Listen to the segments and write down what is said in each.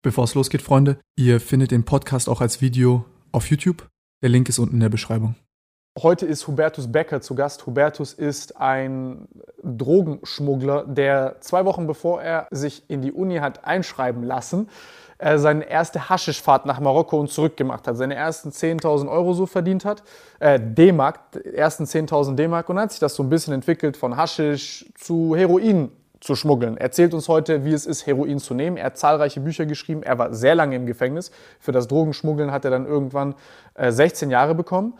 Bevor es losgeht, Freunde, ihr findet den Podcast auch als Video auf YouTube. Der Link ist unten in der Beschreibung. Heute ist Hubertus Becker zu Gast. Hubertus ist ein Drogenschmuggler, der zwei Wochen bevor er sich in die Uni hat einschreiben lassen, äh, seine erste Haschischfahrt nach Marokko und zurück gemacht hat. Seine ersten 10.000 Euro so verdient hat. Äh, D-Mark, ersten 10.000 D-Mark. Und dann hat sich das so ein bisschen entwickelt von Haschisch zu Heroin zu schmuggeln. Er erzählt uns heute, wie es ist, Heroin zu nehmen. Er hat zahlreiche Bücher geschrieben. Er war sehr lange im Gefängnis. Für das Drogenschmuggeln hat er dann irgendwann äh, 16 Jahre bekommen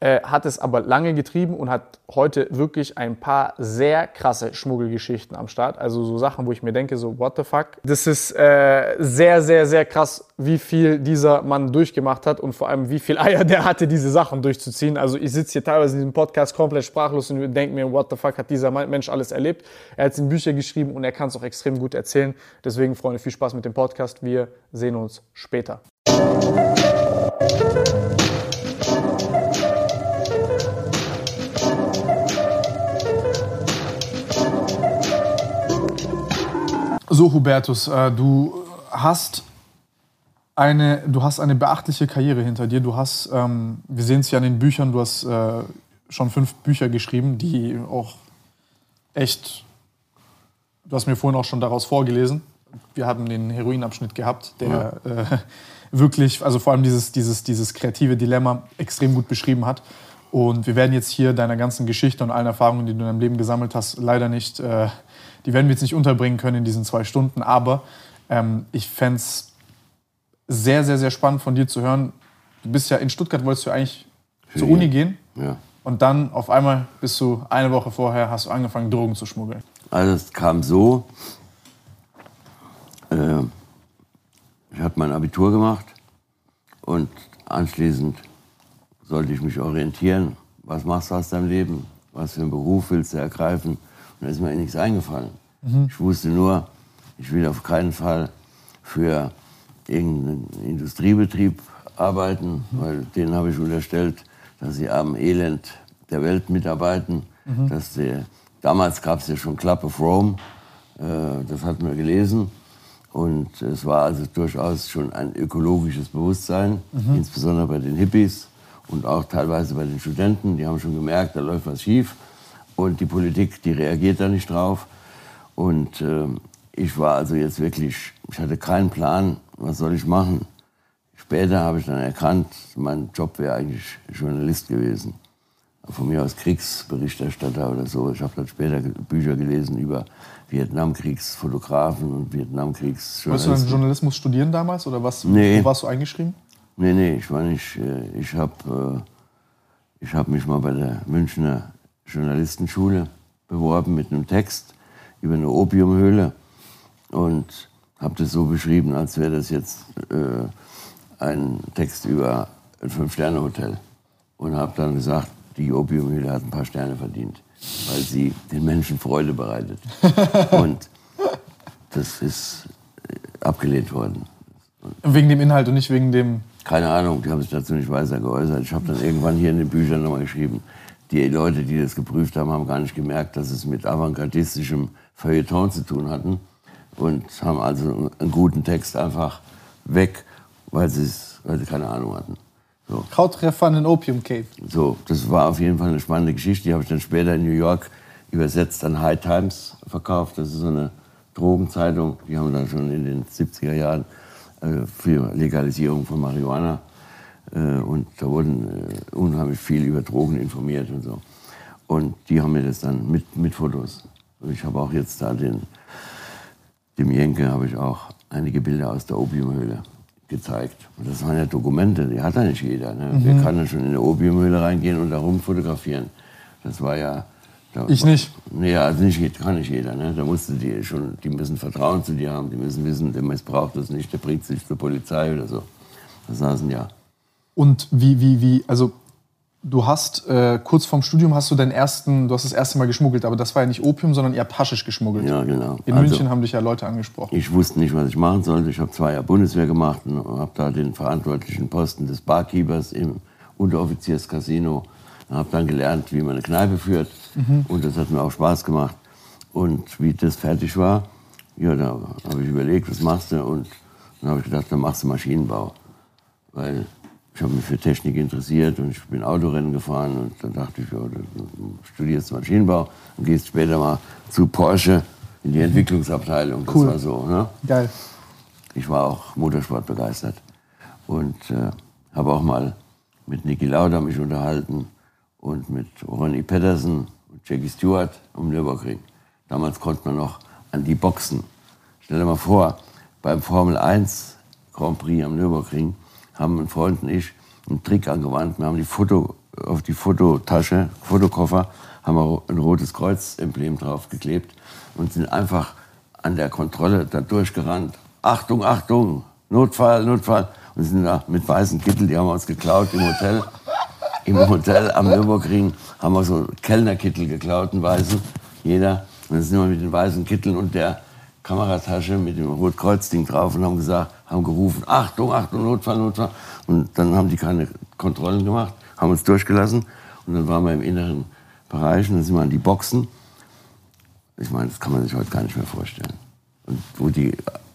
äh, hat es aber lange getrieben und hat heute wirklich ein paar sehr krasse Schmuggelgeschichten am Start. Also so Sachen, wo ich mir denke, so what the fuck. Das ist äh, sehr, sehr, sehr krass, wie viel dieser Mann durchgemacht hat und vor allem wie viel Eier der hatte, diese Sachen durchzuziehen. Also ich sitze hier teilweise in diesem Podcast komplett sprachlos und denke mir, what the fuck hat dieser Mensch alles erlebt. Er hat in Bücher geschrieben und er kann es auch extrem gut erzählen. Deswegen, Freunde, viel Spaß mit dem Podcast. Wir sehen uns später. So, Hubertus, äh, du hast eine, du hast eine beachtliche Karriere hinter dir. Du hast, ähm, wir sehen es ja an den Büchern, du hast äh, schon fünf Bücher geschrieben, die auch echt, du hast mir vorhin auch schon daraus vorgelesen. Wir haben den Heroinabschnitt gehabt, der ja. äh, wirklich, also vor allem dieses, dieses, dieses kreative Dilemma extrem gut beschrieben hat. Und wir werden jetzt hier deiner ganzen Geschichte und allen Erfahrungen, die du in deinem Leben gesammelt hast, leider nicht äh, die werden wir jetzt nicht unterbringen können in diesen zwei Stunden, aber ähm, ich fände es sehr, sehr, sehr spannend von dir zu hören. Du bist ja in Stuttgart, wolltest du eigentlich Für zur Uni gehen. Ja. Und dann auf einmal bist du eine Woche vorher, hast du angefangen, Drogen zu schmuggeln. Also es kam so, äh, ich habe mein Abitur gemacht und anschließend sollte ich mich orientieren. Was machst du aus deinem Leben? Was für einen Beruf willst du ergreifen? Da ist mir nichts eingefallen. Mhm. Ich wusste nur, ich will auf keinen Fall für irgendeinen Industriebetrieb arbeiten, mhm. weil denen habe ich unterstellt, dass sie am Elend der Welt mitarbeiten. Mhm. Dass die, damals gab es ja schon Club of Rome, äh, das hatten wir gelesen. Und es war also durchaus schon ein ökologisches Bewusstsein, mhm. insbesondere bei den Hippies und auch teilweise bei den Studenten. Die haben schon gemerkt, da läuft was schief. Und die Politik, die reagiert da nicht drauf. Und äh, ich war also jetzt wirklich, ich hatte keinen Plan, was soll ich machen. Später habe ich dann erkannt, mein Job wäre eigentlich Journalist gewesen. Von mir aus Kriegsberichterstatter oder so. Ich habe dann später Bücher gelesen über Vietnamkriegsfotografen und Vietnamkriegsjournalisten. Wolltest du dann Journalismus studieren damals oder was? Nee. Wo warst du eingeschrieben? Nee, nee, ich war nicht. Äh, ich habe äh, ich hab mich mal bei der Münchner Journalistenschule beworben mit einem Text über eine Opiumhöhle und habe das so beschrieben, als wäre das jetzt äh, ein Text über ein Fünf-Sterne-Hotel. Und habe dann gesagt, die Opiumhöhle hat ein paar Sterne verdient, weil sie den Menschen Freude bereitet. und das ist äh, abgelehnt worden. Wegen dem Inhalt und nicht wegen dem... Keine Ahnung, die haben sich dazu nicht weiter geäußert. Ich habe dann irgendwann hier in den Büchern nochmal geschrieben, die Leute, die das geprüft haben, haben gar nicht gemerkt, dass es mit avantgardistischem Feuilleton zu tun hatten und haben also einen guten Text einfach weg, weil, weil sie keine Ahnung hatten. So. Krauttreffer in Opium Cave. So, das war auf jeden Fall eine spannende Geschichte. Die habe ich dann später in New York übersetzt an High Times verkauft. Das ist so eine Drogenzeitung. Die haben dann schon in den 70er Jahren äh, für Legalisierung von Marihuana und da wurden äh, unheimlich viel über Drogen informiert und so. Und die haben mir das dann mit, mit Fotos. Und ich habe auch jetzt da den, dem Jenke habe ich auch einige Bilder aus der Opiumhöhle gezeigt. Und das waren ja Dokumente, die hat ja nicht jeder. Ne? Mhm. Wer kann ja schon in eine Opiumhöhle reingehen und da rumfotografieren? Das war ja. Da ich nicht. Nee, also nicht, kann nicht jeder. Ne? Da musste die schon, die müssen Vertrauen zu dir haben, die müssen wissen, der missbraucht das nicht, der bringt sich zur Polizei oder so. Das saßen ja und wie, wie, wie, also du hast äh, kurz vorm Studium hast du deinen ersten, du hast das erste Mal geschmuggelt, aber das war ja nicht Opium, sondern ihr habt Haschisch geschmuggelt. Ja, genau. In also, München haben dich ja Leute angesprochen. Ich wusste nicht, was ich machen sollte. Ich habe zwei Jahre Bundeswehr gemacht und habe da den verantwortlichen Posten des Barkeepers im Unteroffizierscasino. Habe dann gelernt, wie man eine Kneipe führt mhm. und das hat mir auch Spaß gemacht. Und wie das fertig war, ja, da habe ich überlegt, was machst du und Dann habe ich gedacht, dann machst du Maschinenbau. Weil ich habe mich für Technik interessiert und ich bin Autorennen gefahren und dann dachte ich, ja, du studierst Maschinenbau und gehst später mal zu Porsche in die Entwicklungsabteilung. Das Cool. war so. Ne? Geil. Ich war auch Motorsport begeistert und äh, habe auch mal mit Niki Lauda mich unterhalten und mit Ronnie Pedersen und Jackie Stewart um Nürburgring. Damals konnte man noch an die Boxen. Stell dir mal vor, beim Formel 1 Grand Prix am Nürburgring haben ein Freund und ich einen Trick angewandt. Wir haben die Foto, auf die Fototasche, Fotokoffer, haben wir ein rotes Kreuz-Emblem draufgeklebt und sind einfach an der Kontrolle da durchgerannt. Achtung, Achtung, Notfall, Notfall. Und sind da mit weißen Kittel, die haben wir uns geklaut im Hotel. Im Hotel am Nürburgring haben wir so Kellnerkittel geklaut, einen weißen, jeder. Und dann sind wir mit den weißen Kitteln und der Kameratasche mit dem Rotkreuz-Ding drauf und haben gesagt, haben gerufen, Achtung, Achtung, Notfall, Notfall. Und dann haben die keine Kontrollen gemacht, haben uns durchgelassen. Und dann waren wir im inneren Bereich und dann sind wir an die Boxen. Ich meine, das kann man sich heute gar nicht mehr vorstellen. Und wo die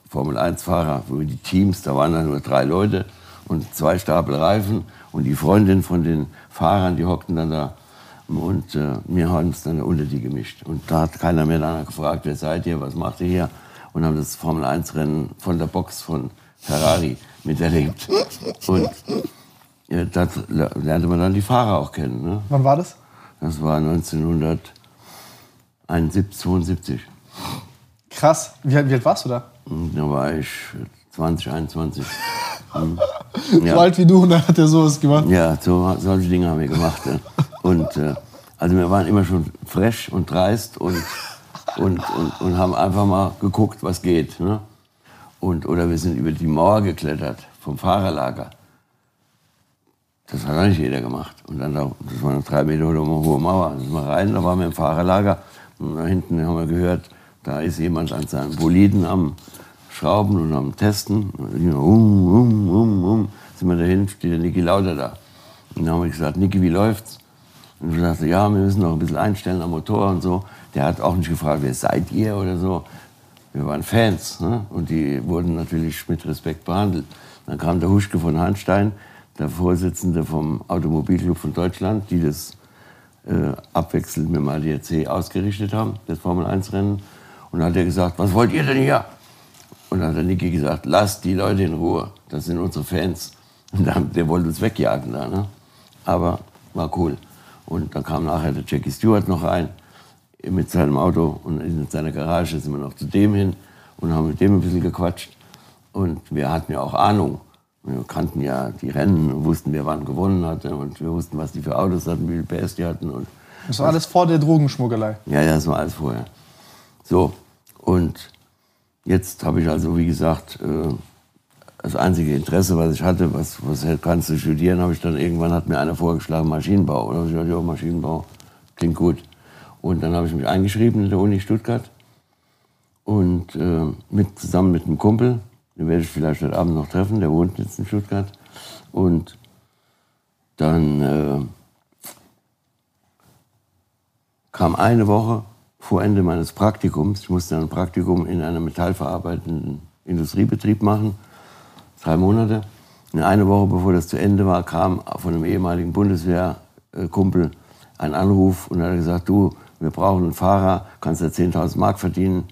Formel-1-Fahrer, wo die Teams, da waren dann nur drei Leute und zwei Stapel Reifen und die Freundin von den Fahrern, die hockten dann da und äh, wir haben uns dann unter die gemischt. Und da hat keiner mehr danach gefragt, wer seid ihr, was macht ihr hier? Und haben das Formel-1-Rennen von der Box von Ferrari miterlebt. Und ja, da lernte man dann die Fahrer auch kennen. Ne? Wann war das? Das war 1971, 72. Krass. Wie, alt- wie alt warst du da? Und da war ich 20, 21. Hm. So Ja, alt wie du und dann hat er sowas gemacht. ja so, solche Dinge haben wir gemacht. Ja. Und äh, also wir waren immer schon fresh und dreist und, und, und, und haben einfach mal geguckt, was geht. Ne? Und, oder wir sind über die Mauer geklettert vom Fahrerlager. Das hat auch nicht jeder gemacht. Und dann, da, das war eine drei Meter hohe Mauer. Da sind wir rein, da waren wir im Fahrerlager. Und da hinten haben wir gehört, da ist jemand an seinem Boliden am Schrauben und am Testen. Und um, um, um, um, sind wir dahin, steht der Niki Lauter da. Und dann haben wir gesagt, Niki, wie läuft's? Und ich sagte, ja, wir müssen noch ein bisschen einstellen am Motor und so. Der hat auch nicht gefragt, wer seid ihr oder so. Wir waren Fans ne? und die wurden natürlich mit Respekt behandelt. Dann kam der Huschke von Hanstein, der Vorsitzende vom Automobilclub von Deutschland, die das äh, abwechselnd mit dem ADAC ausgerichtet haben, das Formel-1-Rennen. Und dann hat er gesagt, was wollt ihr denn hier? Und dann hat der Niki gesagt, lasst die Leute in Ruhe, das sind unsere Fans. Und dann, der wollte uns wegjagen da, ne? aber war cool. Und dann kam nachher der Jackie Stewart noch rein mit seinem Auto und in seiner Garage sind wir noch zu dem hin und haben mit dem ein bisschen gequatscht. Und wir hatten ja auch Ahnung. Wir kannten ja die Rennen und wussten, wer wann gewonnen hatte und wir wussten, was die für Autos hatten, wie viel PS die hatten. Und Das war alles vor der Drogenschmuggelei. ja, ja, das war alles vorher. So, und jetzt habe ich also, wie gesagt, äh, das einzige Interesse, was ich hatte, was, was kannst du studieren, habe ich dann irgendwann, hat mir einer vorgeschlagen, Maschinenbau. Und dann habe ich gesagt, ja, Maschinenbau, klingt gut. Und dann habe ich mich eingeschrieben in der Uni Stuttgart und äh, mit, zusammen mit einem Kumpel, den werde ich vielleicht heute Abend noch treffen, der wohnt jetzt in Stuttgart. Und dann äh, kam eine Woche vor Ende meines Praktikums, ich musste ein Praktikum in einem metallverarbeitenden Industriebetrieb machen, drei Monate. Und eine Woche bevor das zu Ende war, kam von einem ehemaligen Bundeswehrkumpel ein Anruf und er hat gesagt, du, wir brauchen einen Fahrer, kannst ja 10.000 Mark verdienen.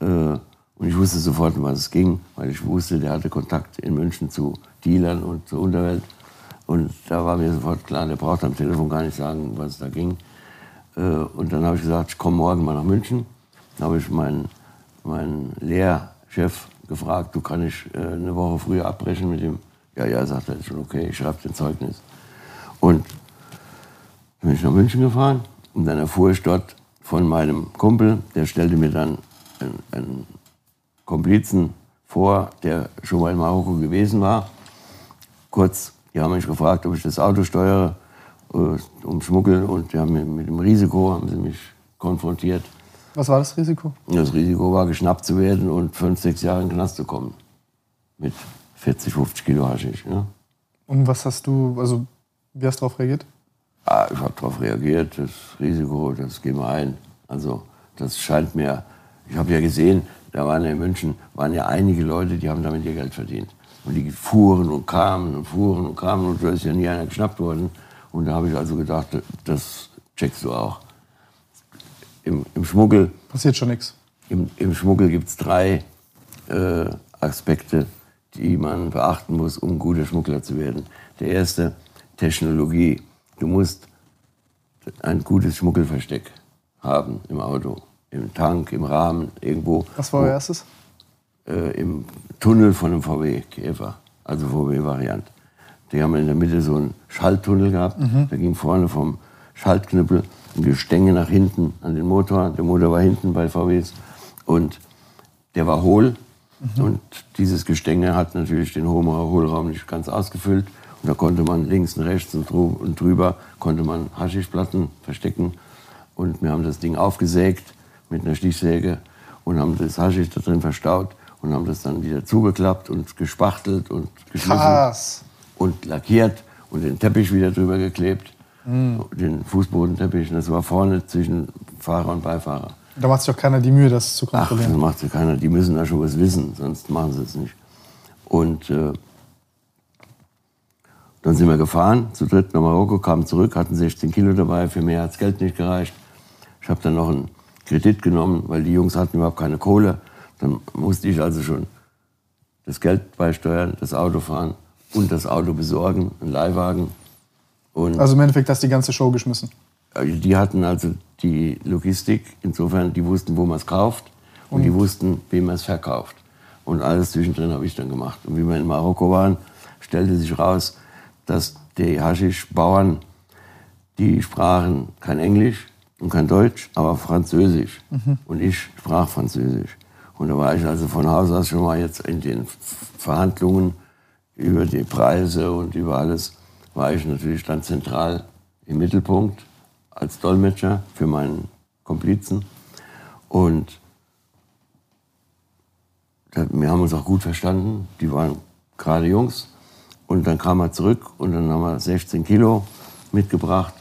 Äh, Und ich wusste sofort, um was es ging, weil ich wusste, der hatte Kontakt in München zu Dealern und zur Unterwelt. Und da war mir sofort klar, der braucht am Telefon gar nicht sagen, was es da ging. Äh, Und dann habe ich gesagt, ich komme morgen mal nach München. Dann habe ich meinen, meinen Lehrchef gefragt, du kann ich äh, eine Woche früher abbrechen mit dem. Ja, ja, sagt er, ist schon okay, ich schreibe den Zeugnis. Und dann bin ich nach München gefahren und dann erfuhr ich dort von meinem Kumpel, der stellte mir dann einen, einen Komplizen vor, der schon mal in Marokko gewesen war. Kurz, die haben mich gefragt, ob ich das Auto steuere, äh, um Schmuggel und die haben mich mit dem Risiko haben sie mich konfrontiert. Was war das Risiko? Das Risiko war, geschnappt zu werden und fünf, sechs Jahre in den Knast zu kommen. Mit 40, 50 Kilo Haschisch. Ne? Und was hast du, also wie hast du darauf reagiert? Ah, ich habe darauf reagiert, das Risiko, das gehen wir ein. Also das scheint mir, ich habe ja gesehen, da waren ja in München waren ja einige Leute, die haben damit ihr Geld verdient. Und die fuhren und kamen und fuhren und kamen und da ist ja nie einer geschnappt worden. Und da habe ich also gedacht, das checkst du auch. Im, im Schmuggel. Passiert schon nichts. Im, Im Schmuggel gibt es drei äh, Aspekte, die man beachten muss, um guter Schmuggler zu werden. Der erste, Technologie. Du musst ein gutes Schmuggelversteck haben im Auto, im Tank, im Rahmen, irgendwo. Was war euer erstes? Äh, Im Tunnel von einem VW Käfer, also VW-Variant. Die haben in der Mitte so einen Schalttunnel gehabt. Da ging vorne vom Schaltknüppel ein Gestänge nach hinten an den Motor. Der Motor war hinten bei VWs und der war hohl. Und dieses Gestänge hat natürlich den Hohlraum nicht ganz ausgefüllt. Und da konnte man links und rechts und, drüber konnte man Haschischplatten verstecken. Und wir haben das Ding aufgesägt mit einer Stichsäge und haben das Haschisch da drin verstaut und haben das dann wieder zugeklappt und gespachtelt und geschliffen Krass. und lackiert und den Teppich wieder drüber geklebt, den Fußbodenteppich. Und das war vorne zwischen Fahrer und Beifahrer. Da macht sich auch keiner die Mühe, das zu Ach, das kontrollieren. macht ja keiner. Die müssen da schon was wissen, sonst machen sie es nicht. Und äh, dann sind wir gefahren, zu dritt nach Marokko, kamen zurück, hatten 16 Kilo dabei, für mehr hat das Geld nicht gereicht. Ich habe dann noch einen Kredit genommen, weil die Jungs hatten überhaupt keine Kohle. Dann musste ich also schon das Geld beisteuern, das Auto fahren und das Auto besorgen, einen Leihwagen. Und Also im Endeffekt hast du die ganze Show geschmissen. die hatten also die Logistik, insofern, die wussten, wo man es kauft und die wussten, wem man es verkauft. Und alles zwischendrin habe ich dann gemacht. Und wie wir in Marokko waren, stellte sich raus, dass die Haschisch-Bauern, die sprachen kein Englisch und kein Deutsch, aber Französisch. Und ich sprach Französisch. Und da war ich also von Haus aus schon mal jetzt in den Verhandlungen über die Preise und über alles, war ich natürlich dann zentral im Mittelpunkt als Dolmetscher für meinen Komplizen. Und wir haben uns auch gut verstanden. Die waren gerade Jungs. Und dann kam er zurück und dann haben wir 16 Kilo mitgebracht.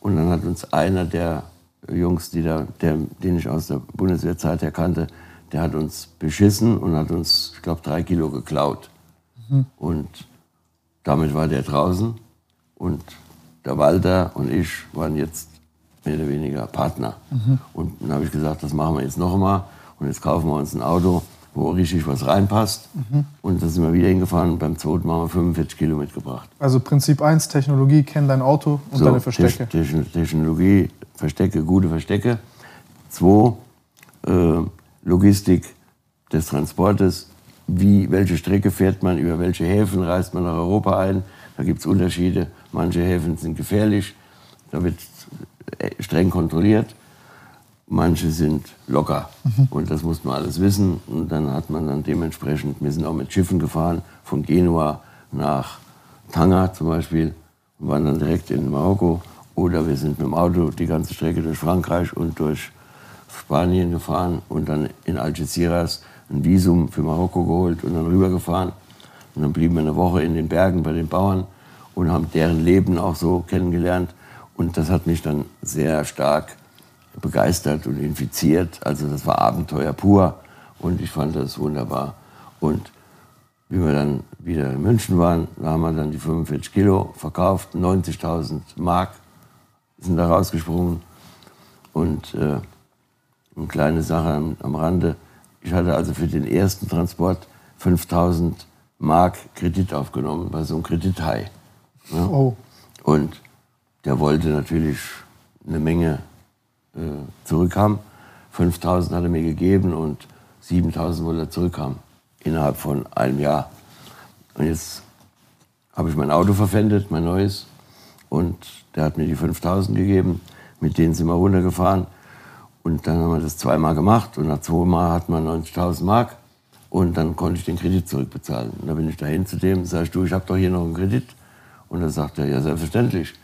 Und dann hat uns einer der Jungs, die da, der, den ich aus der Bundeswehrzeit her kannte, der hat uns beschissen und hat uns, ich glaube, drei Kilo geklaut. Und damit war der draußen. Und der Walter und ich waren jetzt mehr oder weniger Partner. Und dann habe ich gesagt, das machen wir jetzt noch mal. Und jetzt kaufen wir uns ein Auto, wo richtig was reinpasst. Und da sind wir wieder hingefahren. Und beim zweiten Mal haben wir 45 Kilo mitgebracht. Also Prinzip 1, Technologie, kenn dein Auto und deine Verstecke. Te- Techn- Technologie, Verstecke, gute Verstecke. Zwei, äh, Logistik des Transportes. Wie, welche Strecke fährt man, über welche Häfen reist man nach Europa ein. Da gibt es Unterschiede. Manche Häfen sind gefährlich, da wird äh, streng kontrolliert. Manche sind locker. Und das muss man alles wissen. Und dann hat man dann dementsprechend, wir sind auch mit Schiffen gefahren, von Genua nach Tanger zum Beispiel, und waren dann direkt in Marokko. Oder wir sind mit dem Auto die ganze Strecke durch Frankreich und durch Spanien gefahren und dann in Algeciras ein Visum für Marokko geholt und dann rübergefahren. Und dann blieben wir eine Woche in den Bergen bei den Bauern und haben deren Leben auch so kennengelernt. Und das hat mich dann sehr stark begeistert und infiziert. Also das war Abenteuer pur und ich fand das wunderbar. Und wie wir dann wieder in München waren, da haben wir dann die 45 Kilo verkauft, 90.000 Mark sind da rausgesprungen. Und äh, eine kleine Sache am, am Rande, ich hatte also für den ersten Transport 5.000 Mark Kredit aufgenommen bei so einem Kredithai. Ja? Oh, Und der wollte natürlich eine Menge äh, zurückhaben. 5000 hat er mir gegeben und 7000 wollte er zurückhaben. Innerhalb von einem Jahr. Und jetzt habe ich mein Auto verpfändet, mein neues. Und der hat mir die 5000 gegeben. Mit denen sind wir runtergefahren. Und dann haben wir das zweimal gemacht. Und nach zweimal hat man 90.000 Mark. Und dann konnte ich den Kredit zurückbezahlen. Und da bin ich dahin zu dem, sag ich, du, ich habe doch hier noch einen Kredit. Und da sagt er, ja, selbstverständlich.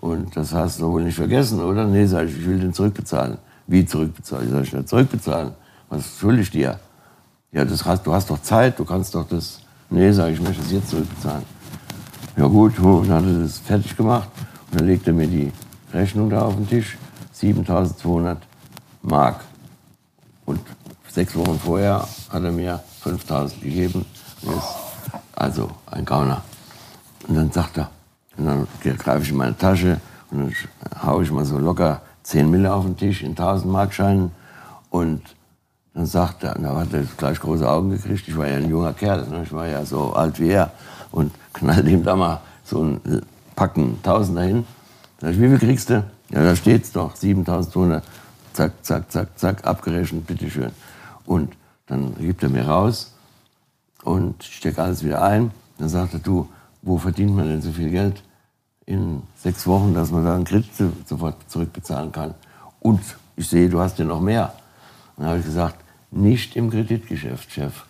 Und das hast du wohl nicht vergessen, oder? Nee, sag ich, ich will den zurückbezahlen. Wie zurückbezahlen? Ich sag, ich will zurückbezahlen. Was schulde ich dir? Ja, das hast, du hast doch Zeit, du kannst doch das. Nee, sag ich, ich möchte das jetzt zurückbezahlen. Ja gut, dann hat er das fertig gemacht. Und dann legt er mir die Rechnung da auf den Tisch. 7200 Mark. Und sechs Wochen vorher hat er mir 5000 gegeben. Also ein Gauner. Und dann sagt er, und dann greife ich in meine Tasche und dann haue ich mal so locker 10 Mille auf den Tisch in 1000 Markscheinen. Und dann sagt er, da hat er gleich große Augen gekriegt. Ich war ja ein junger Kerl, ne? ich war ja so alt wie er. Und knallt ihm da mal so ein Packen Tausender hin. Sag ich, wie viel kriegst du? Ja, da steht's doch, 7200. Zack, zack, zack, zack, abgerechnet, bitteschön. Und dann gibt er mir raus und ich stecke alles wieder ein. Dann sagt er, du, wo verdient man denn so viel Geld in sechs Wochen, dass man da einen Kredit sofort zurückbezahlen kann? Und ich sehe, du hast ja noch mehr. Und dann habe ich gesagt, nicht im Kreditgeschäft, Chef.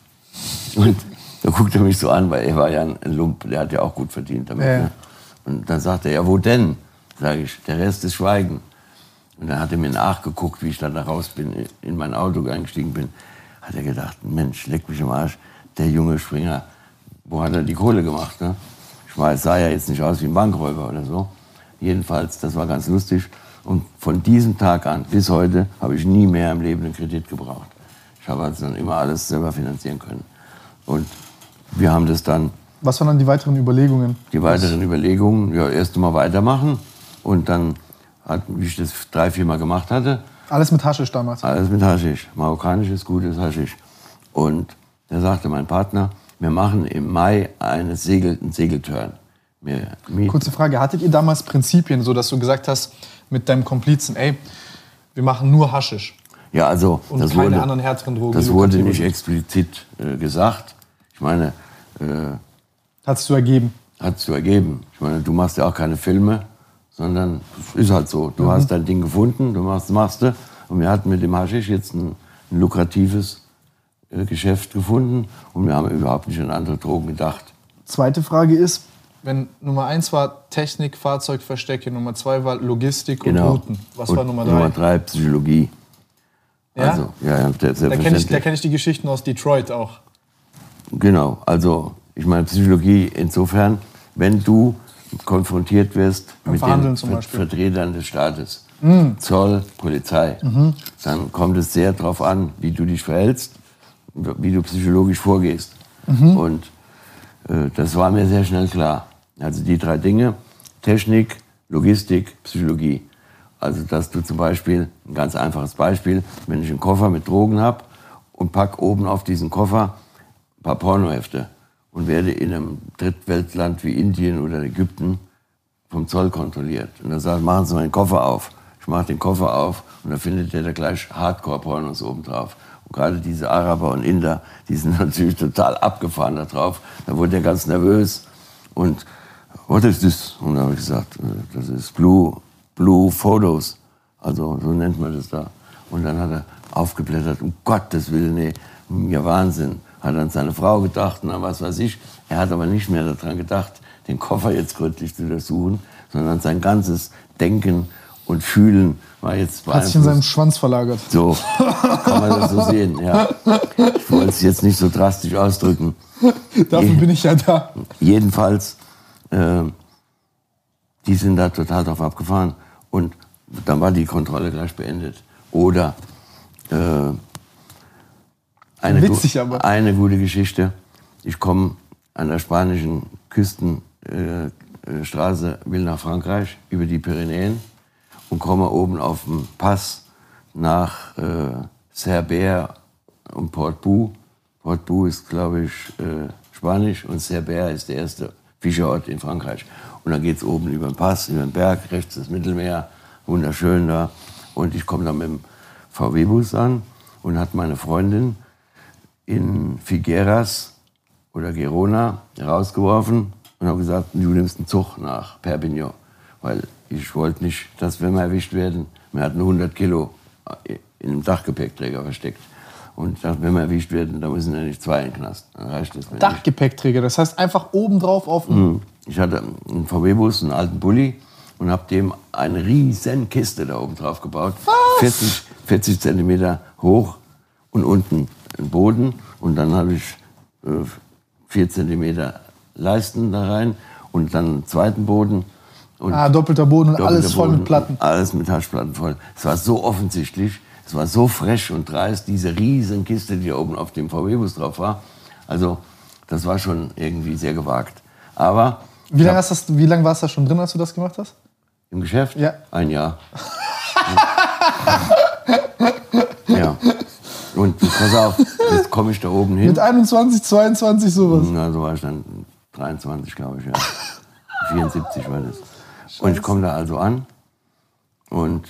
Und da guckt er mich so an, weil er war ja ein Lump, der hat ja auch gut verdient damit. Ja. Ne? Und dann sagt er, ja, wo denn? Sage ich, der Rest ist Schweigen. Und dann hat er mir nachgeguckt, wie ich dann da raus bin, in mein Auto eingestiegen bin. Hat er gedacht, Mensch, leck mich am Arsch, der junge Springer, wo hat er die Kohle gemacht? Ne? Ich weiß, sah ja jetzt nicht aus wie ein Bankräuber oder so. Jedenfalls, das war ganz lustig. Und von diesem Tag an bis heute habe ich nie mehr im Leben einen Kredit gebraucht. Ich habe also dann immer alles selber finanzieren können. Und wir haben das dann. Was waren dann die weiteren Überlegungen? Die weiteren Überlegungen, ja, erst mal weitermachen und dann, hat, wie ich das drei, vier Mal gemacht hatte. Alles mit Haschisch damals? Alles mit Haschisch. Marokkanisches, gutes Haschisch. Und da sagte mein Partner, wir machen im Mai eine Segel, einen Segelturn. Kurze Frage, hattet ihr damals Prinzipien, so dass du gesagt hast mit deinem Komplizen, ey, wir machen nur Haschisch? Ja, also und das keine wurde, anderen härteren Drogen. Das wurde nicht explizit äh, gesagt. Ich meine, äh, hat es zu ergeben? Hat es zu ergeben. Ich meine, du machst ja auch keine Filme, sondern es ist halt so. Du mhm. hast dein Ding gefunden, du machst, machst du. Und wir hatten mit dem Haschisch jetzt ein, ein lukratives Geschäft gefunden und wir haben überhaupt nicht an andere Drogen gedacht. Zweite Frage ist, wenn Nummer eins war Technik, Fahrzeugverstecke, Nummer zwei war Logistik und genau. Routen. Was und war Nummer drei? Nummer drei Psychologie. Ja? Also, ja, ja, da kenne ich, kenn ich die Geschichten aus Detroit auch. Genau, also ich meine Psychologie insofern, wenn du konfrontiert wirst mit den Ver Vertretern des Staates, mhm. Zoll, Polizei, mhm. dann kommt es sehr darauf an, wie du dich verhältst, wie du psychologisch vorgehst. Mhm. Und äh, das war mir sehr schnell klar. Also die drei Dinge, Technik, Logistik, Psychologie. Also dass du zum Beispiel, ein ganz einfaches Beispiel, wenn ich einen Koffer mit Drogen habe und pack oben auf diesen Koffer ein paar Pornohefte und werde in einem Drittweltland wie Indien oder Ägypten vom Zoll kontrolliert. Und dann sagt, machen Sie mal den Koffer auf. Ich mache den Koffer auf und dann findet der da gleich Hardcore-Pornos oben drauf. Gerade diese Araber und Inder, die sind natürlich total abgefahren da drauf. Da wurde er ganz nervös und was ist das? Und da habe ich gesagt, äh, das ist Blue, Blue Photos. Also so nennt man das da. Und dann hat er aufgeblättert, um Gottes Willen, nee, mir Wahnsinn. Hat an seine Frau gedacht und an was weiß ich. Er hat aber nicht mehr daran gedacht, den Koffer jetzt gründlich zu durchsuchen, sondern sein ganzes Denken und Fühlen war jetzt Hat sich in seinem Schwanz verlagert. So kann man das so sehen, ja. Ich wollte es jetzt nicht so drastisch ausdrücken. Dafür bin ich ja da. Jedenfalls, äh, die sind da total drauf abgefahren. Und dann war die Kontrolle gleich beendet. Oder äh, eine, Witzig, aber. eine gute Geschichte. Ich komme an der spanischen Küstenstraße, äh, will nach Frankreich über die Pyrenäen und komme oben auf dem Pass nach äh, Cerber und Portbou. Portbou ist, glaube ich, äh, Spanisch und Cerber ist der erste Fischerort in Frankreich. Und dann geht es oben über den Pass, über den Berg, rechts das Mittelmeer, wunderschön da. Und ich komme dann mit dem VW-Bus an und hat meine Freundin in Figueras oder Gerona rausgeworfen und habe gesagt, du nimmst einen Zug nach Perpignan. Weil ich wollte nicht, dass wenn wir erwischt werden, wir hatten 100 Kilo in einem Dachgepäckträger versteckt. Und ich dachte, wenn wir erwischt werden, dann müssen ja nicht zwei in den Knast. Dann reicht das mir Dachgepäckträger, das heißt einfach obendrauf auf mhm. Ich hatte einen VW-Bus, einen alten Bulli und habe dem eine riesen Kiste da oben drauf gebaut. Was? 40, 40 Zentimeter hoch und unten einen Boden. Und dann habe ich äh, 4 Zentimeter Leisten da rein und dann einen zweiten Boden und ah, doppelter Boden und alles voll mit Platten. Alles mit Haschplatten voll. Es war so offensichtlich, Es war so fresh und dreist, diese riesen Kiste, die da oben auf dem VW-Bus drauf war. Also das war schon irgendwie sehr gewagt. Aber Wie lange, hast das, wie lange warst du da schon drin, als du das gemacht hast? im Geschäft Ja. ein Jahr. ja. Und pass auf, jetzt komme ich da oben hin. Mit 21, 22, sowas. Na, so war ich dann 23, glaube ich, ja. 74 war das. Und ich komme da also an und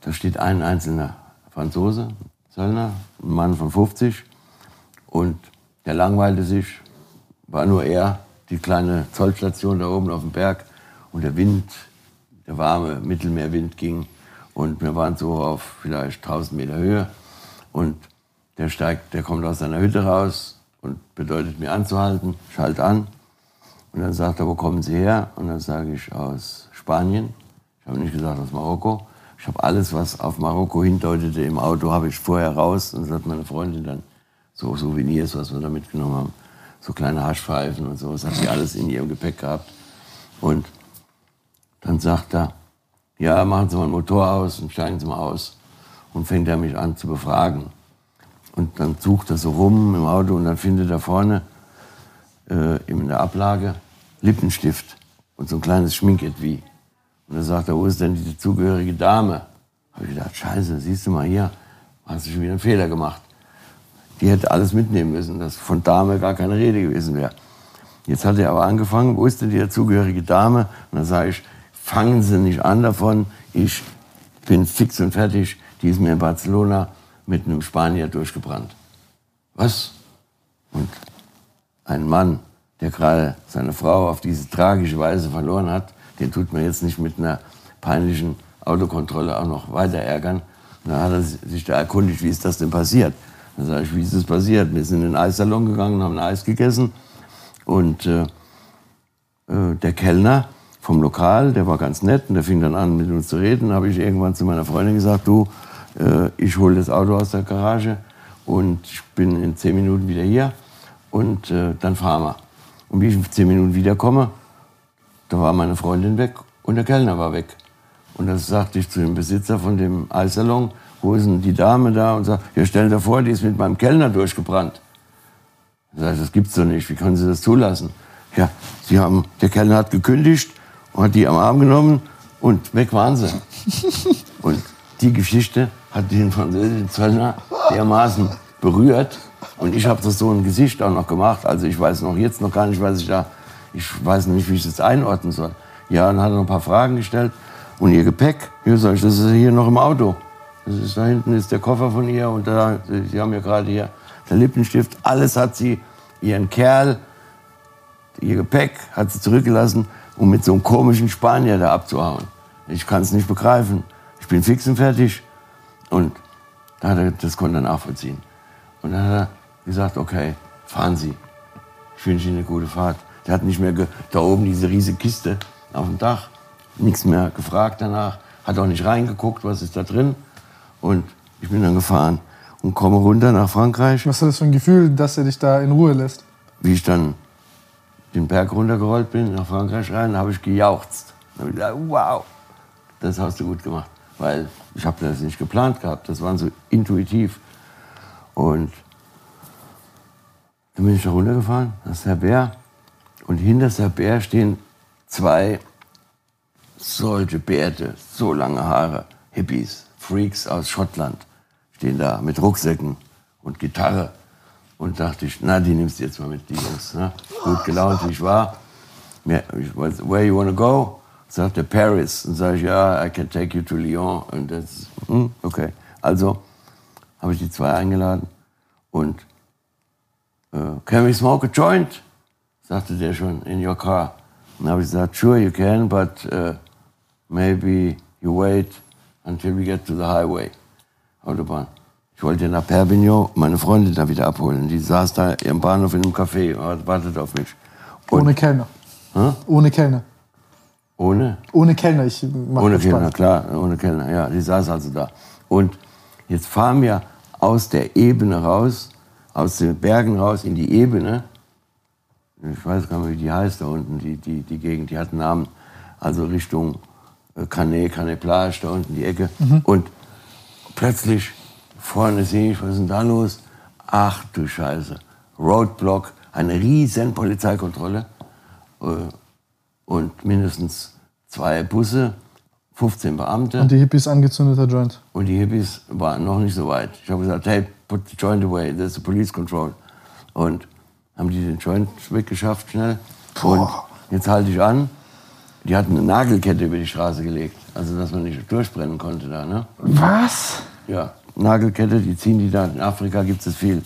da steht ein einzelner Franzose, Zöllner, ein Mann von 50 und der langweilte sich, war nur er, die kleine Zollstation da oben auf dem Berg und der Wind, der warme Mittelmeerwind ging und wir waren so auf vielleicht 1000 Meter Höhe und der steigt, der kommt aus seiner Hütte raus und bedeutet mir anzuhalten, schalt an und dann sagt er, wo kommen Sie her? Und dann sage ich, aus Spanien. Ich habe nicht gesagt, aus Marokko. Ich habe alles, was auf Marokko hindeutete im Auto, habe ich vorher raus. Und das hat meine Freundin dann so Souvenirs, was wir da mitgenommen haben. So kleine Haschpfeifen und so. Das hat sie alles in ihrem Gepäck gehabt. Und dann sagt er, ja, machen Sie mal den Motor aus und steigen Sie mal aus. Und fängt er mich an zu befragen. Und dann sucht er so rum im Auto und dann findet er vorne äh, in der Ablage Lippenstift und so ein kleines Schminketui. Und dann sagt er, wo ist denn die zugehörige Dame? Habe ich gedacht, scheiße, siehst du mal hier, hast du schon wieder einen Fehler gemacht. Die hätte alles mitnehmen müssen, dass von Dame gar keine Rede gewesen wäre. Jetzt hat er aber angefangen, wo ist denn die dazugehörige Dame? Und dann sage ich, fangen Sie nicht an davon, ich bin fix und fertig, die ist mir in Barcelona mit einem Spanier durchgebrannt. Was? Und ein Mann, der gerade seine Frau auf diese tragische Weise verloren hat, den tut man jetzt nicht mit einer peinlichen Autokontrolle auch noch weiter ärgern. Und dann hat er sich da erkundigt, wie ist das denn passiert? Dann sage ich, wie ist das passiert? Wir sind in den Eissalon gegangen, haben Eis gegessen und äh, äh, der Kellner vom Lokal, der war ganz nett und der fing dann an mit uns zu reden. Habe ich irgendwann zu meiner Freundin gesagt, du, äh, ich hole das Auto aus der Garage und ich bin in zehn Minuten wieder hier und äh, dann fahren wir. Und wie ich in zehn Minuten wiederkomme, da war meine Freundin weg und der Kellner war weg. Und das sagte ich zu dem Besitzer von dem Eissalon, wo ist denn die Dame da? Und sagt, ja, stellen Sie vor, die ist mit meinem Kellner durchgebrannt. Sag ich, das gibt's doch nicht, wie können Sie das zulassen? Ja, Sie haben, der Kellner hat gekündigt und hat die am Arm genommen und weg waren sie. und die Geschichte hat den französischen Zöllner dermaßen berührt. Und ich habe das so ein Gesicht auch noch gemacht. Also ich weiß noch jetzt noch gar nicht, was ich da, ich weiß nicht, wie ich das einordnen soll. Ja, dann hat er noch ein paar Fragen gestellt. Und ihr Gepäck, hier sag ich, das ist hier noch im Auto. Das ist, da hinten ist der Koffer von ihr und da, Sie haben ja gerade hier der Lippenstift. Alles hat sie, ihren Kerl, ihr Gepäck hat sie zurückgelassen, um mit so einem komischen Spanier da abzuhauen. Ich kann es nicht begreifen. Ich bin fix und fertig. Und das konnte er nachvollziehen. Und dann hat er gesagt, okay, fahren Sie. Ich wünsche Ihnen eine gute Fahrt. Der hat nicht mehr, da oben diese riesige Kiste auf dem Dach, nichts mehr gefragt danach, hat auch nicht reingeguckt, was ist da drin. Und ich bin dann gefahren und komme runter nach Frankreich. Was ist das für ein Gefühl, dass er dich da in Ruhe lässt? Wie ich dann den Berg runtergerollt bin, nach Frankreich rein, habe ich gejauchzt. Da habe ich gedacht, wow, das hast du gut gemacht. Weil ich habe das nicht geplant gehabt, das war so intuitiv. Und dann bin ich da runtergefahren, das ist Herr Bär. Und hinter Herr Bär stehen zwei solche Bärte, so lange Haare, Hippies, Freaks aus Schottland, stehen da mit Rucksäcken und Gitarre. Und dachte ich, na, die nimmst du jetzt mal mit, die Jungs. Ne? Gut gelaunt, wie ich war. Ich weiß, Where you wanna go? Sagt der Paris. Und sage ich, ja, I can take you to Lyon. Und das, hm, okay. Also habe ich die zwei eingeladen. Und äh, can we smoke a joint? Sagte der schon, in your car. Und habe ich gesagt, sure you can, but uh, maybe you wait until we get to the highway. Autobahn. Ich wollte nach Perpignan meine Freundin da wieder abholen. Die saß da im Bahnhof in einem Café und wartete auf mich. Und Ohne Kellner. Hä? Ohne Kellner. ohne? Ohne Kellner. Ich mach Ohne Kellner, klar, ohne Kellner. Ja, die saß also da. Und jetzt fahren wir aus der Ebene raus, aus den Bergen raus in die Ebene. Ich weiß gar nicht, wie die heißt da unten, die, die, die Gegend, die hat einen Namen. Also Richtung äh, Canet, Canet Plage, da unten die Ecke. Und plötzlich vorne sehe ich, was ist denn da los? Ach du Scheiße. Roadblock, eine riesen Polizeikontrolle äh, und mindestens zwei Busse, 15 Beamte. Und die Hippies angezündeter Joint. Und die Hippies waren noch nicht so weit. Ich habe gesagt, hey, put the joint away, there's a police control. Und haben die den Joint weggeschafft schnell. Und jetzt halte ich an. Die hatten eine Nagelkette über die Straße gelegt. Also, dass man nicht durchbrennen konnte da, ne? Was? Ja, Nagelkette, die ziehen die da. In Afrika gibt es viel.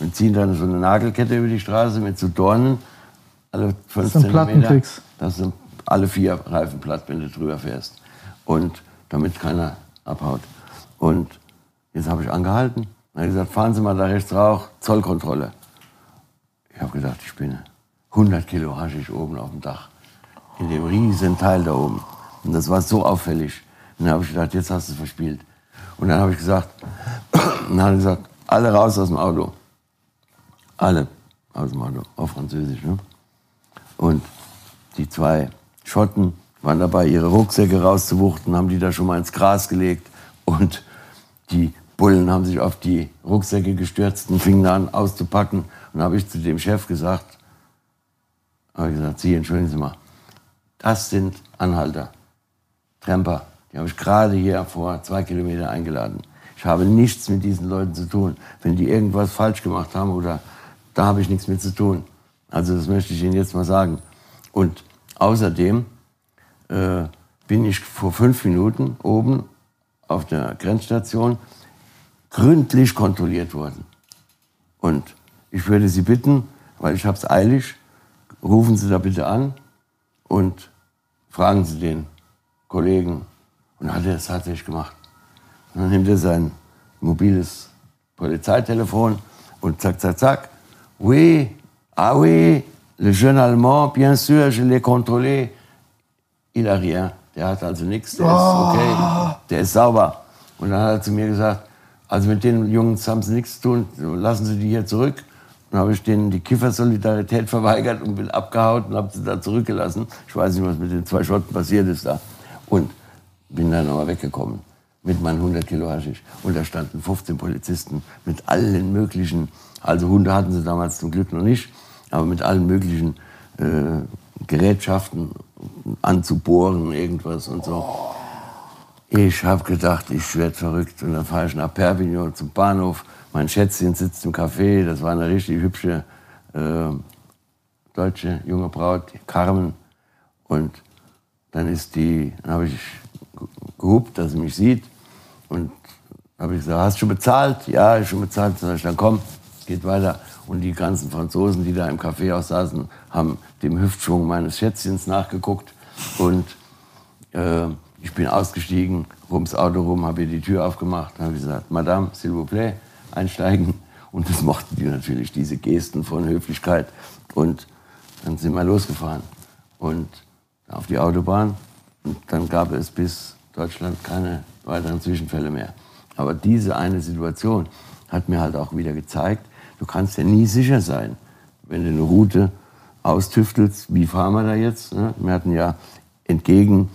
Und ziehen dann so eine Nagelkette über die Straße mit so Dornen. Alle 15 Das sind Plattenklicks. Das sind alle vier Reifen platt, wenn du drüber fährst. Und damit keiner abhaut. Und jetzt habe ich angehalten. Dann habe ich gesagt, fahren Sie mal da rechts raus, Zollkontrolle. Ich habe gedacht, ich spinne. 100 Kilo Haschisch oben auf dem Dach. In dem riesen Teil da oben. Und das war so auffällig. Und dann habe ich gedacht, jetzt hast du es verspielt. Und dann habe ich gesagt, dann hat er gesagt, alle raus aus dem Auto. Alle aus dem Auto, auf Französisch. Ne? Und die zwei Schotten waren dabei, ihre Rucksäcke rauszuwuchten, haben die da schon mal ins Gras gelegt. Und die Bullen haben sich auf die Rucksäcke gestürzt und fingen an auszupacken. Und habe ich zu dem Chef gesagt, habe ich gesagt, Sie, entschuldigen Sie mal, das sind Anhalter, Tramper. Die habe ich gerade hier vor zwei Kilometern eingeladen. Ich habe nichts mit diesen Leuten zu tun. Wenn die irgendwas falsch gemacht haben oder da habe ich nichts mit zu tun. Also das möchte ich Ihnen jetzt mal sagen. Und außerdem äh, bin ich vor fünf Minuten oben auf der Grenzstation gründlich kontrolliert worden. Und ich würde Sie bitten, weil ich habe es eilig, rufen Sie da bitte an und fragen Sie den Kollegen. Und hat er es tatsächlich gemacht. Und dann nimmt er sein mobiles Polizeitelefon und zack, zack, zack. Oui, ah oui, le jeune Allemand, bien sûr, je l'ai contrôlé. Il a rien. Der hat also nichts, der ist okay, der ist sauber. Und dann hat er zu mir gesagt, also mit den Jungs haben sie nichts zu tun, lassen Sie die hier zurück. Dann habe ich denen die Kiffersolidarität verweigert und bin abgehauen und habe sie da zurückgelassen. Ich weiß nicht, was mit den zwei Schotten passiert ist da. Und bin dann aber weggekommen mit meinen 100 Kilo Haschisch. Und da standen 15 Polizisten mit allen möglichen, also Hunde hatten sie damals zum Glück noch nicht, aber mit allen möglichen äh, Gerätschaften anzubohren, irgendwas und so. Ich habe gedacht, ich werde verrückt. Und dann fahre ich nach Perpignan zum Bahnhof. Mein Schätzchen sitzt im Café. Das war eine richtig hübsche äh, deutsche junge Braut, Carmen. Und dann ist die, dann habe ich gehupt, dass sie mich sieht. Und habe ich gesagt, hast du schon bezahlt? Ja, ich schon bezahlt. Dann, ich, dann komm, geht weiter. Und die ganzen Franzosen, die da im Café auch saßen, haben dem Hüftschwung meines Schätzchens nachgeguckt. Und äh, ich bin ausgestiegen, ums Auto rum, habe ihr die Tür aufgemacht, habe gesagt, Madame, s'il vous plaît, einsteigen. Und das mochten die natürlich, diese Gesten von Höflichkeit. Und dann sind wir losgefahren und auf die Autobahn. Und dann gab es bis Deutschland keine weiteren Zwischenfälle mehr. Aber diese eine Situation hat mir halt auch wieder gezeigt, du kannst ja nie sicher sein, wenn du eine Route austüftelst, wie fahren wir da jetzt? Ne? Wir hatten ja entgegen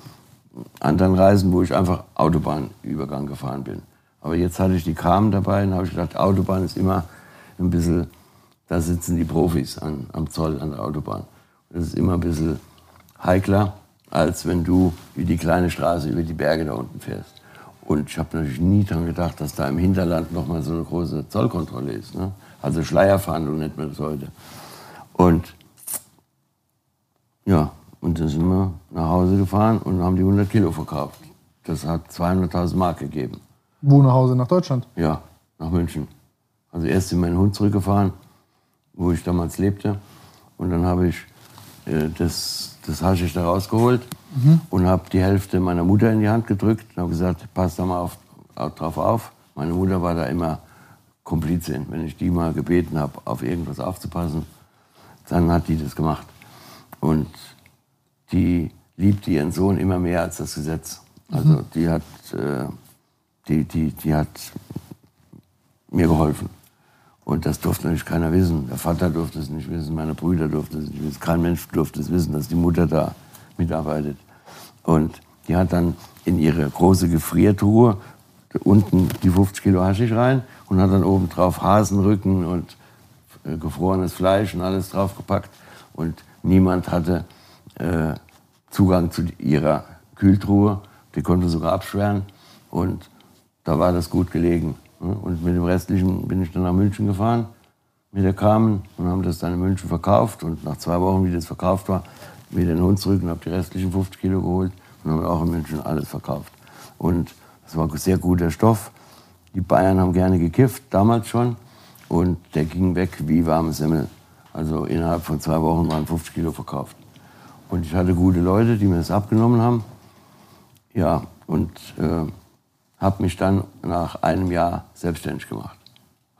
anderen Reisen, wo ich einfach Autobahnübergang gefahren bin. Aber jetzt hatte ich die Kram dabei und habe ich gedacht, Autobahn ist immer ein bisschen, da sitzen die Profis an, am Zoll an der Autobahn. Das ist immer ein bisschen heikler, als wenn du wie die kleine Straße über die Berge da unten fährst. Und ich habe natürlich nie daran gedacht, dass da im Hinterland noch mal so eine große Zollkontrolle ist. Ne? Also Schleierfahndung nennt man das heute. Und ja, und dann sind wir nach Hause gefahren und haben die 100 Kilo verkauft. Das hat 200.000 Mark gegeben. Wo nach Hause? Nach Deutschland? Ja, nach München. Also erst in meinen Hund zurückgefahren, wo ich damals lebte. Und dann habe ich äh, das, das Haschisch da rausgeholt und habe die Hälfte meiner Mutter in die Hand gedrückt und habe gesagt, pass da mal auf, auf, drauf auf. Meine Mutter war da immer Komplizin. Wenn ich die mal gebeten habe, auf irgendwas aufzupassen, dann hat die das gemacht. Und die liebte ihren Sohn immer mehr als das Gesetz. Also die hat, äh, die, die, die hat mir geholfen. Und das durfte natürlich keiner wissen. Der Vater durfte es nicht wissen, meine Brüder durften es nicht wissen. Kein Mensch durfte es wissen, dass die Mutter da mitarbeitet. Und die hat dann in ihre große Gefriertruhe unten die 50 Kilo Haschisch rein und hat dann oben drauf Hasenrücken und äh, gefrorenes Fleisch und alles draufgepackt. Und niemand hatte äh, Zugang zu ihrer Kühltruhe. Die konnte sogar abschweren. Und da war das gut gelegen. ne? Und mit dem Restlichen bin ich dann nach München gefahren mit der Carmen und haben das dann in München verkauft. Und nach zwei Wochen, wie das verkauft war, wieder in Hund zurück und habe die restlichen 50 Kilo geholt und haben auch in München alles verkauft. Und das war sehr guter Stoff. Die Bayern haben gerne gekifft, damals schon. Und der ging weg wie warme Semmel. Also innerhalb von zwei Wochen waren 50 Kilo verkauft. Und ich hatte gute Leute, die mir das abgenommen haben. Ja, und äh, habe mich dann nach einem Jahr selbstständig gemacht.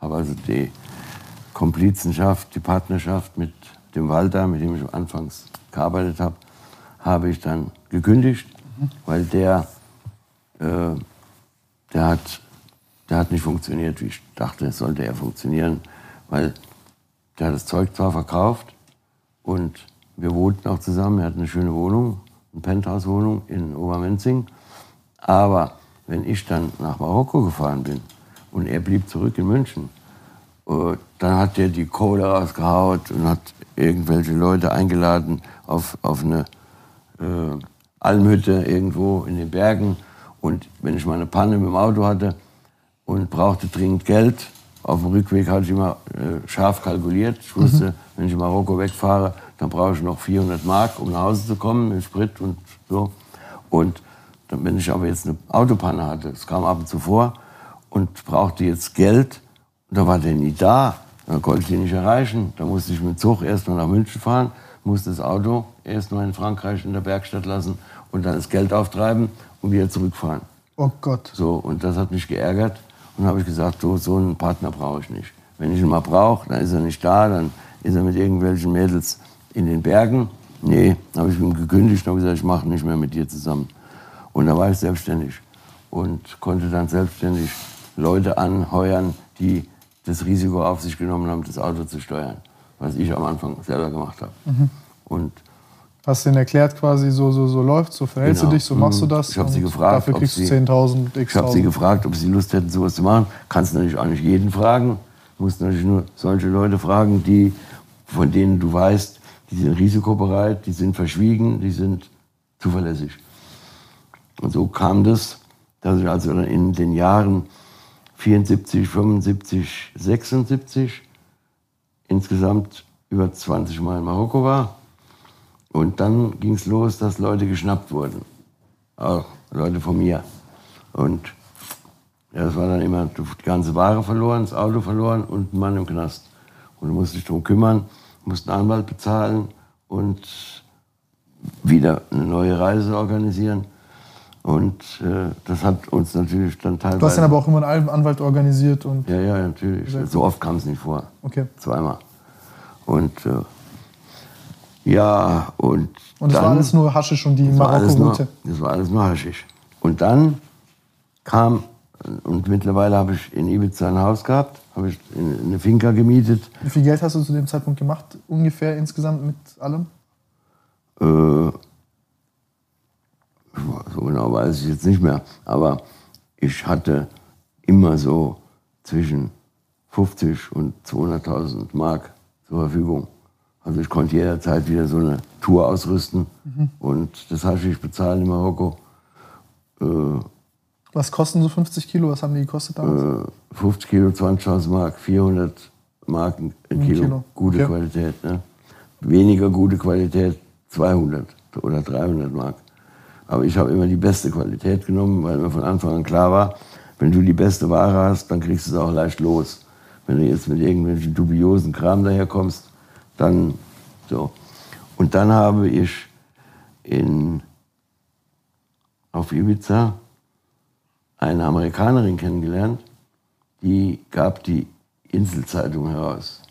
Habe also die Komplizenschaft, die Partnerschaft mit dem Walter, mit dem ich anfangs gearbeitet habe, habe ich dann gekündigt, weil der, äh, der, hat, der hat nicht funktioniert, wie ich dachte, sollte er funktionieren, weil der hat das Zeug zwar verkauft und wir wohnten auch zusammen, er hat eine schöne Wohnung, eine Penthouse-Wohnung in Obermenzing, aber wenn ich dann nach Marokko gefahren bin und er blieb zurück in München, äh, dann hat er die Kohle rausgehaut und hat irgendwelche Leute eingeladen auf, auf eine äh, Almhütte irgendwo in den Bergen. Und wenn ich mal eine Panne mit dem Auto hatte und brauchte dringend Geld, auf dem Rückweg hatte ich immer äh, scharf kalkuliert. Ich wusste, wenn ich in Marokko wegfahre, dann brauche ich noch 400 Mark, um nach Hause zu kommen mit Sprit und so. Und dann, wenn ich aber jetzt eine Autopanne hatte, das kam ab und zu vor, und brauchte jetzt Geld, und da war der nie da. Dann konnte ich ihn nicht erreichen. Da musste ich mit dem Zug erst mal nach München fahren, musste das Auto erst mal in Frankreich in der Werkstatt lassen und dann das Geld auftreiben und wieder zurückfahren. Oh Gott. So, und das hat mich geärgert. Und dann habe ich gesagt, so, so einen Partner brauche ich nicht. Wenn ich ihn mal brauche, dann ist er nicht da, dann ist er mit irgendwelchen Mädels in den Bergen. Nee, dann habe ich ihm gekündigt und habe gesagt, ich mache nicht mehr mit dir zusammen. Und da war ich selbstständig und konnte dann selbstständig Leute anheuern, die das Risiko auf sich genommen haben, das Auto zu steuern, was ich am Anfang selber gemacht habe. Und Hast denen erklärt quasi, so, so, so läuft, so verhältst Genau. du dich, so machst du Mhm. das. Ich hab sie gefragt, Dafür kriegst du sie- 10.000, x Ich habe sie gefragt, ob sie Lust hätten, sowas zu machen. Kannst natürlich auch nicht jeden fragen. Du musst natürlich nur solche Leute fragen, die, von denen du weißt, die sind risikobereit, die sind verschwiegen, die sind zuverlässig. Und so kam das, dass ich also in den Jahren 74, 75, 76 insgesamt über 20 Mal in Marokko war. Und dann ging es los, dass Leute geschnappt wurden. Auch Leute von mir. Und ja, das war dann immer die ganze Ware verloren, das Auto verloren und ein Mann im Knast. Und du musst dich darum kümmern, musst einen Anwalt bezahlen und wieder eine neue Reise organisieren. Und äh, das hat uns natürlich dann teilweise... Du hast dann aber auch immer einen Anwalt organisiert und. Ja, ja, natürlich. So oft kam es nicht vor. Okay. Zweimal. Und äh, ja, und. Und das dann, war alles nur Haschisch und die Marokko-Route. Das war alles nur Haschisch. Und dann kam, und mittlerweile habe ich in Ibiza ein Haus gehabt, habe ich eine Finca gemietet. Wie viel Geld hast du zu dem Zeitpunkt gemacht, ungefähr insgesamt mit allem? Äh, so genau weiß ich jetzt nicht mehr. Aber ich hatte immer so zwischen 50 und 200.000 Mark zur Verfügung. Also ich konnte jederzeit wieder so eine Tour ausrüsten. Und das habe ich bezahlt in Marokko. Äh, Was kosten so 50 Kilo? Was haben die gekostet damals? äh, 50 Kilo, 20.000 Mark, 400 Mark ein Kilo. Kilo. Gute Okay. Qualität. Ne? Weniger gute Qualität, 200 oder 300 Mark. Aber ich habe immer die beste Qualität genommen, weil mir von Anfang an klar war, wenn du die beste Ware hast, dann kriegst du es auch leicht los. Wenn du jetzt mit irgendwelchen dubiosen Kram daherkommst, dann so. Und dann habe ich in, auf Ibiza eine Amerikanerin kennengelernt, die gab die Inselzeitung heraus.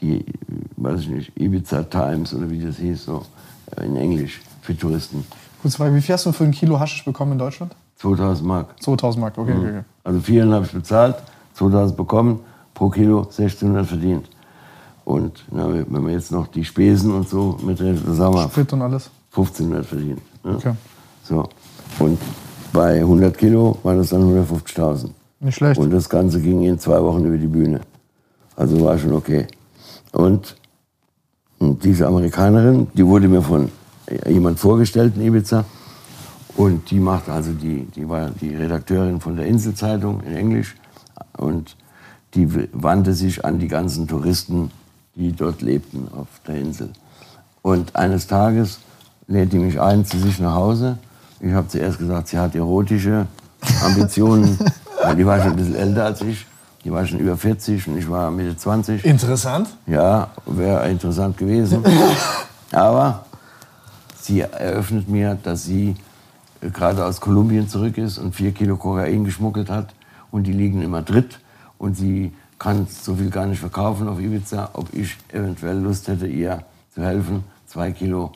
Die, weiß ich nicht, Ibiza Times oder wie das hieß, so äh, in Englisch für Touristen. Kurze Frage, wie viel hast du für ein Kilo Haschisch bekommen in Deutschland? 2000 Mark. 2000 Mark, okay, okay, okay. Also 400 habe ich bezahlt, 2000 bekommen, pro Kilo 1600 verdient. Und na, wenn man jetzt noch die Spesen und so dann sagen wir Sprit und alles. 1500 verdient. Ne? Okay. So. Und bei 100 Kilo waren das dann 150.000. Nicht schlecht. Und das Ganze ging in zwei Wochen über die Bühne. Also war schon okay. Und, und diese Amerikanerin, die wurde mir von jemand vorgestellt in Ibiza. Und die macht also die, die war die Redakteurin von der Inselzeitung in Englisch. Und die wandte sich an die ganzen Touristen, die dort lebten auf der Insel. Und eines Tages lädt die mich ein zu sich nach Hause. Ich habe zuerst gesagt, sie hat erotische Ambitionen, weil die war schon ein bisschen älter als ich. Die war schon über 40 und ich war Mitte 20. Interessant. Ja, wäre interessant gewesen. Aber sie eröffnet mir, dass sie äh, gerade aus Kolumbien zurück ist und vier Kilo Kokain geschmuggelt hat. Und die liegen in Madrid. Und sie kann so viel gar nicht verkaufen auf Ibiza. Ob ich eventuell Lust hätte, ihr zu helfen, zwei Kilo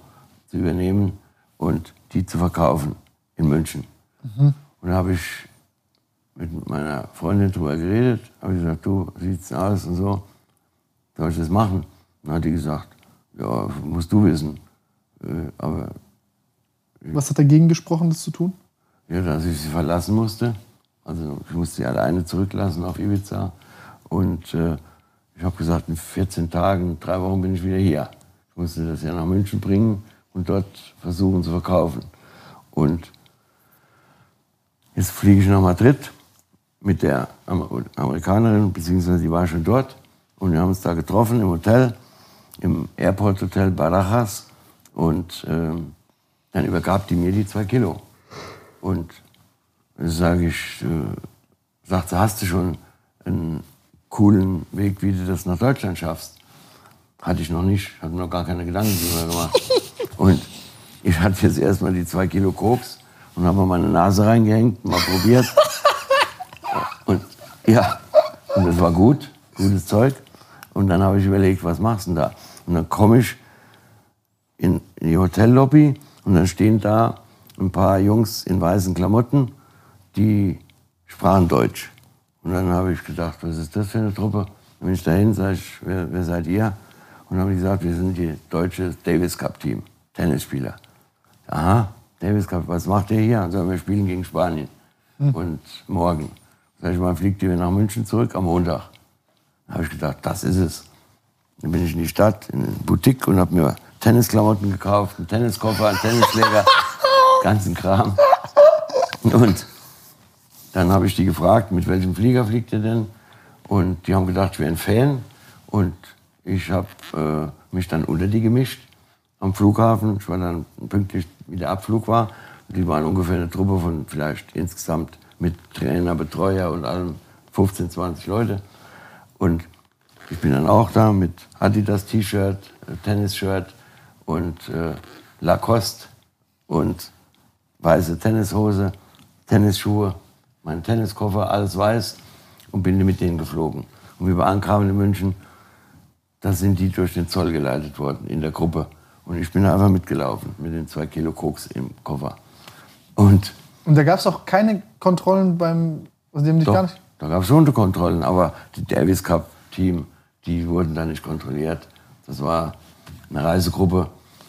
zu übernehmen und die zu verkaufen in München. Mhm. Und da habe ich mit meiner Freundin darüber geredet, habe ich gesagt, du, sieht's aus und so, soll ich das machen? dann hat die gesagt, ja, musst du wissen. Äh, aber Was hat dagegen gesprochen, das zu tun? Ja, dass ich sie verlassen musste. Also ich musste sie alleine zurücklassen auf Ibiza. Und äh, ich habe gesagt, in 14 Tagen, drei Wochen bin ich wieder hier. Ich musste das ja nach München bringen und dort versuchen zu verkaufen. Und jetzt fliege ich nach Madrid mit der Amerikanerin, beziehungsweise die war schon dort. Und wir haben uns da getroffen im Hotel, im Airport Hotel Barajas. Und ähm, dann übergab die mir die zwei Kilo. Und dann sage ich, äh, sagt sie, hast du schon einen coolen Weg, wie du das nach Deutschland schaffst? Hatte ich noch nicht, hatte mir noch gar keine Gedanken darüber gemacht. Und ich hatte jetzt erstmal die zwei Kilo Koks und habe mal meine Nase reingehängt, mal probiert. Und ja, und das war gut, gutes Zeug. Und dann habe ich überlegt, was machst du denn da? Und dann komme ich in, in die Hotellobby und dann stehen da ein paar Jungs in weißen Klamotten, die sprachen Deutsch. Und dann habe ich gedacht, was ist das für eine Truppe? Dann bin ich dahin, sage ich, wer, wer seid ihr? Und habe ich gesagt, wir sind die deutsche Davis Cup Team, Tennisspieler. Aha, Davis Cup, was macht ihr hier? Und sagen wir spielen gegen Spanien. Hm. Und morgen. Sag ich mal, fliegt ihr nach München zurück am Montag. Da habe ich gedacht, das ist es. Dann bin ich in die Stadt, in eine Boutique und habe mir Tennisklamotten gekauft, einen Tenniskoffer, einen Tennisschläger, ganzen Kram. Und dann habe ich die gefragt, mit welchem Flieger fliegt ihr denn? Und die haben gedacht, ich wäre ein Fan. Und ich habe äh, mich dann unter die gemischt am Flughafen. Ich war dann pünktlich, wie der Abflug war. Die waren ungefähr eine Truppe von vielleicht insgesamt mit Trainer, Betreuer und allem 15, 20 Leute. Und ich bin dann auch da mit Adidas T-Shirt, äh, Tennisshirt und äh, Lacoste und weiße Tennishose, Tennisschuhe, mein Tenniskoffer, alles weiß und bin mit denen geflogen. Und wie wir ankamen in München, da sind die durch den Zoll geleitet worden in der Gruppe. Und ich bin einfach mitgelaufen mit den zwei Kilo Koks im Koffer. Und und da gab es auch keine Kontrollen beim, also dem nicht gar nicht? Da gab es schon Kontrollen, aber die Davis Cup Team, die wurden da nicht kontrolliert. Das war eine Reisegruppe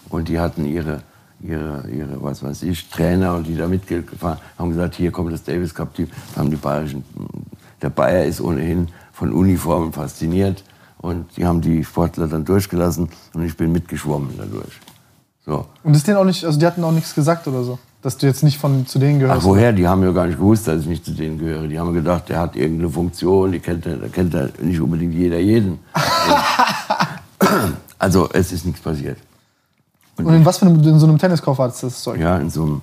und die hatten ihre, ihre, ihre, was weiß ich, Trainer und die da mitgefahren haben gesagt, hier kommt das Davis Cup Team. Haben die Bayerischen, der Bayer ist ohnehin von Uniformen fasziniert und die haben die Sportler dann durchgelassen und ich bin mitgeschwommen dadurch. So. Und ist denen auch nicht, also die hatten auch nichts gesagt oder so? Dass du jetzt nicht von, zu denen gehörst? Ach, woher? Die haben ja gar nicht gewusst, dass ich nicht zu denen gehöre. Die haben gedacht, der hat irgendeine Funktion, die kennt, da kennt nicht unbedingt jeder jeden. also es ist nichts passiert. Und, in was für einem, in so einem Tenniskoffer hat das Zeug? Ja, in so einem,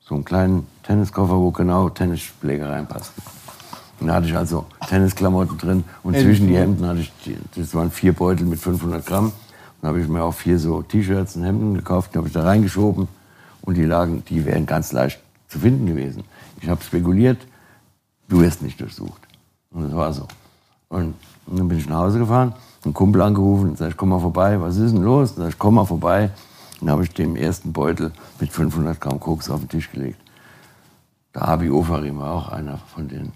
so einem kleinen Tenniskoffer, wo genau Tennisschläge reinpassten. Und da hatte ich also Tennisklamotten drin und Ey, zwischen die Hemden hatte ich, das waren vier Beutel mit 500 Gramm. Dann habe ich mir auch vier so T-Shirts und Hemden gekauft, die habe ich da reingeschoben und die lagen, die wären ganz leicht zu finden gewesen. Ich habe spekuliert, du wirst nicht durchsucht. Und das war so. Und, und dann bin ich nach Hause gefahren, einen Kumpel angerufen, sag ich, komm mal vorbei, was ist denn los? Sag ich, komm mal vorbei. Dann habe ich dem ersten Beutel mit 500 Gramm Koks auf den Tisch gelegt. Der Abi Ofarim war auch einer von denen.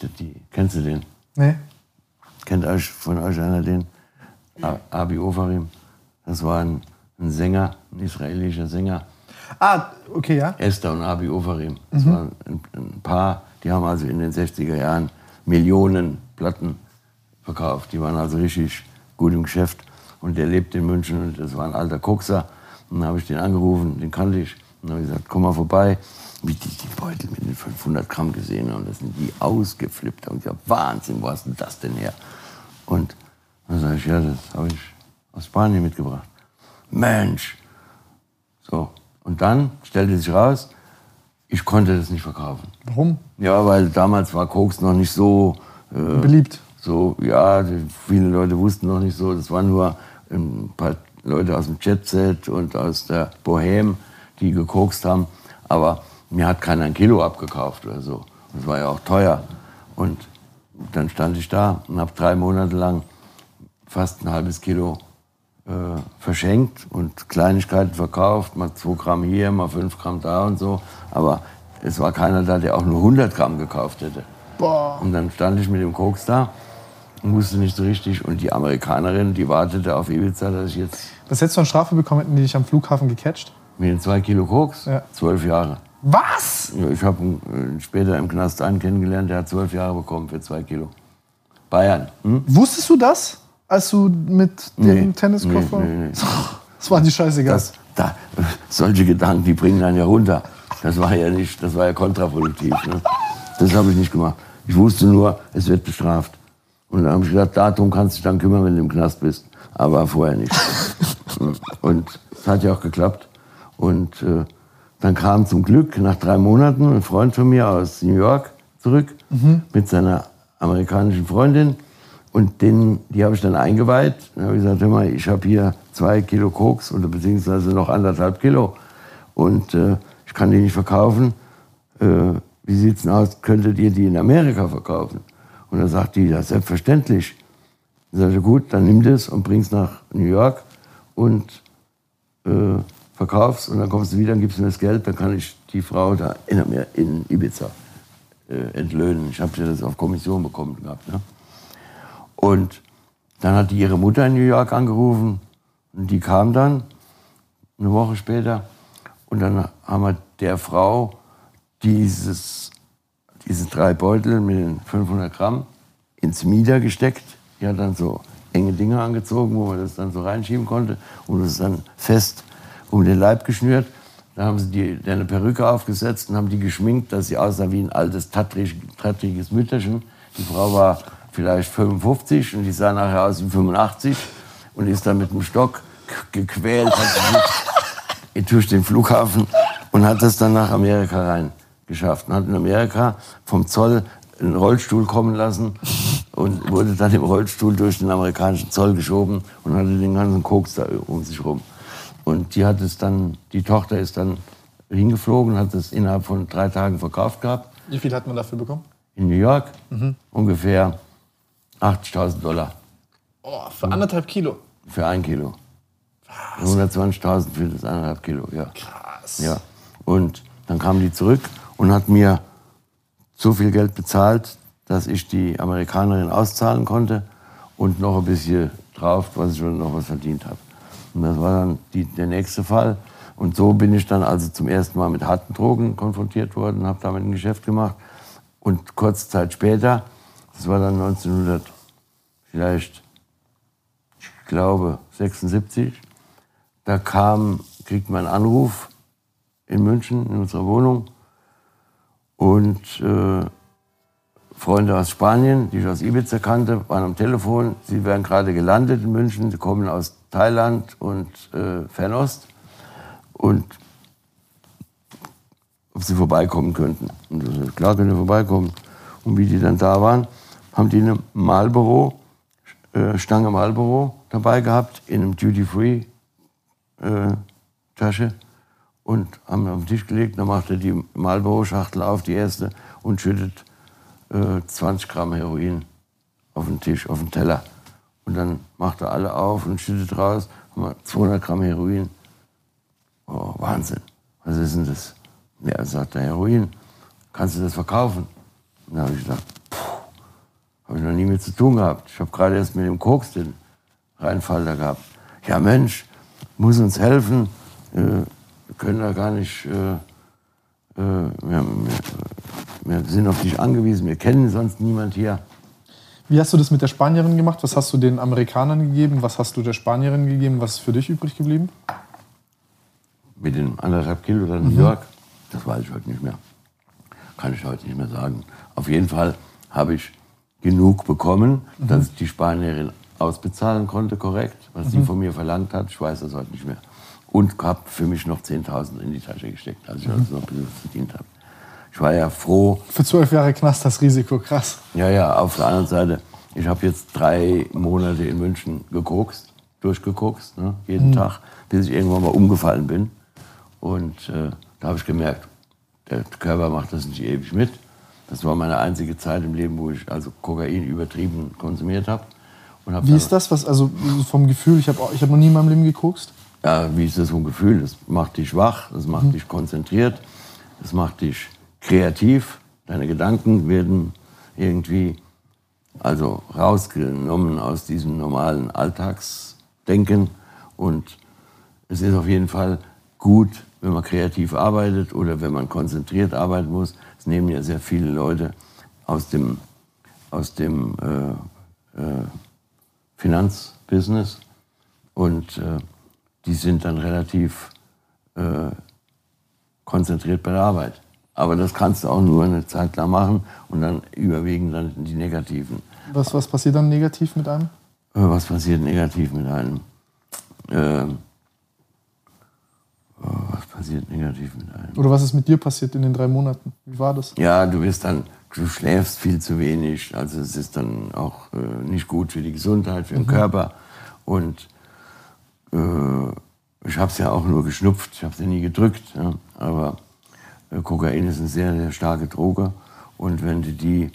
Die, die, kennst du den? Nee. Kennt euch von euch einer den? Abi Ofarim. Das war ein, ein Sänger, ein israelischer Sänger Ah, okay, ja. Esther und Abi Ofarim. Das waren ein, ein Paar, die haben also in den 60er Jahren Millionen Platten verkauft. Die waren also richtig gut im Geschäft. Und der lebt in München und das war ein alter Kokser. Und dann habe ich den angerufen, den kannte ich. Und dann habe ich gesagt, komm mal vorbei. Wie die die Beutel mit den 500 Gramm gesehen haben, das sind die ausgeflippt. Und ich gesagt, Wahnsinn, wo hast du das denn her? Und dann sage ich, ja, das habe ich aus Spanien mitgebracht. Mensch, so. Und dann stellte sich raus, ich konnte das nicht verkaufen. Warum? Ja, weil damals war Koks noch nicht so, äh, Beliebt. So, ja, viele Leute wussten noch nicht so. Das waren nur ein paar Leute aus dem Jet Set und aus der Bohème, die gekokst haben. Aber mir hat keiner ein Kilo abgekauft oder so. Das war ja auch teuer. Und dann stand ich da und habe drei Monate lang fast ein halbes Kilo äh, verschenkt und Kleinigkeiten verkauft, mal zwei Gramm hier, mal fünf Gramm da und so. Aber es war keiner da, der auch nur 100 Gramm gekauft hätte. Boah. Und dann stand ich mit dem Koks da wusste nicht so richtig. Und die Amerikanerin, die wartete auf Ibiza, dass ich jetzt Was hättest du an Strafe bekommen, hätten die dich am Flughafen gecatcht? mit den zwei Kilo Koks, Ja. zwölf Jahre. Was? Ja, Ich habe äh, später im Knast einen kennengelernt, der hat zwölf Jahre bekommen für zwei Kilo. Bayern. Hm? Wusstest du das, als du mit dem Nee, Tenniskoffer? nee, nee. Das war die scheißegal. Das, da, solche Gedanken, die bringen einen ja runter. Das war ja nicht, das war ja kontraproduktiv. Ne? Das habe ich nicht gemacht. Ich wusste nur, es wird bestraft. Und dann habe ich gedacht, darum kannst du dich dann kümmern, wenn du im Knast bist. Aber vorher nicht. Und es hat ja auch geklappt. Und äh, dann kam zum Glück nach drei Monaten ein Freund von mir aus New York zurück mit seiner amerikanischen Freundin. Und den, die habe ich dann eingeweiht. Dann habe ich gesagt, hör mal, ich habe hier zwei Kilo Koks oder beziehungsweise noch anderthalb Kilo. Und äh, ich kann die nicht verkaufen. Äh, wie sieht's denn aus? Könntet ihr die in Amerika verkaufen? Und dann sagt die, ja, selbstverständlich. Dann sagte ich, gut, dann nimm das und bring's nach New York und äh, verkaufst und dann kommst du wieder und gibst mir das Geld, dann kann ich die Frau da in, in Ibiza äh, entlöhnen. Ich habe das auf Kommission bekommen gehabt. Ne? Und dann hat die ihre Mutter in New York angerufen und die kam dann eine Woche später und dann haben wir der Frau dieses, diese drei Beutel mit den 500 Gramm ins Mieder gesteckt. Die hat dann so enge Dinge angezogen, wo man das dann so reinschieben konnte und ist dann fest um den Leib geschnürt. Da haben sie die, der eine Perücke aufgesetzt und haben die geschminkt, dass sie aussah wie ein altes, tattrig- tattriges Mütterchen. Die Frau war vielleicht 55 und die sah nachher aus wie 85 und ist dann mit dem Stock gequält, hat durch den Flughafen und hat das dann nach Amerika rein geschafft. Und hat in Amerika vom Zoll einen Rollstuhl kommen lassen und wurde dann im Rollstuhl durch den amerikanischen Zoll geschoben und hatte den ganzen Koks da um sich rum. Und die hat es dann, die Tochter ist dann hingeflogen, hat es innerhalb von drei Tagen verkauft gehabt Wie viel hat man dafür bekommen? in New York, ungefähr 80.000 Dollar Oh, für anderthalb Kilo. für ein Kilo. 120.000 für das eineinhalb Kilo, ja. Krass. Ja. Und dann kam die zurück und hat mir so viel Geld bezahlt, dass ich die Amerikanerin auszahlen konnte und noch ein bisschen drauf, was ich noch was verdient habe. Und das war dann die, der nächste Fall. Und so bin ich dann also zum ersten Mal mit harten Drogen konfrontiert worden, habe damit ein Geschäft gemacht. Und kurze Zeit später, das war dann 1900, vielleicht, ich glaube 76, da kam, kriegt man einen Anruf in München, in unserer Wohnung. Und äh, Freunde aus Spanien, die ich aus Ibiza kannte, waren am Telefon. Sie wären gerade gelandet in München. Sie kommen aus Thailand und äh, Fernost. Und ob sie vorbeikommen könnten. Und ich sagte, klar, können wir vorbeikommen. Und wie die dann da waren, haben die eine Marlboro, äh, Stange Marlboro dabei gehabt, in einem Duty-Free äh, und haben auf den Tisch gelegt. Dann macht er die Marlboro-Schachtel auf, die erste, und schüttet äh, 20 Gramm Heroin auf den Tisch, auf den Teller. Und dann macht er alle auf und schüttet raus, haben wir 200 Gramm Heroin. Oh, Wahnsinn. Was ist denn das? Ja, sagt der Heroin. Kannst du das verkaufen? Und da habe ich gedacht, habe ich noch nie mit zu tun gehabt. Ich habe gerade erst mit dem Koks den Reinfall da gehabt. Ja Mensch, muss uns helfen. Äh, können da gar nicht, äh, wir, wir, wir sind auf dich angewiesen, wir kennen sonst niemand hier. Wie hast du das mit der Spanierin gemacht? Was hast du den Amerikanern gegeben? Was hast du der Spanierin gegeben? Was ist für dich übrig geblieben? Mit den anderthalb Kilo oder New York, das weiß ich heute nicht mehr. Kann ich heute nicht mehr sagen. Auf jeden Fall habe ich genug bekommen, dass ich die Spanierin ausbezahlen konnte, korrekt, was sie von mir verlangt hat. Ich weiß das heute nicht mehr. Und habe für mich noch 10.000 in die Tasche gesteckt, als ich also noch ein bisschen verdient habe. Ich war ja froh, Für zwölf Jahre Knast das Risiko, krass. ja, ja, auf der anderen Seite, ich habe jetzt drei Monate in München gekokst, durchgekokst, ne, jeden Tag, bis ich irgendwann mal umgefallen bin. Und äh, da habe ich gemerkt, der Körper macht das nicht ewig mit. Das war meine einzige Zeit im Leben, wo ich also Kokain übertrieben konsumiert habe. Wie ist das? Was, also vom Gefühl, ich habe ich hab noch nie in meinem Leben gekokst. Ja, wie ist das so ein Gefühl? Das macht dich wach, das macht dich konzentriert, das macht dich kreativ. Deine Gedanken werden irgendwie also rausgenommen aus diesem normalen Alltagsdenken. Und es ist auf jeden Fall gut, wenn man kreativ arbeitet oder wenn man konzentriert arbeiten muss. Es nehmen ja sehr viele Leute aus dem, aus dem äh, äh, Finanzbusiness und äh, die sind dann relativ äh, konzentriert bei der Arbeit. Aber das kannst du auch nur eine Zeit lang machen und dann überwiegen dann die negativen. Was, was passiert dann negativ mit einem? Äh, Was passiert negativ mit einem? Ähm, oh, was passiert negativ mit einem? Oder was ist mit dir passiert in den drei Monaten? Wie war das? Ja, du bist dann, du schläfst viel zu wenig. Also es ist dann auch äh, nicht gut für die Gesundheit, für den Körper. Und äh, ich habe es ja auch nur geschnupft, ich habe es ja nie gedrückt. Ja. Aber äh, Kokain ist eine sehr, sehr starke Droge. Und wenn du die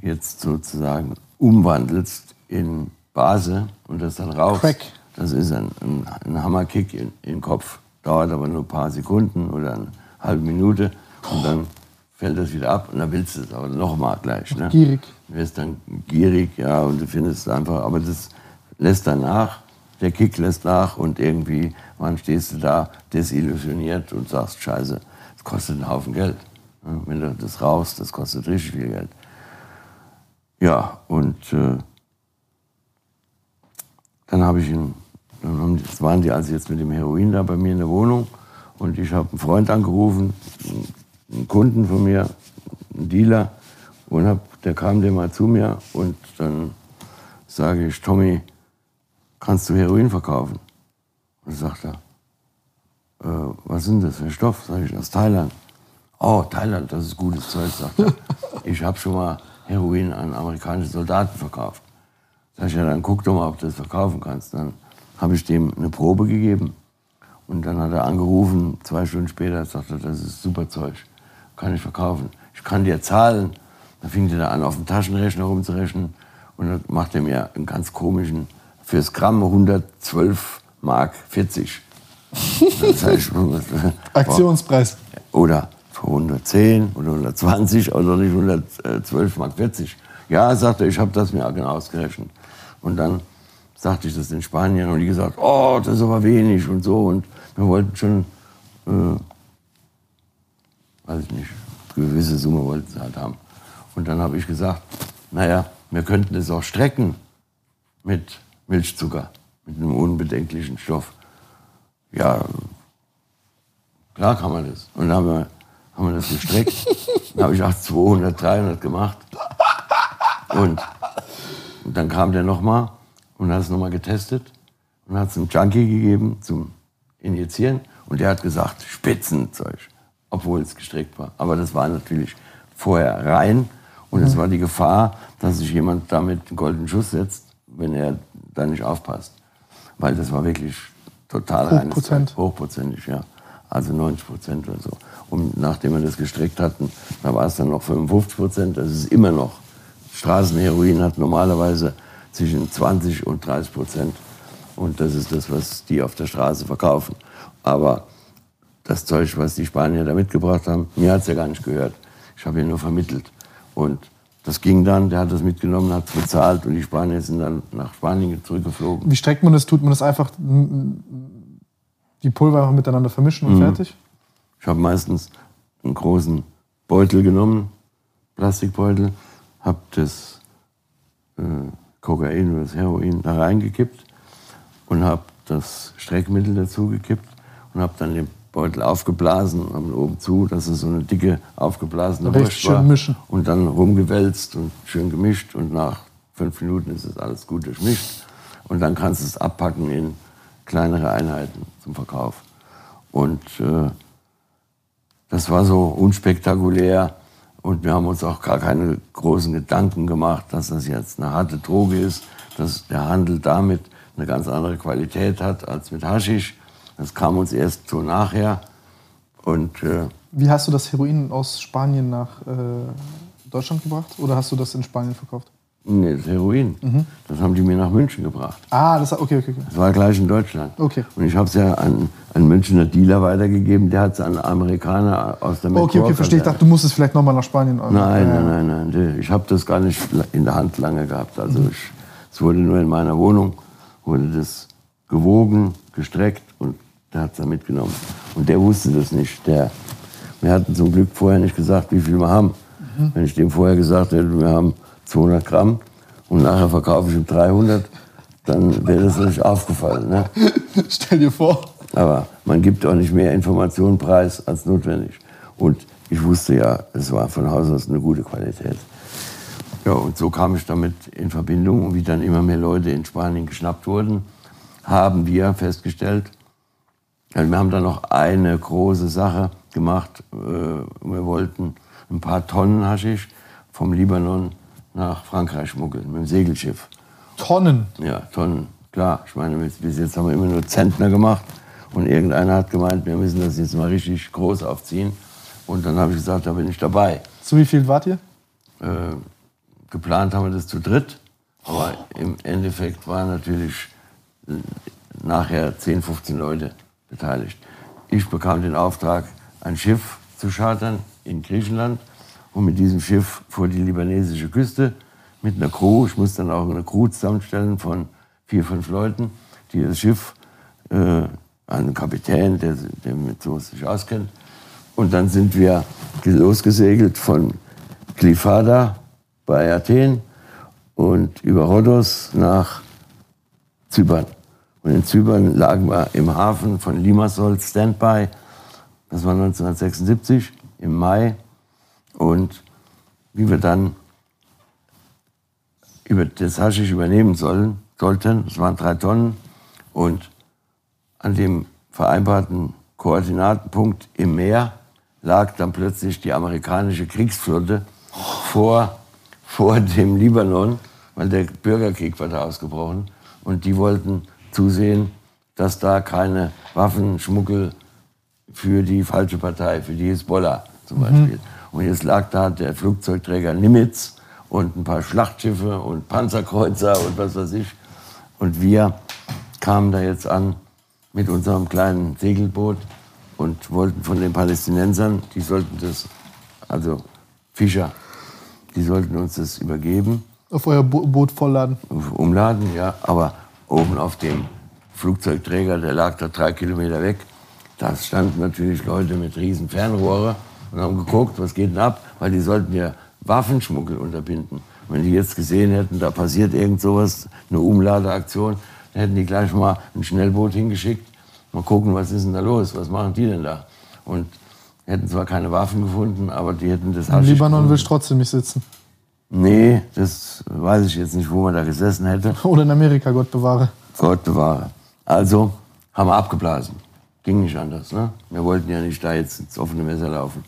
jetzt sozusagen umwandelst in Base und das dann rauchst, Crack. das ist ein, ein, ein Hammerkick in, in den Kopf. Dauert aber nur ein paar Sekunden oder eine halbe Minute und dann fällt das wieder ab und dann willst du es aber nochmal gleich. Ne? Gierig. Du wirst dann gierig, ja, und du findest es einfach, aber das lässt dann nach, der Kick lässt nach und irgendwie, wann stehst du da desillusioniert und sagst, scheiße, das kostet einen Haufen Geld. Wenn du das rauchst, das kostet richtig viel Geld. Ja, und äh, dann habe ich ihn, dann haben, das waren die also jetzt mit dem Heroin da bei mir in der Wohnung und ich habe einen Freund angerufen, einen- einen Kunden von mir, einen Dealer und hab, der kam der mal zu mir und dann sage ich, Tommy, kannst du Heroin verkaufen? Und sagt er, äh, was sind das für ein Stoff? Sag ich, aus Thailand. Oh, Thailand, das ist gutes Zeug, sagt er. Ich habe schon mal Heroin an amerikanische Soldaten verkauft. Sag ich, ja, dann guck doch mal, ob du das verkaufen kannst. Dann habe ich dem eine Probe gegeben. Und dann hat er angerufen, zwei Stunden später, sagt er, das ist super Zeug, kann ich verkaufen. Ich kann dir zahlen. Dann fing der da an, auf dem Taschenrechner rumzurechnen. Und dann macht er mir einen ganz komischen, fürs Gramm 112 Mark 40. Dann sag ich, Aktionspreis. oder für 110 oder 120 oder nicht 112 Mark 40. Ja, sagte er, ich habe das mir genau ausgerechnet. Und dann sagte ich das in Spanien und die gesagt, oh, das ist aber wenig und so. Und wir wollten schon, äh, weiß ich nicht, eine gewisse Summe wollten sie halt haben. Und dann habe ich gesagt, naja, wir könnten es auch strecken mit Milchzucker, mit einem unbedenklichen Stoff. Ja, Klar kann man das. Und dann haben wir, haben wir das gestreckt. dann habe ich auch 200, 300 gemacht. Und, und dann kam der nochmal und hat es nochmal getestet und hat es einem Junkie gegeben zum Injizieren. Und der hat gesagt, Spitzenzeug, obwohl es gestreckt war. Aber das war natürlich vorher rein. Und es war die Gefahr, dass sich jemand damit einen goldenen Schuss setzt, wenn er da nicht aufpasst. Weil das war wirklich total reines Hochprozent. Zeug. Hochprozentig, ja. Also 90 Prozent oder so. Und nachdem wir das gestreckt hatten, da war es dann noch 55 Prozent. Das ist immer noch. Straßenheroin hat normalerweise zwischen 20 und 30 Prozent. Und das ist das, was die auf der Straße verkaufen. Aber das Zeug, was die Spanier da mitgebracht haben, mir hat es ja gar nicht gehört. Ich habe ja nur vermittelt. Und das ging dann, der hat das mitgenommen, hat es bezahlt und die Spanier sind dann nach Spanien zurückgeflogen. Wie streckt man das? Tut man das einfach die Pulver einfach miteinander vermischen und fertig? Ich habe meistens einen großen Beutel genommen, Plastikbeutel, habe das äh, Kokain oder das Heroin da reingekippt und habe das Streckmittel dazugekippt und habe dann den Beutel aufgeblasen und oben zu, dass es so eine dicke aufgeblasene Richtig Wurst schön war. mischen. Und dann rumgewälzt und schön gemischt und nach fünf Minuten ist es alles gut durchmischt. Und dann kannst du es abpacken in kleinere Einheiten zum Verkauf. Und äh, das war so unspektakulär und wir haben uns auch gar keine großen Gedanken gemacht, dass das jetzt eine harte Droge ist, dass der Handel damit eine ganz andere Qualität hat als mit Haschisch. Das kam uns erst so nachher. Und äh, Wie hast du das Heroin aus Spanien nach äh, Deutschland gebracht? Oder hast du das in Spanien verkauft? nee, das Heroin, das haben die mir nach München gebracht. Ah, das okay, okay, okay. Das war gleich in Deutschland. Okay. Und ich habe es ja an einen Münchner Dealer weitergegeben, der hat es an Amerikaner aus der Okay, okay, verstehe. Ich dachte, du musstest vielleicht nochmal nach Spanien. Nein, Ja, ja. nein, nein, nein. Ich habe das gar nicht in der Hand lange gehabt. Also ich, es wurde nur in meiner Wohnung, wurde das gewogen, gestreckt der hat es dann mitgenommen. Und der wusste das nicht. Der, wir hatten zum Glück vorher nicht gesagt, wie viel wir haben. Wenn ich dem vorher gesagt hätte, wir haben 200 Gramm und nachher verkaufe ich ihm 300, dann wäre das nicht aufgefallen. Ne? Stell dir vor. Aber man gibt auch nicht mehr Informationen preis als notwendig. Und ich wusste ja, es war von Haus aus eine gute Qualität. Ja, und so kam ich damit in Verbindung. Und wie dann immer mehr Leute in Spanien geschnappt wurden, haben wir festgestellt, wir haben dann noch eine große Sache gemacht. Äh, Wir wollten ein paar Tonnen Haschisch vom Libanon nach Frankreich schmuggeln mit dem Segelschiff. Tonnen. Ja, Tonnen, klar. Ich meine, bis jetzt haben wir immer nur Zentner gemacht. Und irgendeiner hat gemeint, wir müssen das jetzt mal richtig groß aufziehen. Und dann habe ich gesagt, da bin ich dabei. Zu wie viel wart ihr? Äh, geplant haben wir das zu dritt. Aber im Endeffekt waren natürlich äh, nachher 10, 15 Leute beteiligt. Ich bekam den Auftrag, ein Schiff zu chartern in Griechenland. Und mit diesem Schiff vor die libanesische Küste mit einer Crew. Ich musste dann auch eine Crew zusammenstellen von vier, fünf Leuten, die das Schiff, äh, einen Kapitän, der, der mit so sich auskennt. Und dann sind wir losgesegelt von Glyfada bei Athen und über Rhodos nach Zypern. Und in Zypern lagen wir im Hafen von Limassol Standby. Das war 1976 im Mai. Und wie wir dann über das Haschisch übernehmen sollen, sollten, das waren drei Tonnen, und an dem vereinbarten Koordinatenpunkt im Meer lag dann plötzlich die amerikanische Kriegsflotte vor, vor dem Libanon, weil der Bürgerkrieg war da ausgebrochen. Und die wollten zusehen, dass da keine Waffenschmuggel für die falsche Partei, für die Hisbollah zum Beispiel. Und jetzt lag da der Flugzeugträger Nimitz und ein paar Schlachtschiffe und Panzerkreuzer und was weiß ich. Und wir kamen da jetzt an mit unserem kleinen Segelboot und wollten von den Palästinensern, die sollten das, also Fischer, die sollten uns das übergeben Auf euer Bo Boot vollladen. umladen, ja, aber oben auf dem Flugzeugträger, der lag da drei Kilometer weg, da standen natürlich Leute mit riesen Fernrohre und haben geguckt, was geht denn ab, weil die sollten ja Waffenschmuggel unterbinden. Wenn die jetzt gesehen hätten, da passiert irgend sowas, eine Umladeaktion, dann hätten die gleich mal ein Schnellboot hingeschickt, mal gucken, was ist denn da los, was machen die denn da? Und hätten zwar keine Waffen gefunden, aber die hätten das Im Libanon gefunden. willst du trotzdem nicht sitzen. Nee, das weiß ich jetzt nicht, wo man da gesessen hätte. Oder in Amerika, Gott bewahre. Gott bewahre. Also haben wir abgeblasen. Ging nicht anders. Ne? Wir wollten ja nicht da jetzt ins offene Messer laufen.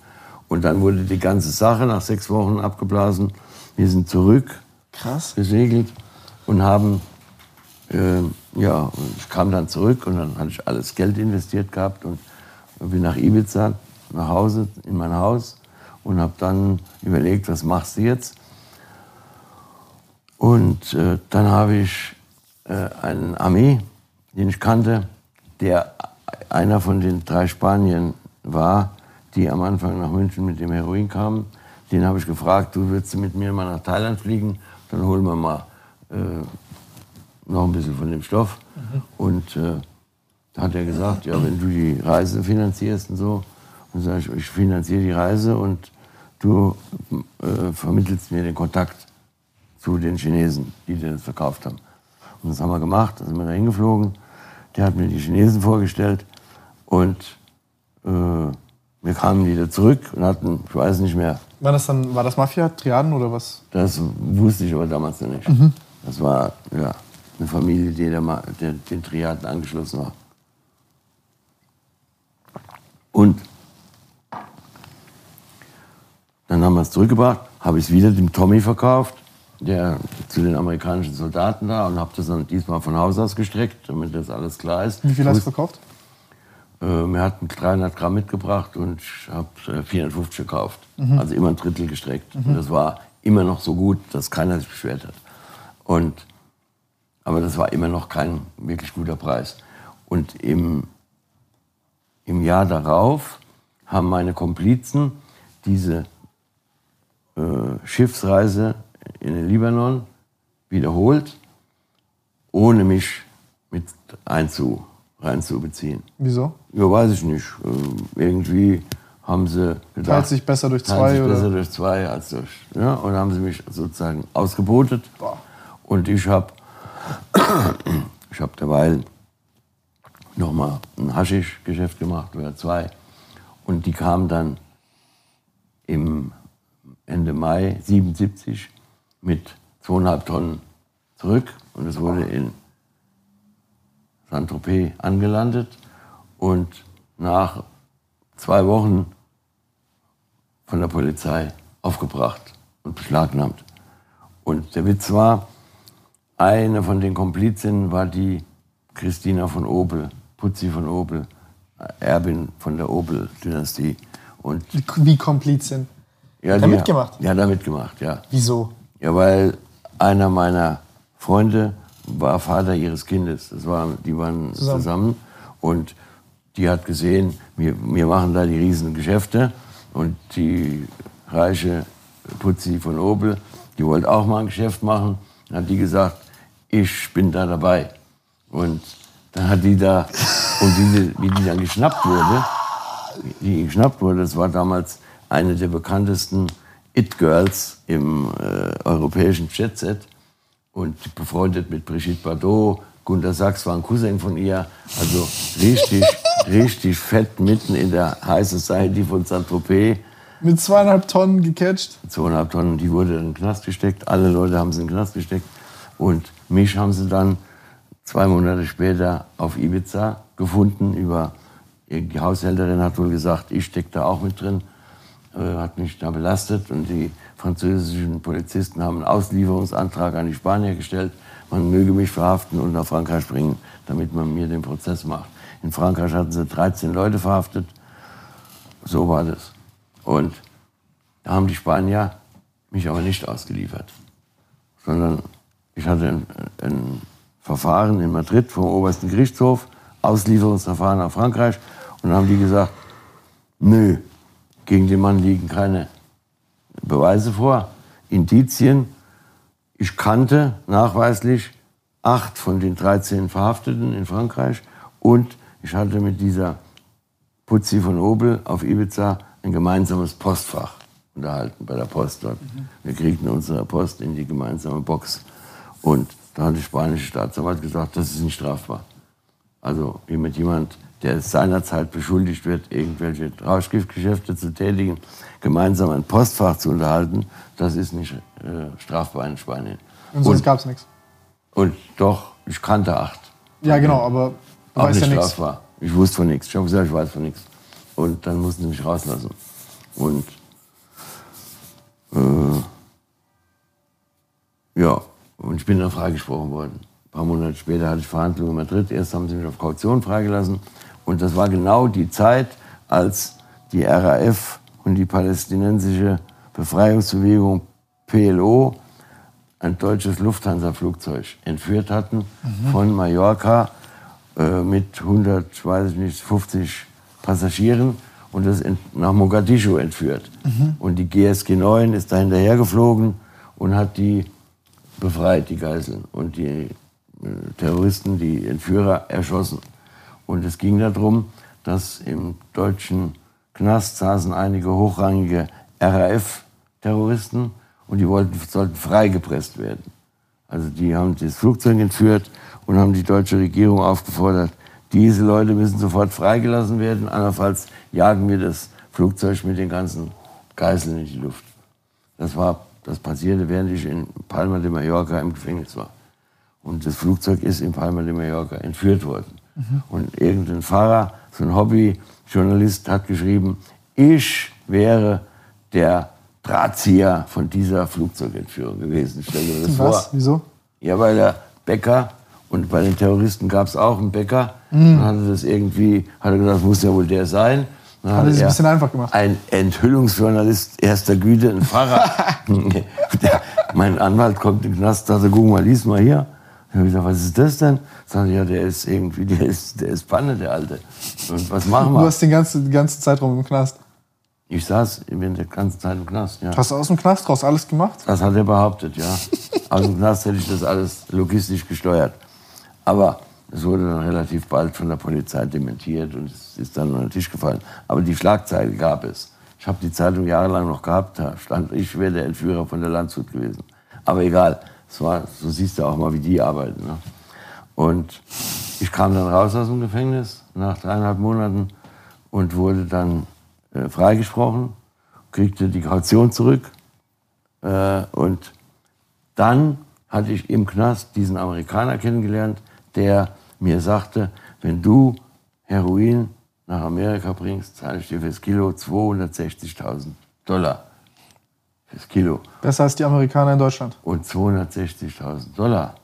Und dann wurde die ganze Sache nach sechs Wochen abgeblasen. Wir sind zurück Krass. gesegelt und haben, äh, ja, und ich kam dann zurück und dann hatte ich alles Geld investiert gehabt und bin nach Ibiza, nach Hause, in mein Haus und habe dann überlegt, was machst du jetzt? Und äh, dann habe ich äh, einen Armee, den ich kannte, der einer von den drei Spaniern war, die am Anfang nach München mit dem Heroin kamen. Den habe ich gefragt, du würdest mit mir mal nach Thailand fliegen, dann holen wir mal äh, noch ein bisschen von dem Stoff. Und äh, Da hat er gesagt, ja, wenn du die Reise finanzierst und so, dann sage ich, ich finanziere die Reise und du äh, vermittelst mir den Kontakt zu den Chinesen, die das verkauft haben. Und das haben wir gemacht, da sind wir da hingeflogen. Der hat mir die Chinesen vorgestellt und äh, wir kamen wieder zurück und hatten, ich weiß nicht mehr. War das dann, war das Mafia, Triaden oder was? Das wusste ich aber damals noch nicht. Das war ja, eine Familie, die der, der, den Triaden angeschlossen war. Und dann haben wir es zurückgebracht, habe ich es wieder dem Tommy verkauft, der zu den amerikanischen Soldaten da und habe das dann diesmal von Haus aus gestreckt, damit das alles klar ist. Wie viel hast du verkauft? Äh, wir hatten 300 Gramm mitgebracht und ich habe äh, 450 gekauft. Mhm. Also immer ein Drittel gestreckt. Und das war immer noch so gut, dass keiner sich beschwert hat. Und, aber das war immer noch kein wirklich guter Preis. Und im, im Jahr darauf haben meine Komplizen diese äh, Schiffsreise in den Libanon wiederholt, ohne mich mit einzu, reinzubeziehen. Wieso? Ja, weiß ich nicht. Ähm, irgendwie haben sie gedacht, Teilt sich besser durch zwei, sich oder? besser durch zwei als durch. Ja, und haben sie mich sozusagen ausgebotet. Boah. Und ich habe ich hab derweil nochmal ein Haschisch-Geschäft gemacht oder zwei. Und die kamen dann im Ende Mai 77 mit zweieinhalb Tonnen zurück. Und es wurde in Saint-Tropez angelandet. Und nach zwei Wochen von der Polizei aufgebracht und beschlagnahmt. Und der Witz war, eine von den Komplizinnen war die Christina von Opel, Putzi von Opel, Erbin von der Opel-Dynastie. Und Wie, Komplizin. ja, Hat er die- mitgemacht? Ja, da mitgemacht, ja. Wieso? Ja, weil einer meiner Freunde war Vater ihres Kindes. Das war, die waren Zusammen. zusammen. und die hat gesehen, wir, wir machen da die riesen Geschäfte und die reiche Putzi von Opel, die wollte auch mal ein Geschäft machen. Dann hat die gesagt, ich bin da dabei. Und dann hat die da, und wie die, wie die dann geschnappt wurde, die geschnappt wurde, das war damals eine der bekanntesten It-Girls im äh, europäischen Jet-Set und befreundet mit Brigitte Bardot. Gunter Sachs war ein Cousin von ihr. Also richtig, richtig fett mitten in der High Society von Saint-Tropez. Mit zweieinhalb Tonnen gecatcht. Zweieinhalb Tonnen, die wurde in den Knast gesteckt. Alle Leute haben sie in den Knast gesteckt. Und mich haben sie dann zwei Monate später auf Ibiza gefunden. Über die Haushälterin hat wohl gesagt, ich stecke da auch mit drin. Äh, hat mich da belastet. Und die französischen Polizisten haben einen Auslieferungsantrag an die Spanier gestellt. Man möge mich verhaften und nach Frankreich bringen, damit man mir den Prozess macht. In Frankreich hatten sie 13 Leute verhaftet. So war das. Und da haben die Spanier mich aber nicht ausgeliefert, sondern ich hatte ein, ein Verfahren in Madrid vom obersten Gerichtshof, Auslieferungsverfahren nach Frankreich. Und dann haben die gesagt, nö, gegen den Mann liegen keine Beweise vor, Indizien. Ich kannte nachweislich acht von den 13 Verhafteten in Frankreich und ich hatte mit dieser Putzi von Opel auf Ibiza ein gemeinsames Postfach unterhalten bei der Post dort. Wir kriegten unsere Post in die gemeinsame Box. Und da hat die spanische Staatsanwalt gesagt, das ist nicht strafbar. Also wie mit jemand, der seinerzeit beschuldigt wird, irgendwelche Rauschgiftgeschäfte zu tätigen, gemeinsam ein Postfach zu unterhalten, das ist nicht äh, strafbar in Spanien. Und sonst gab es nichts. und doch, ich kannte acht. Ja, genau, aber du Auch nicht ja strafbar. Ich wusste von nichts. Ich habe gesagt, ich weiß von nichts. Und dann mussten sie mich rauslassen. Und äh, ja, und ich bin dann freigesprochen worden. Ein paar Monate später hatte ich Verhandlungen in Madrid. Erst haben sie mich auf Kaution freigelassen. Und das war genau die Zeit, als die RAF und die palästinensische Befreiungsbewegung PLO ein deutsches Lufthansa-Flugzeug entführt hatten von Mallorca äh, mit 100, ich weiß ich nicht, 50 Passagieren und das ent nach Mogadischu entführt. Und die GSG 9 ist da hinterher geflogen und hat die befreit, die Geiseln, und die äh, Terroristen, die Entführer, erschossen. Und es ging darum, dass im deutschen Knast saßen einige hochrangige RAF-Terroristen und die wollten, sollten freigepresst werden. Also die haben das Flugzeug entführt und haben die deutsche Regierung aufgefordert, diese Leute müssen sofort freigelassen werden, andernfalls jagen wir das Flugzeug mit den ganzen Geiseln in die Luft. Das, war, das passierte, während ich in Palma de Mallorca im Gefängnis war. Und das Flugzeug ist in Palma de Mallorca entführt worden. Mhm. Und irgendein Fahrer, so ein Hobbyjournalist, hat geschrieben, ich wäre der Drahtzieher von dieser Flugzeugentführung gewesen. Stell dir das Was? vor. Wieso? Ja, weil der Bäcker und bei den Terroristen gab es auch einen Bäcker. Mhm. Dann hatte das irgendwie, hat er gesagt, das muss ja wohl der sein. Dann hat er es ein bisschen einfach gemacht. Ein Enthüllungsjournalist erster Güte, ein Pfarrer. der, mein Anwalt kommt in den Knast, sagte, guck mal, lies mal hier. Dann habe ich gesagt, was ist das denn? Sagte ja, der ist irgendwie, der ist, der ist Panne, der Alte. Und was machen wir? Du hast den ganzen, den ganzen Zeitraum im Knast. Ich saß in der ganzen Zeit im Knast, ja. Hast du aus dem Knast raus alles gemacht? Das hat er behauptet, ja. aus dem Knast hätte ich das alles logistisch gesteuert. Aber es wurde dann relativ bald von der Polizei dementiert und es ist dann unter den Tisch gefallen. Aber die Schlagzeile gab es. Ich habe die Zeitung jahrelang noch gehabt, da stand, ich wäre der Entführer von der Landshut gewesen. Aber egal, war, so siehst du auch mal, wie die arbeiten. Ne? Und ich kam dann raus aus dem Gefängnis nach dreieinhalb Monaten und wurde dann äh, freigesprochen, kriegte die Kaution zurück. Äh, und dann hatte ich im Knast diesen Amerikaner kennengelernt, der mir sagte, wenn du Heroin nach Amerika bringst, zahle ich dir fürs Kilo 260.000 Dollar. Fürs Kilo. Besser als die Amerikaner in Deutschland. Und 260.000 Dollar.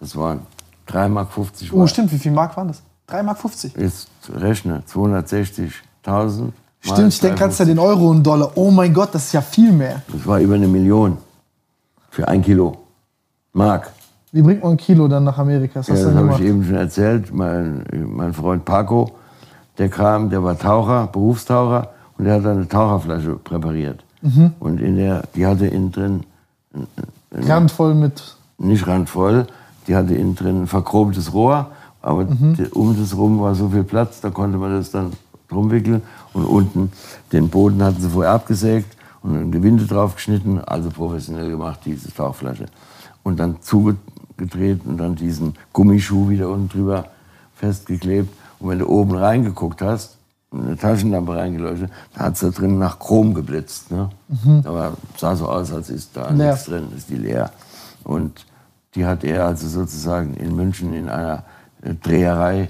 Das waren 3,50 Mark. Oh, stimmt. Wie viel Mark waren das? 3,50 Mark. Jetzt rechne. 260.000. Stimmt, ich denke kannst ja den Euro und Dollar. Oh mein Gott, das ist ja viel mehr. Das war über eine Million. Für ein Kilo. Mark. Wie bringt man ein Kilo dann nach Amerika? Das, ja, das habe ich eben schon erzählt. Mein, mein Freund Paco, der kam, der war Taucher, Berufstaucher und der hat eine Taucherflasche präpariert. Mhm. Und in der, die hatte innen drin. Randvoll mit. Nicht randvoll, die hatte innen drin ein verchromtes Rohr, aber mhm. um das rum war so viel Platz, da konnte man das dann drum wickeln. Und unten den Boden hatten sie vorher abgesägt und ein Gewinde draufgeschnitten, also professionell gemacht, diese Tauchflasche. Und dann zuge gedreht und dann diesen Gummischuh wieder unten drüber festgeklebt. Und wenn du oben reingeguckt hast, eine Taschenlampe reingeleuchtet, da hat es da drin nach Chrom geblitzt. Ne? Mhm. Aber sah so aus, als ist da leer. nichts drin, ist die leer. Und die hat er also sozusagen in München in einer äh, Dreherei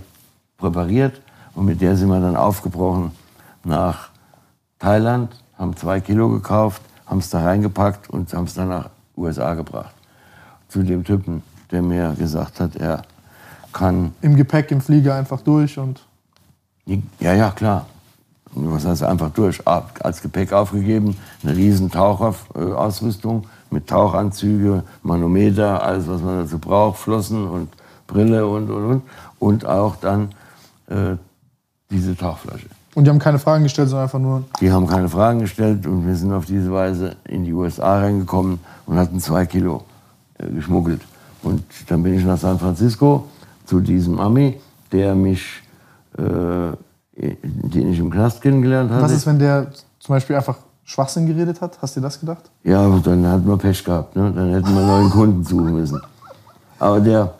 präpariert. Und mit der sind wir dann aufgebrochen nach Thailand, haben zwei Kilo gekauft, haben es da reingepackt und haben es dann nach USA gebracht. Zu dem Typen, der mir gesagt hat, er kann. Im Gepäck, im Flieger einfach durch und. Ja, ja, klar. Was heißt einfach durch? Als Gepäck aufgegeben, eine riesen Taucherausrüstung mit Tauchanzüge, Manometer, alles, was man dazu braucht, Flossen und Brille und, und, und. Und auch dann äh, diese Tauchflasche. Und die haben keine Fragen gestellt, sondern einfach nur. Die haben keine Fragen gestellt und wir sind auf diese Weise in die USA reingekommen und hatten zwei Kilo äh, geschmuggelt. Und dann bin ich nach San Francisco zu diesem Ami, der mich, den ich im Knast kennengelernt habe. Was ist, wenn der zum Beispiel einfach Schwachsinn geredet hat? Hast du das gedacht? Ja, dann hat man Pech gehabt. Ne? Dann hätten wir neuen Kunden suchen müssen. Aber der,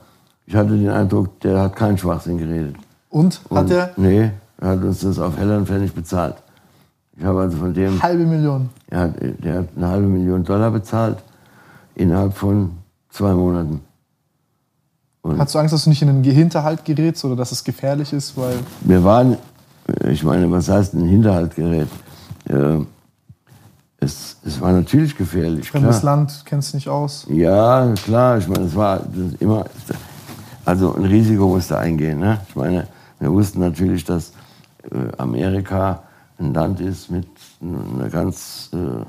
ich hatte den Eindruck, der hat keinen Schwachsinn geredet. Und? Hat er? Nee, er hat uns das auf Heller und Pfennig bezahlt. Ich habe also von dem. Halbe Million. Er hat, der hat eine halbe Million Dollar bezahlt innerhalb von zwei Monaten. Und Hast du Angst, dass du nicht in einen Hinterhalt gerätst oder dass es gefährlich ist? Weil wir waren, ich meine, was heißt ein Hinterhalt gerät? Äh, es, es war natürlich gefährlich. Fremdes klar. Land, kennst du nicht aus? Ja, klar. Ich meine, es war immer. Also ein Risiko musste eingehen. Ne? Ich meine, wir wussten natürlich, dass äh, Amerika ein Land ist mit einer ganz äh,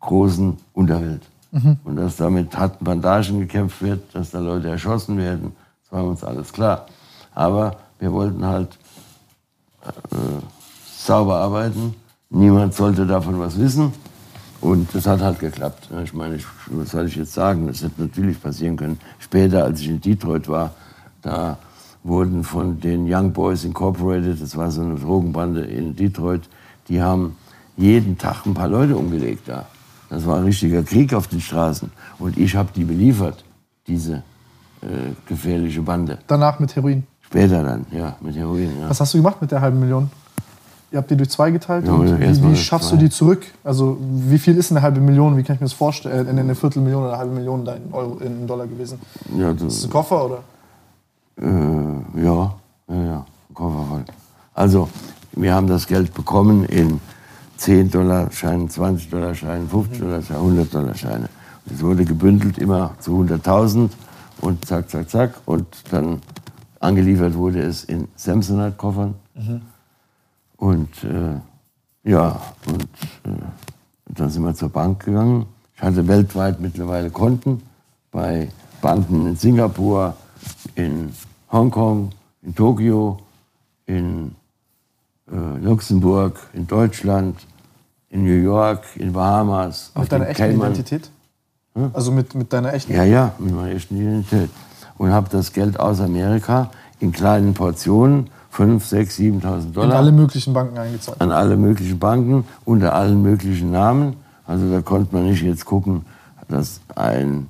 großen Unterwelt. Mhm. Und dass da mit harten Bandagen gekämpft wird, dass da Leute erschossen werden, das war uns alles klar. Aber wir wollten halt äh, sauber arbeiten. Niemand sollte davon was wissen. Und das hat halt geklappt. Ich meine, ich, was soll ich jetzt sagen? Das hätte natürlich passieren können. Später, als ich in Detroit war, da wurden von den Young Boys Incorporated, das war so eine Drogenbande in Detroit, die haben jeden Tag ein paar Leute umgelegt da. Das war ein richtiger Krieg auf den Straßen. Und ich habe die beliefert, diese äh, gefährliche Bande. Danach mit Heroin. Später dann, ja, mit Heroin. Ja. Was hast du gemacht mit der halben Million? Ihr habt die durch zwei geteilt Ja, und wie, wie schaffst zwei. du die zurück? Also wie viel ist eine halbe Million? Wie kann ich mir das vorstellen? Äh, Eine, Viertelmillion oder eine halbe Million in, Euro, in Dollar gewesen? Ja, Ist das das, ein Koffer oder? äh, ja, ja, ja, Koffer voll. Also, wir haben das Geld bekommen in 10 Dollar Scheinen, 20 Dollar Scheinen, 50 Dollar Scheine, 100 Dollar Scheine. Es wurde gebündelt immer zu 100.000 und zack, zack, zack. Und dann angeliefert wurde es in Samsonite-Koffern. Und äh, ja, und äh, dann sind wir zur Bank gegangen. Ich hatte weltweit mittlerweile Konten bei Banken in Singapur, in Hongkong, in Tokio, in äh, Luxemburg, in Deutschland, in New York, in Bahamas, Mit deiner echten Cayman- Identität? Also mit, mit deiner echten ja, ja, mit meiner echten Identität. Und habe das Geld aus Amerika in kleinen Portionen, 5, 6, 7.000 in Dollar, alle möglichen Banken eingezahlt. an alle möglichen Banken, unter allen möglichen Namen. Also da konnte man nicht jetzt gucken, dass ein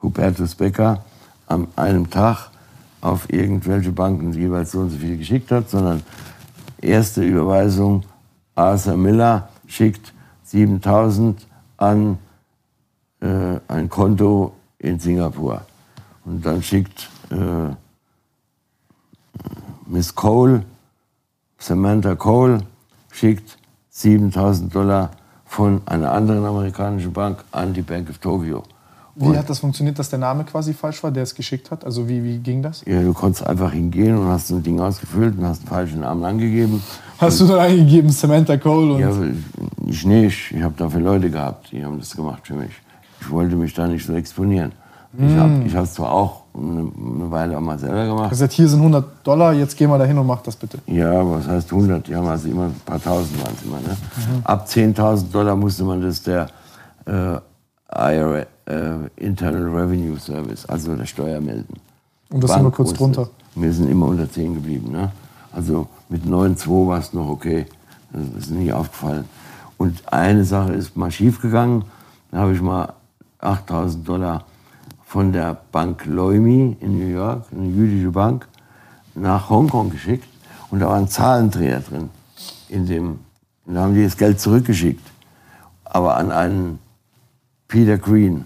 Hubertus Becker an einem Tag auf irgendwelche Banken jeweils so und so viel geschickt hat, sondern erste Überweisung, Arthur Miller schickt 7.000 an äh, ein Konto in Singapur. Und dann schickt äh, Miss Cole, Samantha Cole, schickt 7000 Dollar von einer anderen amerikanischen Bank an die Bank of Tokyo. Wie hat das funktioniert, dass der Name quasi falsch war, der es geschickt hat? Also wie, wie ging das? Ja, du konntest einfach hingehen und hast ein Ding ausgefüllt und hast einen falschen Namen angegeben. Hast du dann eingegeben Samantha Cole und Ja, ich nicht. Ich habe dafür Leute gehabt, die haben das gemacht für mich. Ich wollte mich da nicht so exponieren. Ich habe ich es zwar auch eine, eine Weile auch mal selber gemacht. gesagt, hier sind 100 Dollar, jetzt geh mal dahin und mach das bitte. Ja, aber was heißt 100? Die haben also immer ein paar Tausend waren es immer. Ne? Ab 10.000 Dollar musste man das der äh, IRA, äh, Internal Revenue Service, also der Steuer melden. Und das Bank immer kurz wusste. drunter. Wir sind immer unter 10 geblieben. Ne? Also mit 9,2 war es noch okay. Das ist nie aufgefallen. Und eine Sache ist mal schief gegangen. Da habe ich mal 8.000 Dollar von der Bank Leumi in New York, eine jüdische Bank, nach Hongkong geschickt. Und da war ein Zahlendreher drin. In dem, und da haben die das Geld zurückgeschickt. Aber an einen Peter Green.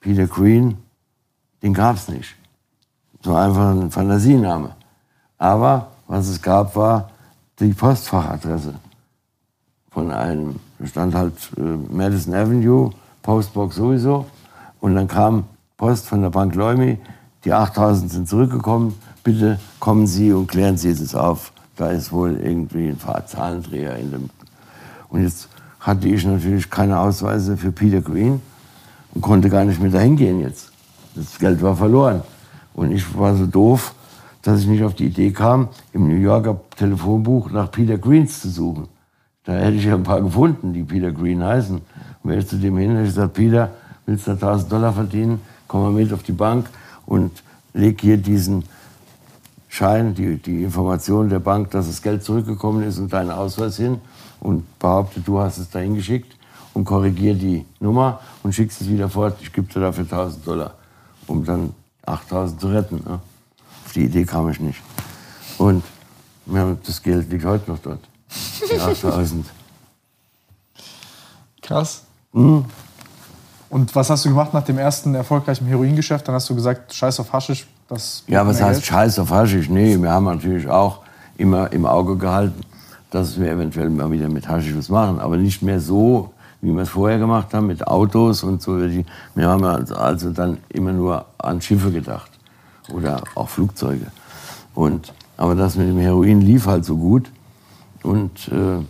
Peter Green, den gab es nicht. So einfach ein Fantasiename. Aber was es gab, war die Postfachadresse von einem, da stand halt äh, Madison Avenue, Postbox sowieso. Und dann kam Post von der Bank Leumi, die 8000 sind zurückgekommen, bitte kommen Sie und klären Sie es auf. Da ist wohl irgendwie ein Zahlendreher in dem. Und jetzt hatte ich natürlich keine Ausweise für Peter Green und konnte gar nicht mehr dahin gehen jetzt. Das Geld war verloren. Und ich war so doof, dass ich nicht auf die Idee kam, im New Yorker Telefonbuch nach Peter Greens zu suchen. Da hätte ich ja ein paar gefunden, die Peter Green heißen. Und wäre ich zu dem hin, hätte ich gesagt, Peter, willst du 1000 Dollar verdienen? Komm mal mit auf die Bank und leg hier diesen Schein, die, die Information der Bank, dass das Geld zurückgekommen ist und deinen Ausweis hin und behaupte, du hast es dahin geschickt und korrigier die Nummer und schickst es wieder fort. Ich gebe dir dafür 1000 Dollar, um dann 8000 zu retten. Ne? Auf die Idee kam ich nicht. Und ja, das Geld liegt heute noch dort. Die 8000. Krass. Hm? Und was hast du gemacht nach dem ersten erfolgreichen Heroingeschäft? Dann hast du gesagt, scheiß auf Haschisch. Das Ja, was heißt Geld. Scheiß auf Haschisch? Nee, wir haben natürlich auch immer im Auge gehalten, dass wir eventuell mal wieder mit Haschisch was machen. Aber nicht mehr so, wie wir es vorher gemacht haben, mit Autos und so. Wir haben also dann immer nur an Schiffe gedacht. Oder auch Flugzeuge. Und, aber das mit dem Heroin lief halt so gut. Und äh,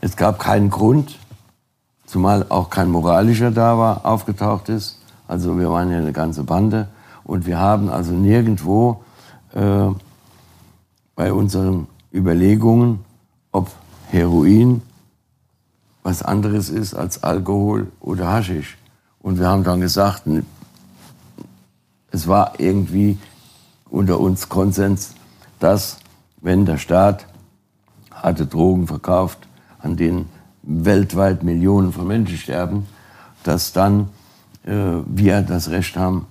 es gab keinen Grund, zumal auch kein moralischer da war, aufgetaucht ist. Also wir waren ja eine ganze Bande und wir haben also nirgendwo äh, bei unseren Überlegungen, ob Heroin was anderes ist als Alkohol oder Haschisch. Und wir haben dann gesagt, es war irgendwie unter uns Konsens, dass wenn der Staat harte Drogen verkauft, an denen weltweit Millionen von Menschen sterben, dass dann äh, wir das Recht haben,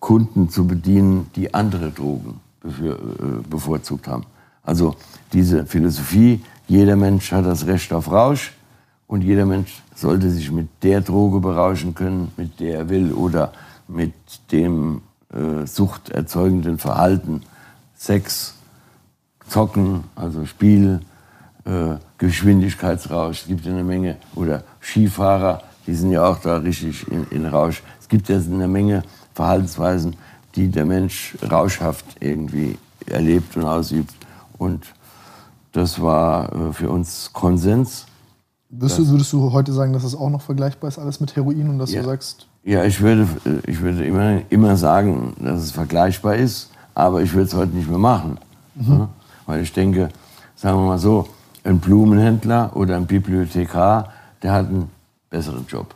Kunden zu bedienen, die andere Drogen äh, bevorzugt haben. Also diese Philosophie, jeder Mensch hat das Recht auf Rausch und jeder Mensch sollte sich mit der Droge berauschen können, mit der er will oder mit dem äh, suchterzeugenden Verhalten, Sex, Zocken, also Spiel, äh, Geschwindigkeitsrausch. Es gibt ja eine Menge, oder Skifahrer, die sind ja auch da richtig in, in Rausch. Es gibt ja eine Menge Verhaltensweisen, die der Mensch rauschhaft irgendwie erlebt und ausübt. Und das war äh, für uns Konsens. Würdest du, würdest du heute sagen, dass es auch noch vergleichbar ist, alles mit Heroin und dass ja. du sagst. Ja, ich würde, äh, ich würde immer, immer sagen, dass es vergleichbar ist, aber ich würde es heute nicht mehr machen. Mhm. Weil ich denke, sagen wir mal so, ein Blumenhändler oder ein Bibliothekar, der hat einen besseren Job.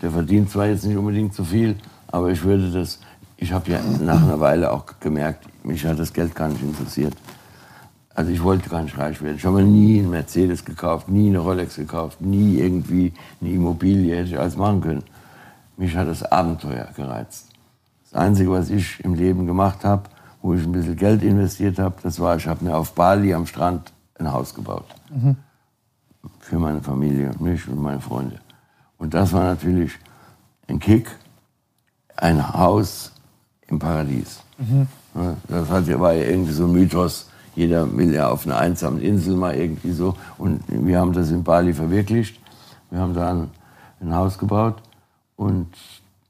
Der verdient zwar jetzt nicht unbedingt so viel, aber ich würde das, ich habe ja nach einer Weile auch gemerkt, mich hat das Geld gar nicht interessiert. Also ich wollte gar nicht reich werden. Ich habe nie einen Mercedes gekauft, nie eine Rolex gekauft, nie irgendwie eine Immobilie hätte ich alles machen können. Mich hat das Abenteuer gereizt. Das Einzige, was ich im Leben gemacht habe, wo ich ein bisschen Geld investiert habe, das war, ich habe mir auf Bali am Strand ein Haus gebaut. Mhm. Für meine Familie und mich und meine Freunde. Und das war natürlich ein Kick, ein Haus im Paradies. Mhm. Das war ja irgendwie so ein Mythos, jeder will ja auf einer einsamen Insel mal irgendwie so. Und wir haben das in Bali verwirklicht. Wir haben da ein, ein Haus gebaut und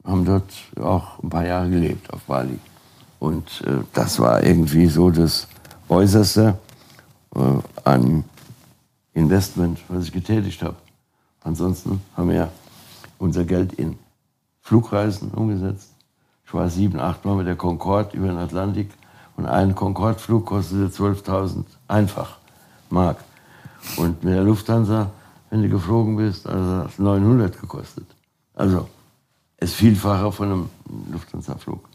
haben dort auch ein paar Jahre gelebt auf Bali. Und äh, das war irgendwie so das Äußerste äh, an Investment, was ich getätigt habe. Ansonsten haben wir unser Geld in Flugreisen umgesetzt. Ich war sieben, acht Mal mit der Concorde über den Atlantik und ein Concorde-Flug kostete 12.000 einfach Mark. Und mit der Lufthansa, wenn du geflogen bist, also hat 900 gekostet. Also es Vielfache von einem Lufthansa-Flug.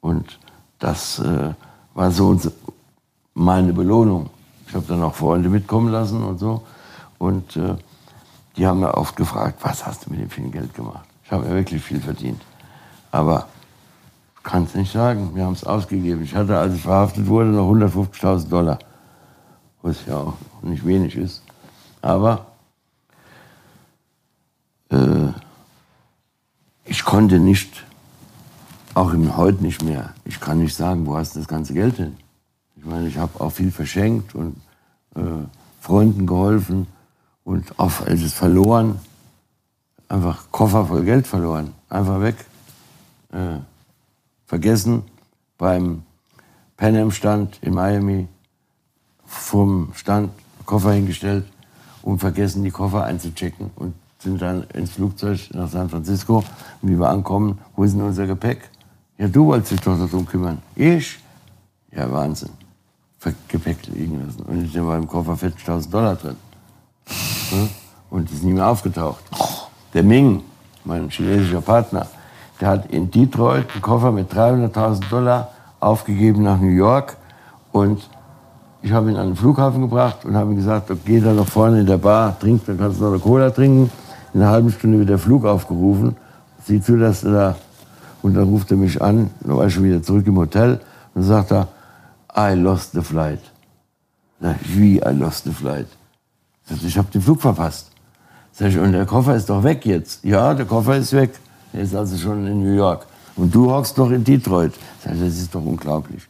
Und das äh, war so meine Belohnung. Ich habe dann auch Freunde mitkommen lassen und so. Und äh, die haben mir oft gefragt, was hast du mit dem vielen Geld gemacht? Ich habe ja wirklich viel verdient. Aber kann es nicht sagen. Wir haben es ausgegeben. Ich hatte, als ich verhaftet wurde, noch 150.000 Dollar. Was ja auch nicht wenig ist. Aber äh, ich konnte nicht, auch im heute nicht mehr, ich kann nicht sagen, wo hast du das ganze Geld hin? Ich meine, ich habe auch viel verschenkt und äh, Freunden geholfen und auch es verloren. Einfach Koffer voll Geld verloren. Einfach weg. Äh, vergessen beim Pan Am Stand in Miami vom Stand Koffer hingestellt und vergessen die Koffer einzuchecken und sind dann ins Flugzeug nach San Francisco. Und wie wir ankommen, wo ist denn unser Gepäck? Ja, du wolltest dich doch darum kümmern. Ich? Ja, Wahnsinn. Gepäck liegen lassen. Und ich war im Koffer 40.000 Dollar drin. Und ist nie mehr aufgetaucht. Der Ming, mein chinesischer Partner, der hat in Detroit einen Koffer mit 300.000 Dollar aufgegeben nach New York. Und ich habe ihn an den Flughafen gebracht und habe ihm gesagt, geh da noch vorne in der Bar, trink, dann kannst du noch eine Cola trinken. In einer halben Stunde wird der Flug aufgerufen. Sieh zu, dass du da... Und dann ruft er mich an, dann war ich schon wieder zurück im Hotel. Und dann sagt er, I lost the flight. Sag ich, wie I lost the flight? Sag ich, ich habe den Flug verpasst. Sag ich, und der Koffer ist doch weg jetzt. Ja, der Koffer ist weg. Er ist also schon in New York. Und du hockst doch in Detroit. Das ist doch unglaublich.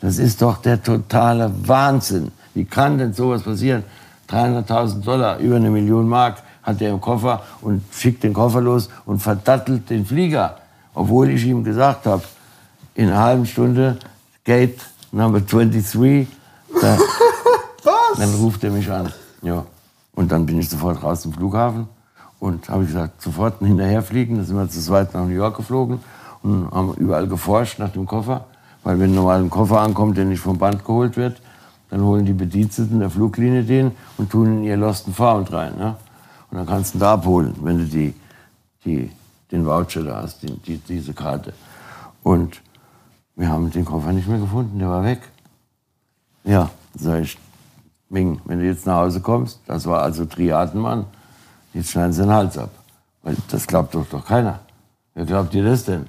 Das ist doch der totale Wahnsinn. Wie kann denn sowas passieren? 300.000 Dollar, über eine Million Mark hat er im Koffer und schickt den Koffer los und verdattelt den Flieger. Obwohl ich ihm gesagt habe, in einer halben Stunde, Gate Number 23, da, Was? dann ruft er mich an. Ja. Und dann bin ich sofort raus zum Flughafen und habe gesagt, sofort hinterherfliegen. Da sind wir zu zweit nach New York geflogen und haben überall geforscht nach dem Koffer. Weil wenn normal ein Koffer ankommt, der nicht vom Band geholt wird, dann holen die Bediensteten der Fluglinie den und tun in ihr Lost and Found rein. Ne? Und dann kannst du ihn da abholen, wenn du die, die, den Voucher da hast, die, die, diese Karte. Und wir haben den Koffer nicht mehr gefunden, der war weg. Ja, sag ich, Ming, wenn du jetzt nach Hause kommst, das war also Triadenmann, jetzt schneiden sie den Hals ab. Weil das glaubt doch doch keiner. Wer glaubt dir das denn?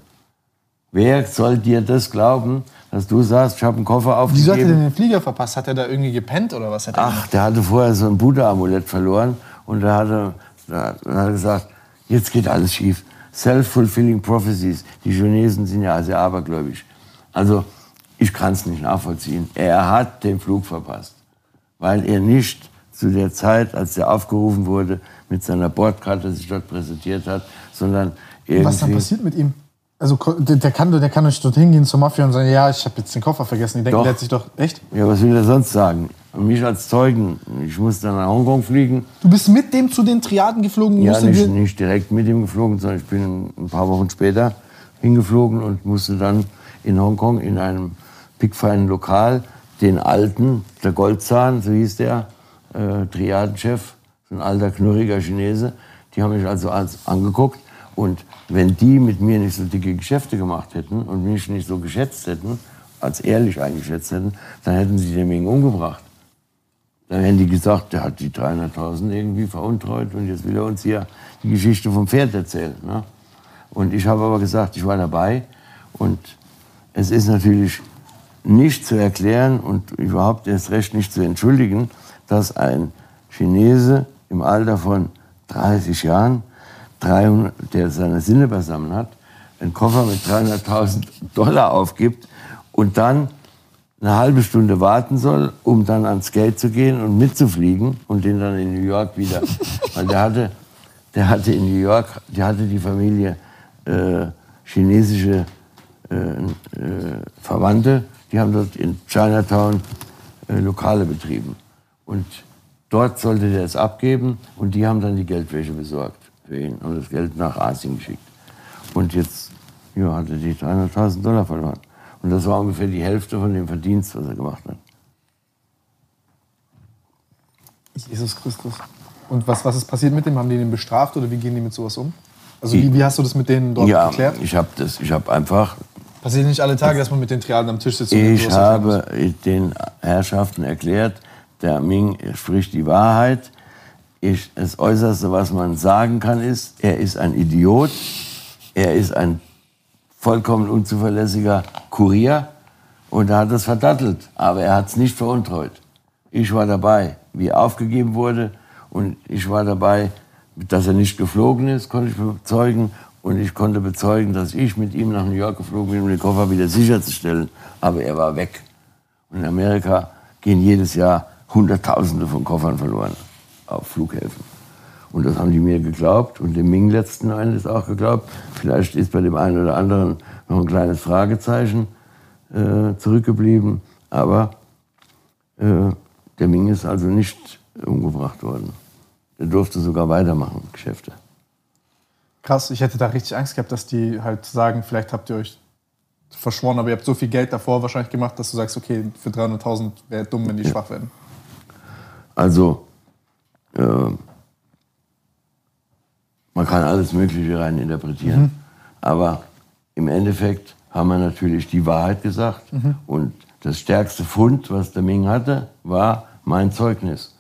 Wer soll dir das glauben, dass du sagst, ich habe einen Koffer aufgegeben? Wieso hat er denn den Flieger verpasst? Hat er da irgendwie gepennt oder was hat er Ach, der hatte vorher so ein Buddha-Amulett verloren und da hat er, da hat er gesagt, jetzt geht alles schief. Self-fulfilling prophecies. Die Chinesen sind ja sehr abergläubisch. Also, ich kann es nicht nachvollziehen. Er hat den Flug verpasst, weil er nicht zu der Zeit, als er aufgerufen wurde, mit seiner Bordkarte sich dort präsentiert hat, sondern irgendwie... Was dann passiert mit ihm? Also der, kann, der kann nicht dorthin gehen zur Mafia und sagen, ja, ich habe jetzt den Koffer vergessen. Die denken, Doch. der hat sich doch echt. Ja, was will er sonst sagen? Mich als Zeugen, ich musste dann nach Hongkong fliegen. Du bist mit dem zu den Triaden geflogen. Ja, nicht, nicht direkt mit ihm geflogen, sondern ich bin ein paar Wochen später hingeflogen und musste dann in Hongkong in einem pickfeinen Lokal den alten, der Goldzahn, so hieß der, äh, Triadenchef, ein alter, knurriger Chinese, die haben mich also als angeguckt. Und wenn die mit mir nicht so dicke Geschäfte gemacht hätten und mich nicht so geschätzt hätten, als ehrlich eingeschätzt hätten, dann hätten sie den Ming umgebracht. Dann hätten die gesagt, der hat die 300.000 irgendwie veruntreut und jetzt will er uns hier die Geschichte vom Pferd erzählen. Ne? Und ich habe aber gesagt, ich war dabei und es ist natürlich nicht zu erklären und überhaupt erst recht nicht zu entschuldigen, dass ein Chinese im Alter von 30 Jahren, 300, der seine Sinne beisammen hat, einen Koffer mit 300.000 Dollar aufgibt und dann eine halbe Stunde warten soll, um dann ans Gate zu gehen und mitzufliegen und den dann in New York wieder. Weil der hatte, der hatte in New York, die hatte die Familie äh, chinesische äh, äh, Verwandte, die haben dort in Chinatown äh, Lokale betrieben. Und dort sollte der es abgeben und die haben dann die Geldwäsche besorgt für ihn und das Geld nach Asien geschickt. Und jetzt ja, hat er die 300.000 Dollar verloren. Und das war ungefähr die Hälfte von dem Verdienst, was er gemacht hat. Jesus Christus. Und was, was ist passiert mit dem? Haben die den bestraft oder wie gehen die mit sowas um? Also wie, wie hast du das mit denen dort ja, geklärt? ich habe das, ich habe einfach, Passiert nicht alle Tage, dass man mit den Triaden am Tisch sitzt und ich habe den Herrschaften erklärt, der Ming spricht die Wahrheit. Ich, das Äußerste, was man sagen kann, ist, er ist ein Idiot, er ist ein vollkommen unzuverlässiger Kurier und er hat das verdattelt, aber er hat es nicht veruntreut. Ich war dabei, wie er aufgegeben wurde und ich war dabei, dass er nicht geflogen ist, konnte ich bezeugen und ich konnte bezeugen, dass ich mit ihm nach New York geflogen bin, um den Koffer wieder sicherzustellen, aber er war weg. Und in Amerika gehen jedes Jahr Hunderttausende von Koffern verloren auf Flughäfen. Und das haben die mir geglaubt und dem Ming letzten Endes auch geglaubt. Vielleicht ist bei dem einen oder anderen noch ein kleines Fragezeichen äh, zurückgeblieben. Aber äh, der Ming ist also nicht umgebracht worden. Er durfte sogar weitermachen, Geschäfte. Krass, ich hätte da richtig Angst gehabt, dass die halt sagen, vielleicht habt ihr euch verschworen, aber ihr habt so viel Geld davor wahrscheinlich gemacht, dass du sagst, okay, für 300.000 wäre dumm, wenn die schwach werden. Also, äh, man kann alles Mögliche rein interpretieren. Aber im Endeffekt haben wir natürlich die Wahrheit gesagt. Und das stärkste Fund, was der Ming hatte, war mein Zeugnis.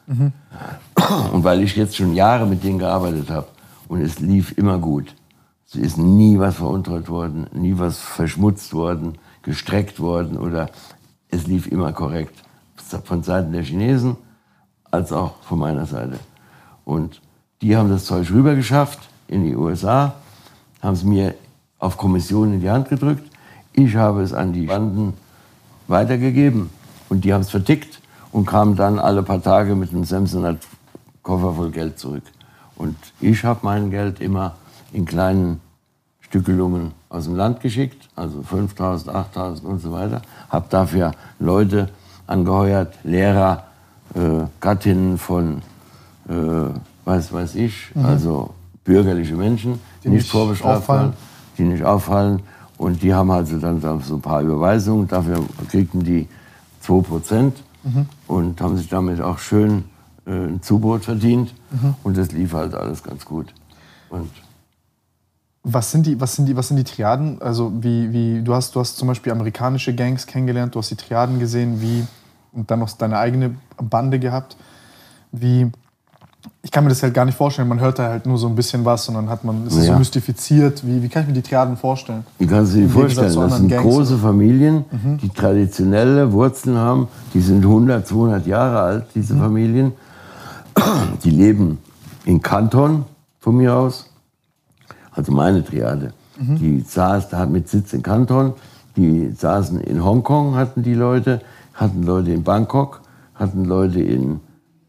Und weil ich jetzt schon Jahre mit denen gearbeitet habe und es lief immer gut. Es ist nie was veruntreut worden, nie was verschmutzt worden, gestreckt worden oder es lief immer korrekt. Von Seiten der Chinesen als auch von meiner Seite. Und die haben das Zeug rübergeschafft in die USA, haben es mir auf Kommission in die Hand gedrückt. Ich habe es an die Banden weitergegeben und die haben es vertickt und kamen dann alle paar Tage mit einem Samsonite Koffer voll Geld zurück. Und ich habe mein Geld immer in kleinen Stückelungen aus dem Land geschickt, also 5.000, 8.000 und so weiter. Habe dafür Leute angeheuert, Lehrer, äh, Gattinnen von, äh, weiß weiß ich, also bürgerliche Menschen, die nicht nicht vorbestraft auffallen. waren, die nicht auffallen. Und die haben also dann da so ein paar Überweisungen, dafür kriegten die 2% und haben sich damit auch schön äh, ein Zubrot verdient. Und das lief halt alles ganz gut. Und Was sind die, was sind die, was sind die Triaden? Also wie, wie, du hast, du hast zum Beispiel amerikanische Gangs kennengelernt, du hast die Triaden gesehen, wie, und dann noch deine eigene Bande gehabt. Wie, ich kann mir das halt gar nicht vorstellen, man hört da halt nur so ein bisschen was und dann hat man, es ist Ja. so mystifiziert. Wie, wie kann ich mir die Triaden vorstellen? Wie kannst du dir vorstellen? Das sind Gangs. große Familien, die traditionelle Wurzeln haben. Die sind 100, 200 Jahre alt, diese Familien. Die leben in Kanton von mir aus. Also meine Triade. Die saß da mit Sitz in Kanton. Die saßen in Hongkong, hatten die Leute, hatten Leute in Bangkok, hatten Leute in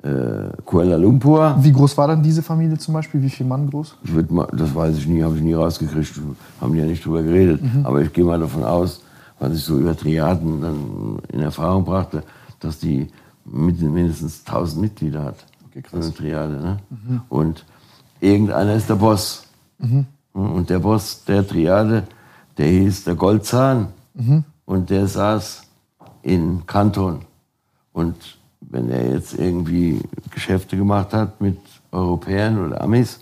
äh, Kuala Lumpur. Wie groß war dann diese Familie zum Beispiel? Wie viel Mann groß? Mal, das weiß ich nie, habe ich nie rausgekriegt, haben ja nicht drüber geredet. Aber ich gehe mal davon aus, was ich so über Triaden dann in Erfahrung brachte, dass die mindestens 1000 Mitglieder hat. Okay, so eine Triade. Ne? Und irgendeiner ist der Boss. Und der Boss der Triade, der hieß der Goldzahn. Und der saß in Kanton. Und wenn er jetzt irgendwie Geschäfte gemacht hat mit Europäern oder Amis,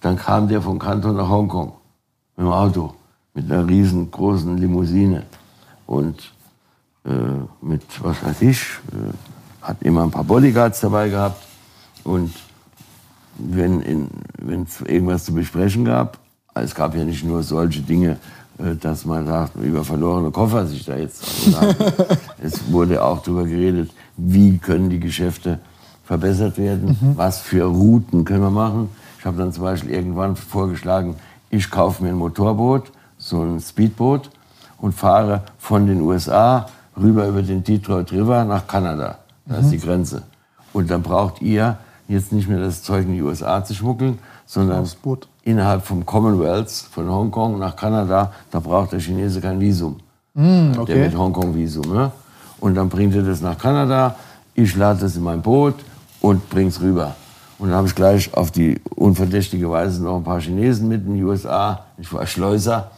dann kam der von Kanton nach Hongkong mit dem Auto, mit einer riesengroßen Limousine. Und äh, mit, was weiß ich, äh, hat immer ein paar Bodyguards dabei gehabt. Und wenn es irgendwas zu besprechen gab, es gab ja nicht nur solche Dinge, dass man sagt, über verlorene Koffer sich da jetzt. Es wurde auch darüber geredet, wie können die Geschäfte verbessert werden, was für Routen können wir machen. Ich habe dann zum Beispiel irgendwann vorgeschlagen, ich kaufe mir ein Motorboot, so ein Speedboot und fahre von den USA rüber über den Detroit River nach Kanada. Da ist die Grenze. Und dann braucht ihr jetzt nicht mehr das Zeug in die USA zu schmuggeln, sondern Aufs Boot. Innerhalb vom Commonwealth, von Hongkong nach Kanada, da braucht der Chinese kein Visum. okay. Der mit Hongkong-Visum. Ne? Und dann bringt er das nach Kanada, ich lade das in mein Boot und bring's rüber. Und dann habe ich gleich auf die unverdächtige Weise noch ein paar Chinesen mit in die USA. Ich war Schleuser,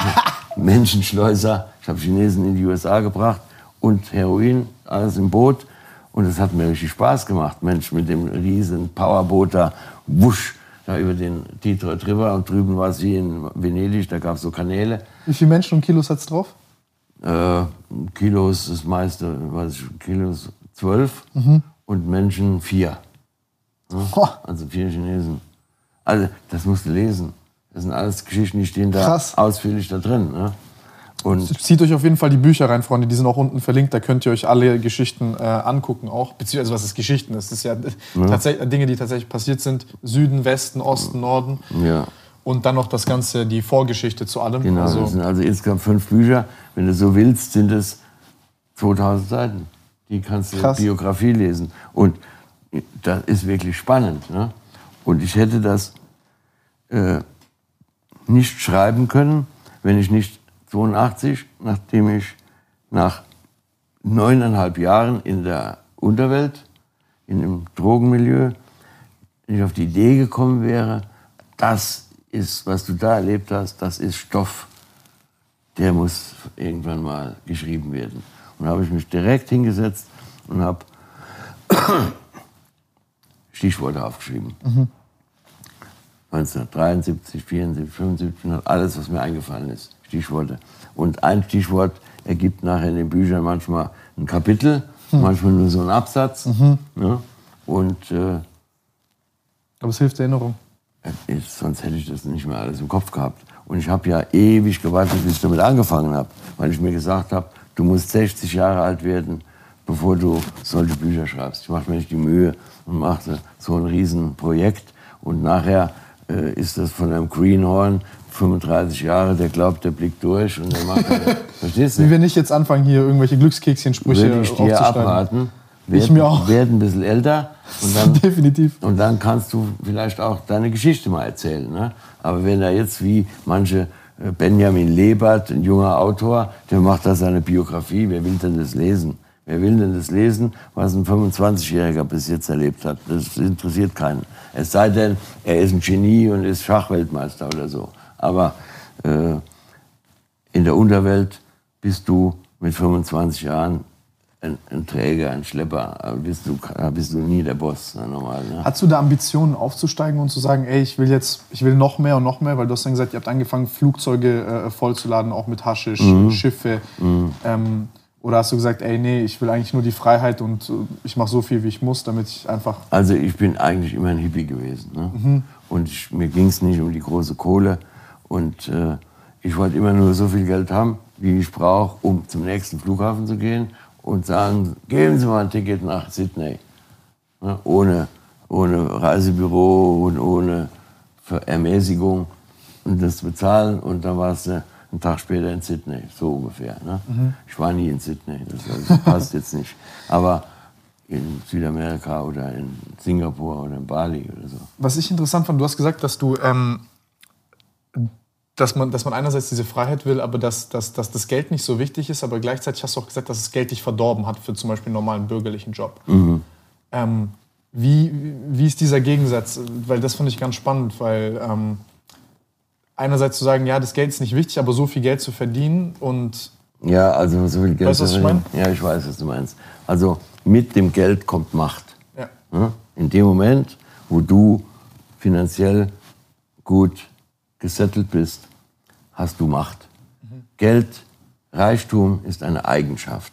Menschenschleuser. Ich habe Chinesen in die USA gebracht und Heroin, alles im Boot. Und es hat mir richtig Spaß gemacht. Mensch, mit dem riesen Powerboot da, wusch, da über den Detroit River. Und drüben war es wie in Venedig, da gab es so Kanäle. Wie viele Menschen und Kilos hat's drauf? Äh, Kilos das meiste, weiß ich, Kilos zwölf und Menschen vier. Ho, Also vier Chinesen. Also, das musst du lesen. Das sind alles Geschichten, die stehen da Krass. ausführlich da drin. Ne? Und Zieht euch auf jeden Fall die Bücher rein, Freunde. Die sind auch unten verlinkt. Da könnt ihr euch alle Geschichten äh, angucken auch. Beziehungsweise was ist Geschichten? Das ist ja, tatsächlich Dinge, die tatsächlich passiert sind. Süden, Westen, Osten, Norden. ja, Und dann noch das Ganze, die Vorgeschichte zu allem. genau. Also, das sind also insgesamt fünf Bücher. Wenn du so willst, sind es 2000 Seiten. Die kannst du Krass. Biografie lesen. Und das ist wirklich spannend. Ne? Und ich hätte das äh, nicht schreiben können, wenn ich nicht 82, nachdem ich nach neuneinhalb Jahren in der Unterwelt, in dem Drogenmilieu, nicht auf die Idee gekommen wäre, das ist, was du da erlebt hast, das ist Stoff, der muss irgendwann mal geschrieben werden. Und da habe ich mich direkt hingesetzt und habe Stichworte aufgeschrieben. 1973, 74, 75, und alles, was mir eingefallen ist. Stichworte. Und ein Stichwort ergibt nachher in den Büchern manchmal ein Kapitel, manchmal nur so ein Absatz. Ne? Und äh, aber es hilft der Erinnerung. ich, sonst hätte ich das nicht mehr alles im Kopf gehabt. Und ich habe ja ewig gewartet, bis ich damit angefangen habe, weil ich mir gesagt habe, du musst 60 Jahre alt werden, bevor du solche Bücher schreibst. Ich mache mir nicht die Mühe und machte so ein Riesenprojekt. Und nachher äh, ist das von einem Greenhorn, 35 Jahre, der glaubt, der blickt durch und der macht. verstehst Wie du? wir nicht jetzt anfangen, hier irgendwelche Glückskekschen-Sprüche Würde ich dir abraten. Ich mir auch. Werd ein bisschen älter und dann Definitiv. und dann kannst du vielleicht auch deine Geschichte mal erzählen. Ne? Aber wenn er jetzt wie manche äh, Benjamin Lebert, ein junger Autor, der macht da seine Biografie, wer will denn das lesen? Wer will denn das lesen, was ein 25-Jähriger bis jetzt erlebt hat? Das interessiert keinen. Es sei denn, er ist ein Genie und ist Schachweltmeister oder so. Aber äh, in der Unterwelt bist du mit 25 Jahren ein, ein Träger, ein Schlepper, da bist du, bist du nie der Boss, ne, normal. Ne? Hast du da Ambitionen aufzusteigen und zu sagen, ey, ich will jetzt, ich will noch mehr und noch mehr, weil du hast dann gesagt, ihr habt angefangen, Flugzeuge äh, vollzuladen, auch mit Haschisch, Mhm. Schiffe. Ähm, oder hast du gesagt, ey, nee, ich will eigentlich nur die Freiheit und äh, ich mache so viel, wie ich muss, damit ich einfach. Also ich bin eigentlich immer ein Hippie gewesen. Ne? Und ich, mir ging es nicht um die große Kohle. Und äh, ich wollte immer nur so viel Geld haben, wie ich brauche, um zum nächsten Flughafen zu gehen und sagen, geben Sie mal ein Ticket nach Sydney. Ne? Ohne, ohne Reisebüro und ohne Ermäßigung und das bezahlen. Und dann warst du einen Tag später in Sydney, so ungefähr. Ne? Ich war nie in Sydney, das, das passt jetzt nicht. Aber in Südamerika oder in Singapur oder in Bali oder so. Was ich interessant fand, du hast gesagt, dass du. Ähm, dass man, dass man einerseits diese Freiheit will, aber dass, dass, dass das Geld nicht so wichtig ist, aber gleichzeitig hast du auch gesagt, dass das Geld dich verdorben hat für zum Beispiel einen normalen bürgerlichen Job. Ähm, wie, wie ist dieser Gegensatz? Weil das finde ich ganz spannend, weil ähm, einerseits zu sagen, ja, das Geld ist nicht wichtig, aber so viel Geld zu verdienen und Ja, also so viel Geld. Weißt du, was zu ich verdienen. Ja, ich weiß, was du meinst. Also mit dem Geld kommt Macht. Ja? In dem Moment, wo du finanziell gut gesettelt bist, hast du Macht. Geld, Reichtum ist eine Eigenschaft.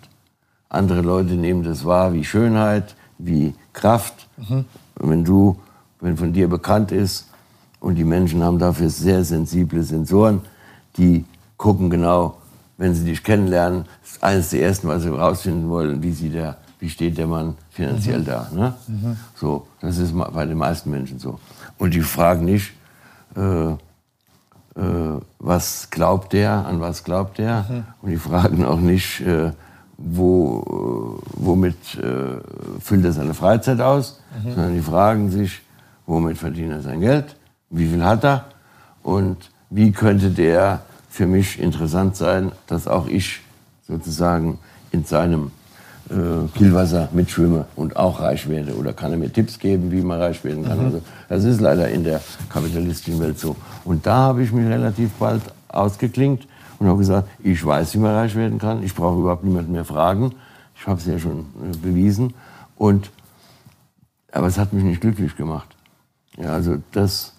Andere Leute nehmen das wahr wie Schönheit, wie Kraft. Und wenn du, wenn von dir bekannt ist, und die Menschen haben dafür sehr sensible Sensoren, die gucken genau, wenn sie dich kennenlernen, ist eines der ersten, was sie herausfinden wollen, wie, sieht der, wie steht der Mann finanziell da. Ne? So, das ist bei den meisten Menschen so. Und die fragen nicht, äh, was glaubt der, an was glaubt der. Und die fragen auch nicht, äh, wo, äh, womit äh, füllt er seine Freizeit aus, sondern die fragen sich, womit verdient er sein Geld, wie viel hat er? Und wie könnte der für mich interessant sein, dass auch ich sozusagen in seinem äh, Kielwasser mitschwimme und auch reich werde? Oder kann er mir Tipps geben, wie man reich werden kann? Also, das ist leider in der kapitalistischen Welt so. Und da habe ich mich relativ bald ausgeklinkt und habe gesagt, ich weiß, wie man reich werden kann. Ich brauche überhaupt niemanden mehr fragen. Ich habe es ja schon äh, bewiesen. Und, aber es hat mich nicht glücklich gemacht. Ja, also das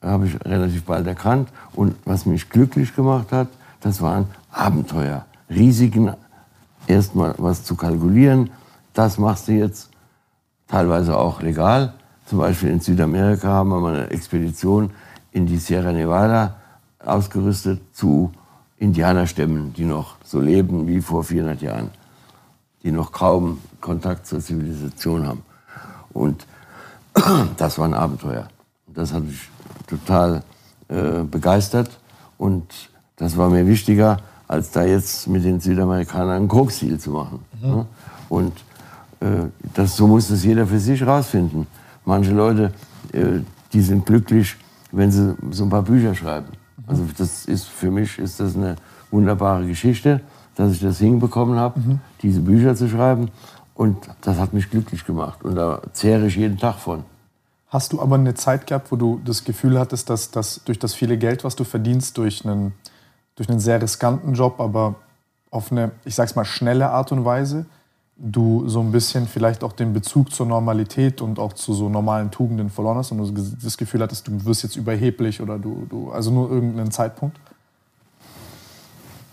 habe ich relativ bald erkannt. Und was mich glücklich gemacht hat, das waren Abenteuer, Risiken, erstmal was zu kalkulieren. Das machst du jetzt teilweise auch legal. Zum Beispiel in Südamerika haben wir mal eine Expedition in die Sierra Nevada ausgerüstet zu Indianerstämmen, die noch so leben wie vor 400 Jahren, die noch kaum Kontakt zur Zivilisation haben. Und das war ein Abenteuer. Das hat mich total äh, begeistert und das war mir wichtiger, als da jetzt mit den Südamerikanern einen Koksdeal zu machen. Ne? Und äh, das, so muss das jeder für sich rausfinden. Manche Leute, äh, die sind glücklich, wenn sie so ein paar Bücher schreiben. Also das ist für mich ist das eine wunderbare Geschichte, dass ich das hinbekommen habe, diese Bücher zu schreiben. Und das hat mich glücklich gemacht. Und da zehre ich jeden Tag von. Hast du aber eine Zeit gehabt, wo du das Gefühl hattest, dass, dass durch das viele Geld, was du verdienst, durch einen, durch einen sehr riskanten Job, aber auf eine, ich sag's mal, schnelle Art und Weise, du so ein bisschen vielleicht auch den Bezug zur Normalität und auch zu so normalen Tugenden verloren hast und du das Gefühl hattest, du wirst jetzt überheblich oder du, du also nur irgendeinen Zeitpunkt?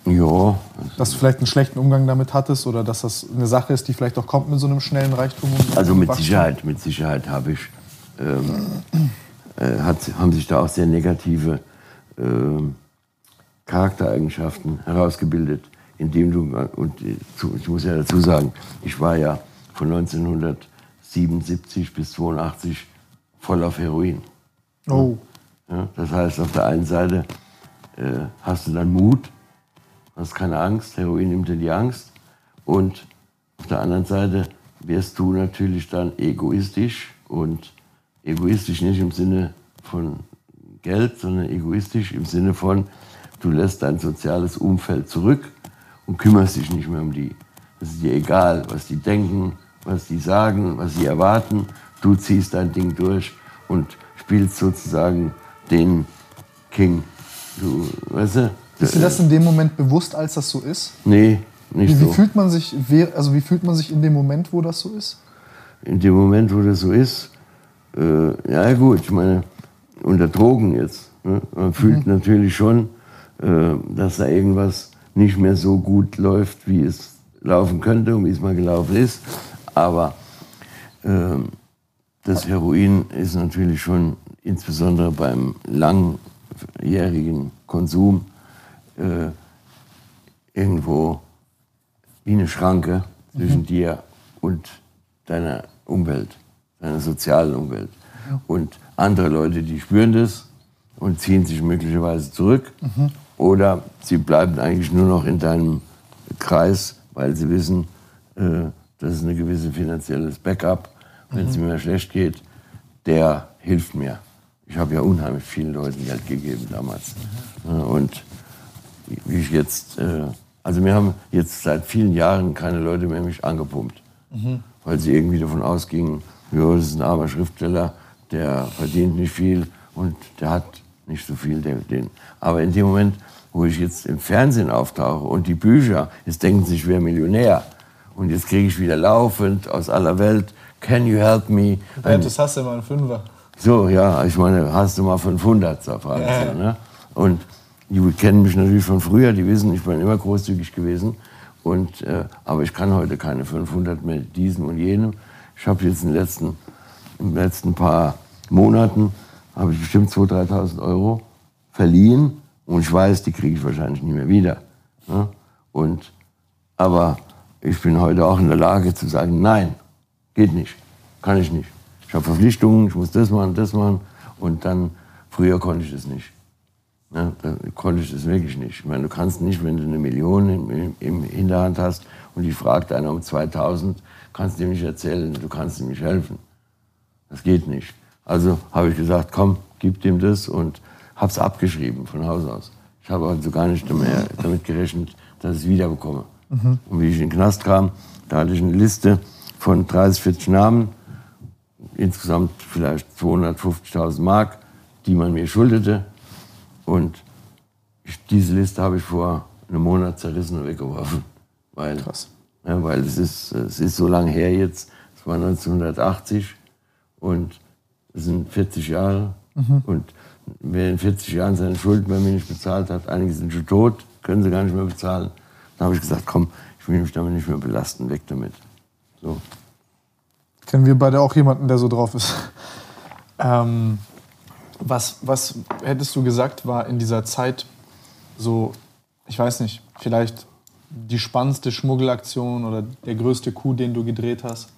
Ja, Dass du vielleicht einen schlechten Umgang damit hattest oder dass das eine Sache ist, die vielleicht auch kommt mit so einem schnellen Reichtum? also mit Wachstum? Sicherheit, mit Sicherheit habe ich, ähm, äh, hat, haben sich da auch sehr negative ähm, Charaktereigenschaften herausgebildet, indem du, und ich muss ja dazu sagen, ich war ja von 1977 bis 82 voll auf Heroin. Oh, Ja, das heißt, auf der einen Seite äh, hast du dann Mut, hast keine Angst, Heroin nimmt dir die Angst. Und auf der anderen Seite wirst du natürlich dann egoistisch und egoistisch nicht im Sinne von Geld, sondern egoistisch im Sinne von, du lässt dein soziales Umfeld zurück und kümmerst dich nicht mehr um die. Es ist dir egal, was die denken, was die sagen, was sie erwarten. Du ziehst dein Ding durch und spielst sozusagen den King. Du, weißt du? ist dir das in dem Moment bewusst, als das so ist? Nee, nicht Wie, wie so. fühlt man sich, also wie fühlt man sich in dem Moment, wo das so ist? in dem Moment, wo das so ist, äh, ja gut, ich meine, unter Drogen jetzt. Ne? Man fühlt natürlich schon, dass da irgendwas nicht mehr so gut läuft, wie es laufen könnte und wie es mal gelaufen ist. Aber ähm, das Heroin ist natürlich schon insbesondere beim langjährigen Konsum äh, irgendwo wie eine Schranke zwischen dir und deiner Umwelt, deiner sozialen Umwelt. Und andere Leute, die spüren das und ziehen sich möglicherweise zurück. Oder sie bleiben eigentlich nur noch in deinem Kreis, weil sie wissen, äh, das ist ein gewisses finanzielles Backup. Wenn es mir mal schlecht geht, der hilft mir. Ich habe ja unheimlich vielen Leuten Geld gegeben damals. Äh, Und wie ich jetzt, äh, also wir haben jetzt seit vielen Jahren keine Leute mehr mich angepumpt, weil sie irgendwie davon ausgingen, ja, das ist ein armer Schriftsteller, der verdient nicht viel und der hat nicht so viel. Den. Aber in dem Moment, wo ich jetzt im Fernsehen auftauche und die Bücher, jetzt denken sie, ich wäre Millionär. Und jetzt kriege ich wieder laufend aus aller Welt, can you help me? das hast du immer einen Fünfer. So, ja, ich meine, hast du mal 500, so fragen sie, ne? Und die kennen mich natürlich von früher, die wissen, ich bin immer großzügig gewesen. Und, äh, aber ich kann heute keine 500 mehr diesen und jenem. Ich habe jetzt in den letzten, in den letzten paar Monaten habe ich bestimmt 2.000, 3.000 Euro verliehen. Und ich weiß, die kriege ich wahrscheinlich nie mehr wieder. Ne? Und, aber ich bin heute auch in der Lage zu sagen, nein, geht nicht, kann ich nicht. Ich habe Verpflichtungen, ich muss das machen, das machen. Und dann, früher konnte ich das nicht. Ne, da konnte ich das wirklich nicht. Ich meine, du kannst nicht, wenn du eine Million im, im, Hinterhand hast und die fragt einer um 2000, kannst du dem nicht erzählen, du kannst ihm nicht helfen. Das geht nicht. Also habe ich gesagt, komm, gib dem das und habe es abgeschrieben von Haus aus. Ich habe also gar nicht mehr damit gerechnet, dass ich es wiederbekomme. Und wie ich in den Knast kam, da hatte ich eine Liste von 30, 40 Namen, insgesamt vielleicht 250.000 Mark, die man mir schuldete. Und ich, diese Liste habe ich vor einem Monat zerrissen und weggeworfen. Weil, Krass. Ja, weil es ist, es ist so lange her jetzt. Es war 1980 und es sind 40 Jahre. Und wer in 40 Jahren seine Schulden bei mir nicht bezahlt hat, einige sind schon tot, können sie gar nicht mehr bezahlen. Dann habe ich gesagt, komm, ich will mich damit nicht mehr belasten, weg damit. So. Kennen wir beide auch jemanden, der so drauf ist. Ähm, was, was hättest du gesagt, war in dieser Zeit so, ich weiß nicht, vielleicht die spannendste Schmuggelaktion oder der größte Coup, den du gedreht hast?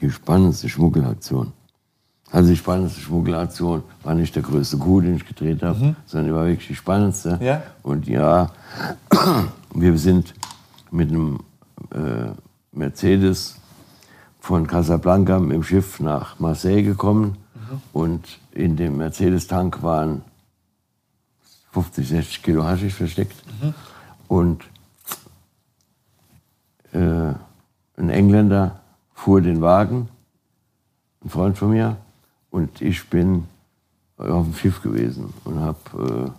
Die spannendste Schmuggelaktion. Also die spannendste Schmuggelaktion war nicht der größte Coup, den ich gedreht habe, sondern die war wirklich die spannendste. Ja? Und ja, wir sind mit einem äh, Mercedes von Casablanca mit dem Schiff nach Marseille gekommen und in dem Mercedes-Tank waren 50, 60 Kilo Haschisch versteckt. Und äh, ein Engländer fuhr den Wagen, ein Freund von mir, und ich bin auf dem Schiff gewesen und habe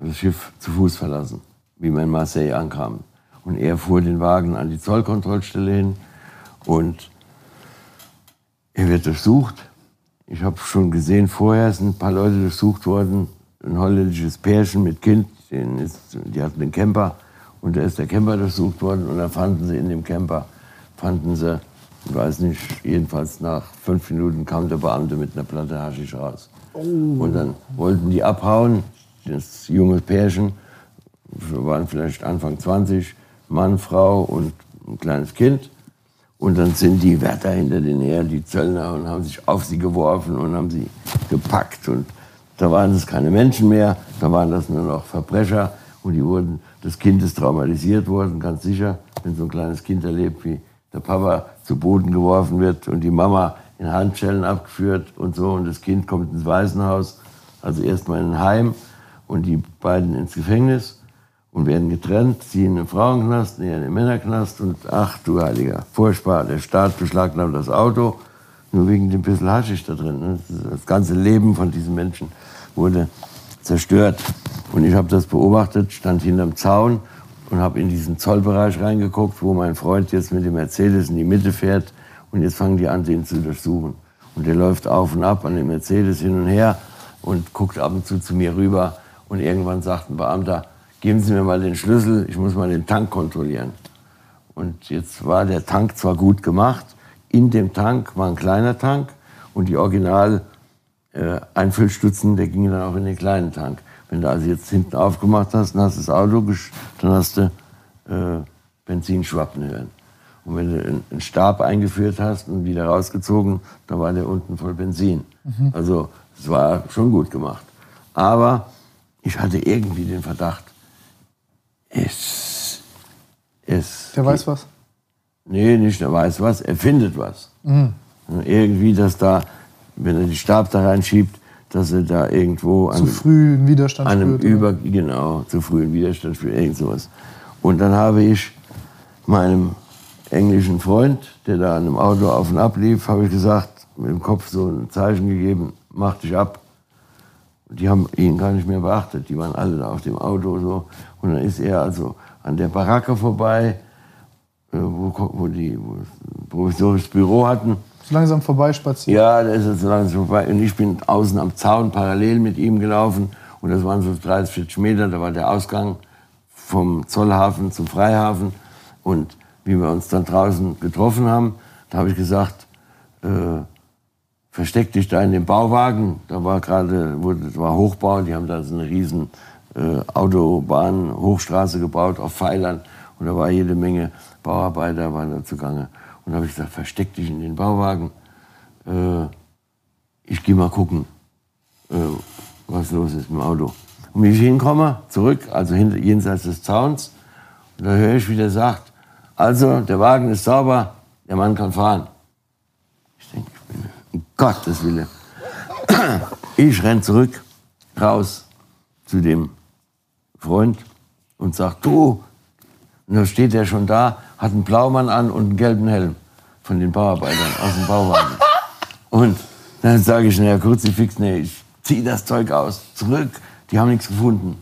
äh, das Schiff zu Fuß verlassen, wie wir in Marseille ankamen. Und er fuhr den Wagen an die Zollkontrollstelle hin und er wird durchsucht. Ich habe schon gesehen, vorher sind ein paar Leute durchsucht worden. Ein holländisches Pärchen mit Kind, ist, die hatten einen Camper und da ist der Camper durchsucht worden und da fanden sie in dem Camper, fanden sie, ich weiß nicht, jedenfalls nach fünf Minuten kam der Beamte mit einer Platte Haschisch raus. Und dann wollten die abhauen, das junge Pärchen, wir waren vielleicht Anfang 20, Mann, Frau und ein kleines Kind. Und dann sind die Wärter hinter denen her, die Zöllner, und haben sich auf sie geworfen und haben sie gepackt. Und da waren es keine Menschen mehr, da waren das nur noch Verbrecher. Und die wurden, das Kind ist traumatisiert worden, ganz sicher, wenn so ein kleines Kind erlebt, wie der Papa zu Boden geworfen wird und die Mama in Handschellen abgeführt und so. Und das Kind kommt ins Waisenhaus, also erstmal in ein Heim und die beiden ins Gefängnis und werden getrennt, sie in den Frauenknast, er in den Männerknast und ach du Heiliger, furchtbar, der Staat beschlagnahmt das Auto, nur wegen dem bisschen Haschisch da drin. ne? Das ganze Leben von diesen Menschen wurde zerstört. Und ich habe das beobachtet, stand hinterm Zaun und habe in diesen Zollbereich reingeguckt, wo mein Freund jetzt mit dem Mercedes in die Mitte fährt und jetzt fangen die an, den zu durchsuchen. Und der läuft auf und ab an dem Mercedes hin und her und guckt ab und zu zu mir rüber und irgendwann sagt ein Beamter, geben Sie mir mal den Schlüssel, ich muss mal den Tank kontrollieren. Und jetzt war der Tank zwar gut gemacht, in dem Tank war ein kleiner Tank und die Original äh, Einfüllstutzen, der ging dann auch in den kleinen Tank. Wenn du also jetzt hinten aufgemacht hast, dann hast du das Auto, dann hast du äh, Benzinschwappen hören. Und wenn du einen Stab eingeführt hast und wieder rausgezogen, dann war der unten voll Benzin. Mhm. Also es war schon gut gemacht. Aber ich hatte irgendwie den Verdacht, es, es. Der weiß was? Nee, nicht der weiß was, er findet was. Mhm. Irgendwie, dass da, wenn er die Stab da reinschiebt, dass er da irgendwo zu frühen Widerstand einem spürt. Über, genau, zu frühen Widerstand spürt, irgend sowas. Und dann habe ich meinem englischen Freund, der da an einem Auto auf und ab lief, habe ich gesagt, mit dem Kopf so ein Zeichen gegeben, mach dich ab. Die haben ihn gar nicht mehr beachtet, die waren alle da auf dem Auto so. Und dann ist er also an der Baracke vorbei, äh, wo, wo die wo provisorisches Büro hatten. So langsam vorbeispaziert? Ja, da ist er so langsam vorbei. Und ich bin außen am Zaun parallel mit ihm gelaufen. Und das waren so 30, 40 Meter. Da war der Ausgang vom Zollhafen zum Freihafen. Und wie wir uns dann draußen getroffen haben, da habe ich gesagt, äh, versteck dich da in dem Bauwagen. Da war gerade, war Hochbau, die haben da so eine riesen äh, Autobahn, Hochstraße gebaut auf Pfeilern. Und da war jede Menge Bauarbeiter waren da zugange. Und da habe ich gesagt, versteck dich in den Bauwagen. Äh, ich gehe mal gucken, äh, was los ist mit dem Auto. Und wie ich hinkomme, zurück, also hinter, jenseits des Zauns, und da höre ich, wie der sagt, also, der Wagen ist sauber, der Mann kann fahren. Ich denke, ich bin, um Gottes Wille. Ich renn zurück, raus zu dem Freund und sag, du, und dann steht er schon da, hat einen Blaumann an und einen gelben Helm von den Bauarbeitern aus dem Bauwagen. Und dann sage ich, naja, Kruzifix, nee, ich zieh das Zeug aus, zurück, die haben nichts gefunden.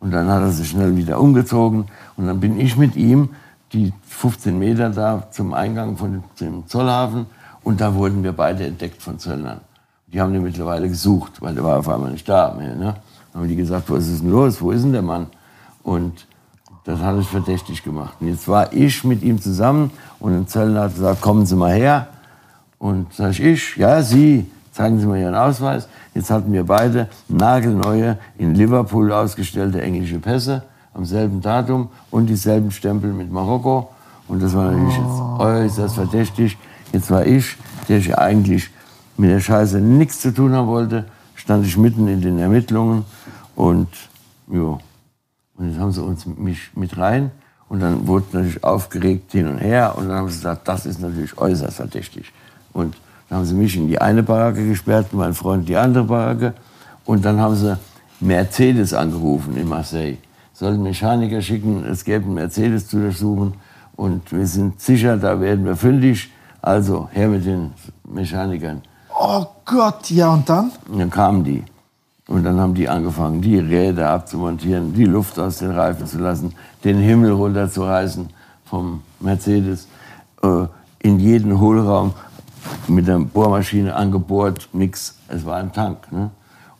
Und dann hat er sich schnell wieder umgezogen und dann bin ich mit ihm die 15 Meter da zum Eingang von dem Zollhafen und da wurden wir beide entdeckt von Zöllnern. Die haben den mittlerweile gesucht, weil der war auf einmal nicht da mehr. Ne? Dann haben die gesagt, was ist denn los, wo ist denn der Mann? Und das hat es verdächtig gemacht. Und jetzt war ich mit ihm zusammen und ein Zöllner hat gesagt, kommen Sie mal her. Und sage ich, ich, ja, Sie, zeigen Sie mal Ihren Ausweis. Jetzt hatten wir beide nagelneue, in Liverpool ausgestellte englische Pässe am selben Datum und dieselben Stempel mit Marokko. Und das war natürlich jetzt äußerst verdächtig. Jetzt war ich, der ich eigentlich mit der Scheiße nichts zu tun haben wollte, stand ich mitten in den Ermittlungen und ja. Und jetzt haben sie uns mich mit rein und dann wurde natürlich aufgeregt hin und her und dann haben sie gesagt, das ist natürlich äußerst verdächtig. Und dann haben sie mich in die eine Baracke gesperrt, mein Freund in die andere Baracke und dann haben sie Mercedes angerufen in Marseille sollten Mechaniker schicken, es gäbe einen Mercedes zu durchsuchen und wir sind sicher, da werden wir fündig. Also her mit den Mechanikern. Oh Gott, ja und dann? Und dann kamen die. Und dann haben die angefangen, die Räder abzumontieren, die Luft aus den Reifen zu lassen, den Himmel runterzureißen vom Mercedes, äh, in jeden Hohlraum mit der Bohrmaschine angebohrt, nix. Es war ein Tank. Ne?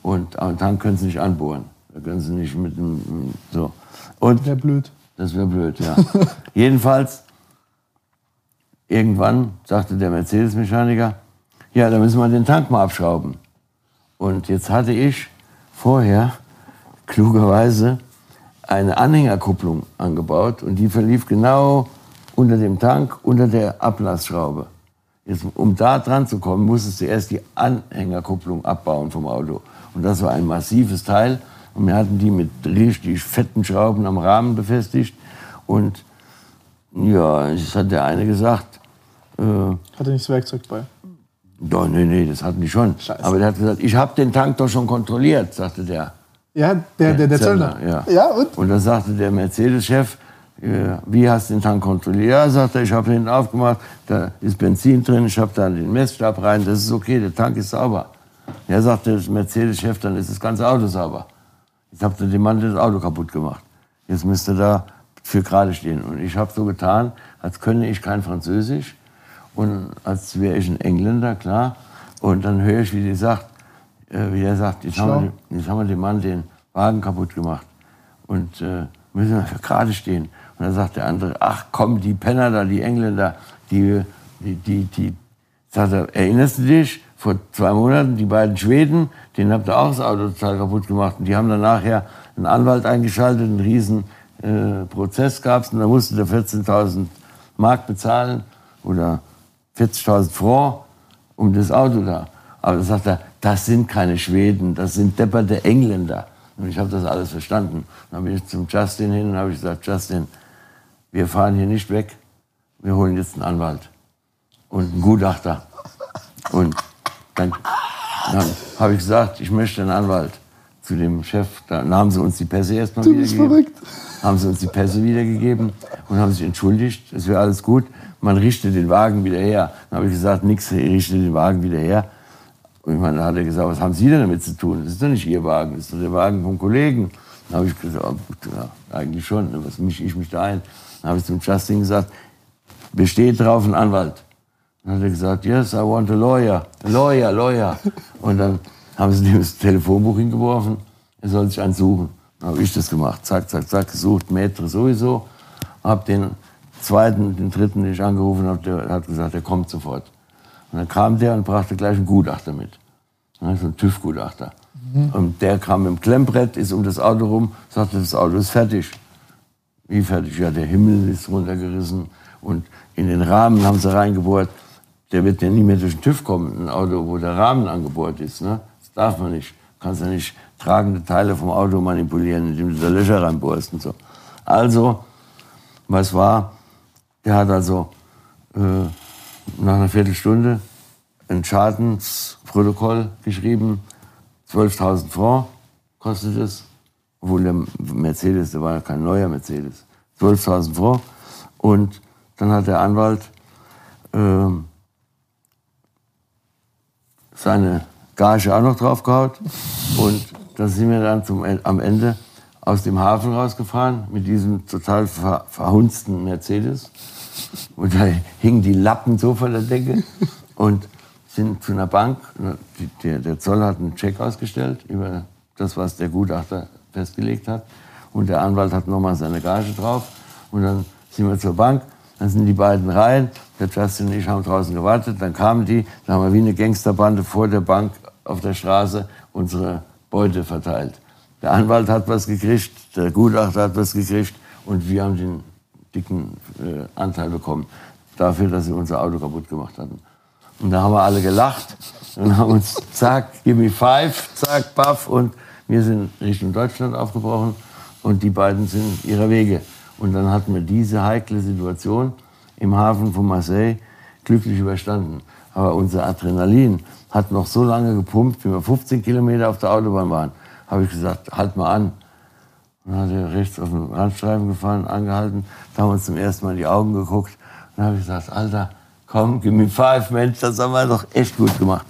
Und einen Tank können sie nicht anbohren. Da können sie nicht mit dem. So. Und wäre blöd. Das wäre blöd, ja. Jedenfalls, irgendwann sagte der Mercedes-Mechaniker, ja, da müssen wir den Tank mal abschrauben. Und jetzt hatte ich vorher klugerweise eine Anhängerkupplung angebaut und die verlief genau unter dem Tank, unter der Ablassschraube. Jetzt, um da dran zu kommen, musstest du erst die Anhängerkupplung abbauen vom Auto. Und das war ein massives Teil. Und wir hatten die mit richtig fetten Schrauben am Rahmen befestigt. Und ja, es hat der eine gesagt. Äh, Hatte nicht das Werkzeug bei? Doch, nee, nee, das hatten die schon. Scheiße. Aber der hat gesagt, ich habe den Tank doch schon kontrolliert, sagte der. Ja, der, der, der Zöllner. Ja. ja, und? Und dann sagte der Mercedes-Chef, äh, wie hast du den Tank kontrolliert? Ja, sagte er, ich habe ihn aufgemacht, da ist Benzin drin, ich habe da den Messstab rein, das ist okay, der Tank ist sauber. Ja, sagte der Mercedes-Chef, dann ist das ganze Auto sauber. Jetzt habt ihr dem Mann das Auto kaputt gemacht. Jetzt müsst ihr da für gerade stehen. Und ich habe so getan, als könne ich kein Französisch und als wäre ich ein Engländer, klar. Und dann höre ich, wie die sagt, äh, wie er sagt, jetzt haben, wir, jetzt haben wir dem Mann den Wagen kaputt gemacht und äh, müssen wir gerade stehen. Und dann sagt der andere, ach komm, die Penner da, die Engländer, die, die, die, die sagt er, erinnerst du dich, vor zwei Monaten, die beiden Schweden, denen habt ihr auch das Auto total kaputt gemacht. Und die haben dann nachher einen Anwalt eingeschaltet, einen riesen äh, Prozess gab es und da musste der 14.000 Mark bezahlen oder 40.000 Franc um das Auto da. Aber da sagt er, das sind keine Schweden, das sind depperte Engländer. Und ich habe das alles verstanden. Dann bin ich zum Justin hin und habe gesagt, Justin, wir fahren hier nicht weg, wir holen jetzt einen Anwalt und einen Gutachter. Und dann, dann habe ich gesagt, ich möchte einen Anwalt zu dem Chef. Dann haben sie uns die Pässe erstmal wiedergegeben. Verrückt. Haben sie uns die Pässe wiedergegeben und haben sich entschuldigt, es wäre alles gut. Man richtet den Wagen wieder her. Dann habe ich gesagt, nix, ich richte den Wagen wieder her. Und ich meine, dann hat er gesagt, was haben Sie denn damit zu tun? Das ist doch nicht Ihr Wagen, das ist doch der Wagen vom Kollegen. Dann habe ich gesagt, oh, ja, eigentlich schon, ne, was mische ich mich da ein? Dann habe ich zum Justin gesagt, besteht drauf ein Anwalt. Dann hat er gesagt, yes, I want a lawyer, lawyer, lawyer. Und dann haben sie ihm das Telefonbuch hingeworfen, er soll sich einen suchen. Dann habe ich das gemacht, zack, zack, zack, gesucht, Maitre sowieso. Habe den zweiten, den dritten, den ich angerufen habe, der hat gesagt, der kommt sofort. Und dann kam der und brachte gleich einen Gutachter mit. So ein TÜV-Gutachter. Mhm. Und der kam mit dem Klemmbrett, ist um das Auto rum, sagte, das Auto ist fertig. Wie fertig? Ja, der Himmel ist runtergerissen und in den Rahmen haben sie reingebohrt. Der wird ja nie mehr durch den TÜV kommen, ein Auto, wo der Rahmen angebohrt ist. Ne? Das darf man nicht. Du kannst ja nicht tragende Teile vom Auto manipulieren, indem du da Löcher reinbohrst und so. Also, was war? Der hat also äh, nach einer Viertelstunde ein Schadensprotokoll geschrieben. 12.000 Franc kostet es. Obwohl der Mercedes, der war ja kein neuer Mercedes. 12.000 Franc. Und dann hat der Anwalt äh, seine Gage auch noch draufgehaut. Und da sind wir dann zum, am Ende aus dem Hafen rausgefahren mit diesem total ver, verhunzten Mercedes. Und da hingen die Lappen so von der Decke und sind zu einer Bank. Der, der Zoll hat einen Check ausgestellt über das, was der Gutachter festgelegt hat. Und der Anwalt hat nochmal seine Gage drauf. Und dann sind wir zur Bank, dann sind die beiden rein. Der Justin und ich haben draußen gewartet. Dann kamen die, dann haben wir wie eine Gangsterbande vor der Bank auf der Straße unsere Beute verteilt. Der Anwalt hat was gekriegt, der Gutachter hat was gekriegt und wir haben den dicken äh, Anteil bekommen dafür, dass sie unser Auto kaputt gemacht hatten. Und da haben wir alle gelacht und haben uns, zack, give me five, zack, baff und wir sind Richtung Deutschland aufgebrochen und die beiden sind ihrer Wege. Und dann hatten wir diese heikle Situation im Hafen von Marseille glücklich überstanden. Aber unser Adrenalin hat noch so lange gepumpt, wie wir 15 Kilometer auf der Autobahn waren. Habe ich gesagt, halt mal an. Dann hat er rechts auf den Randstreifen gefahren, angehalten. Da haben wir uns zum ersten Mal in die Augen geguckt. Dann habe ich gesagt, Alter, komm, gib mir five, Mensch, das haben wir doch echt gut gemacht.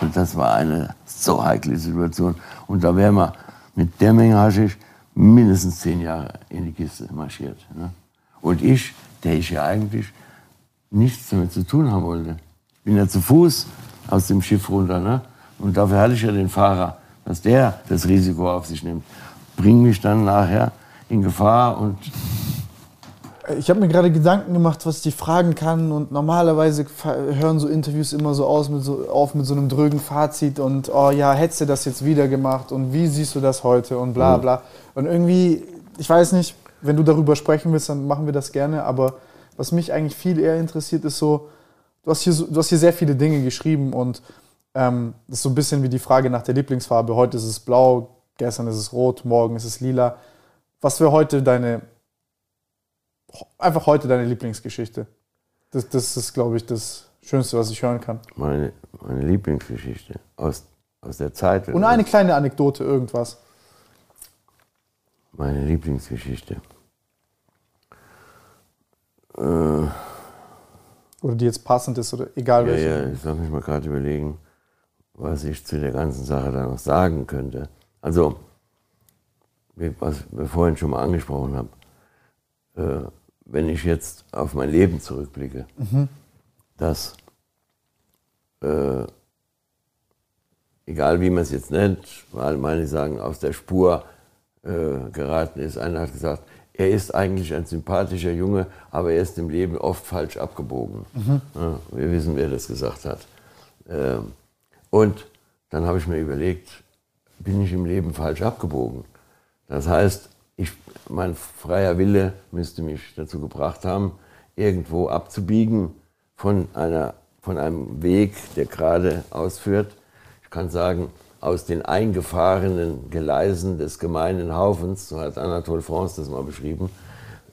Und das war eine so heikle Situation. Und da wären wir mit der Menge Haschisch mindestens zehn Jahre in die Kiste marschiert. Ne? Und ich, der ich ja eigentlich nichts damit zu tun haben wollte. Bin ja zu Fuß aus dem Schiff runter. Ne? Und dafür hatte ich ja den Fahrer, dass der das Risiko auf sich nimmt. Bring mich dann nachher in Gefahr und ich habe mir gerade Gedanken gemacht, was ich dir fragen kann. Und normalerweise hören so Interviews immer so, aus mit so auf mit so einem drögen Fazit und oh ja, hättest du das jetzt wieder gemacht und wie siehst du das heute und bla bla. Und irgendwie, ich weiß nicht, wenn du darüber sprechen willst, dann machen wir das gerne. Aber was mich eigentlich viel eher interessiert, ist so, du hast hier, so, du hast hier sehr viele Dinge geschrieben und ähm, das ist so ein bisschen wie die Frage nach der Lieblingsfarbe. Heute ist es blau, gestern ist es rot, morgen ist es lila. Was wäre heute deine, einfach heute deine Lieblingsgeschichte? Das, das ist, glaube ich, das Schönste, was ich hören kann. Meine, meine Lieblingsgeschichte aus, aus der Zeit. Und eine kleine Anekdote, irgendwas. Meine Lieblingsgeschichte. Äh, oder die jetzt passend ist oder egal ja, welche. Ja, ich soll mich mal gerade überlegen, was ich zu der ganzen Sache da noch sagen könnte. Also, was wir vorhin schon mal angesprochen haben, äh, wenn ich jetzt auf mein Leben zurückblicke, mhm. dass äh, egal wie man es jetzt nennt, weil meine sagen, aus der Spur äh, geraten ist. Einer hat gesagt, er ist eigentlich ein sympathischer Junge, aber er ist im Leben oft falsch abgebogen. Mhm. Ja, wir wissen, wer das gesagt hat. Ähm, und dann habe ich mir überlegt, bin ich im Leben falsch abgebogen? Das heißt, ich, mein freier Wille müsste mich dazu gebracht haben, irgendwo abzubiegen von, einer, von einem Weg, der gerade ausführt. Ich kann sagen, aus den eingefahrenen Geleisen des gemeinen Haufens, so hat Anatole France das mal beschrieben,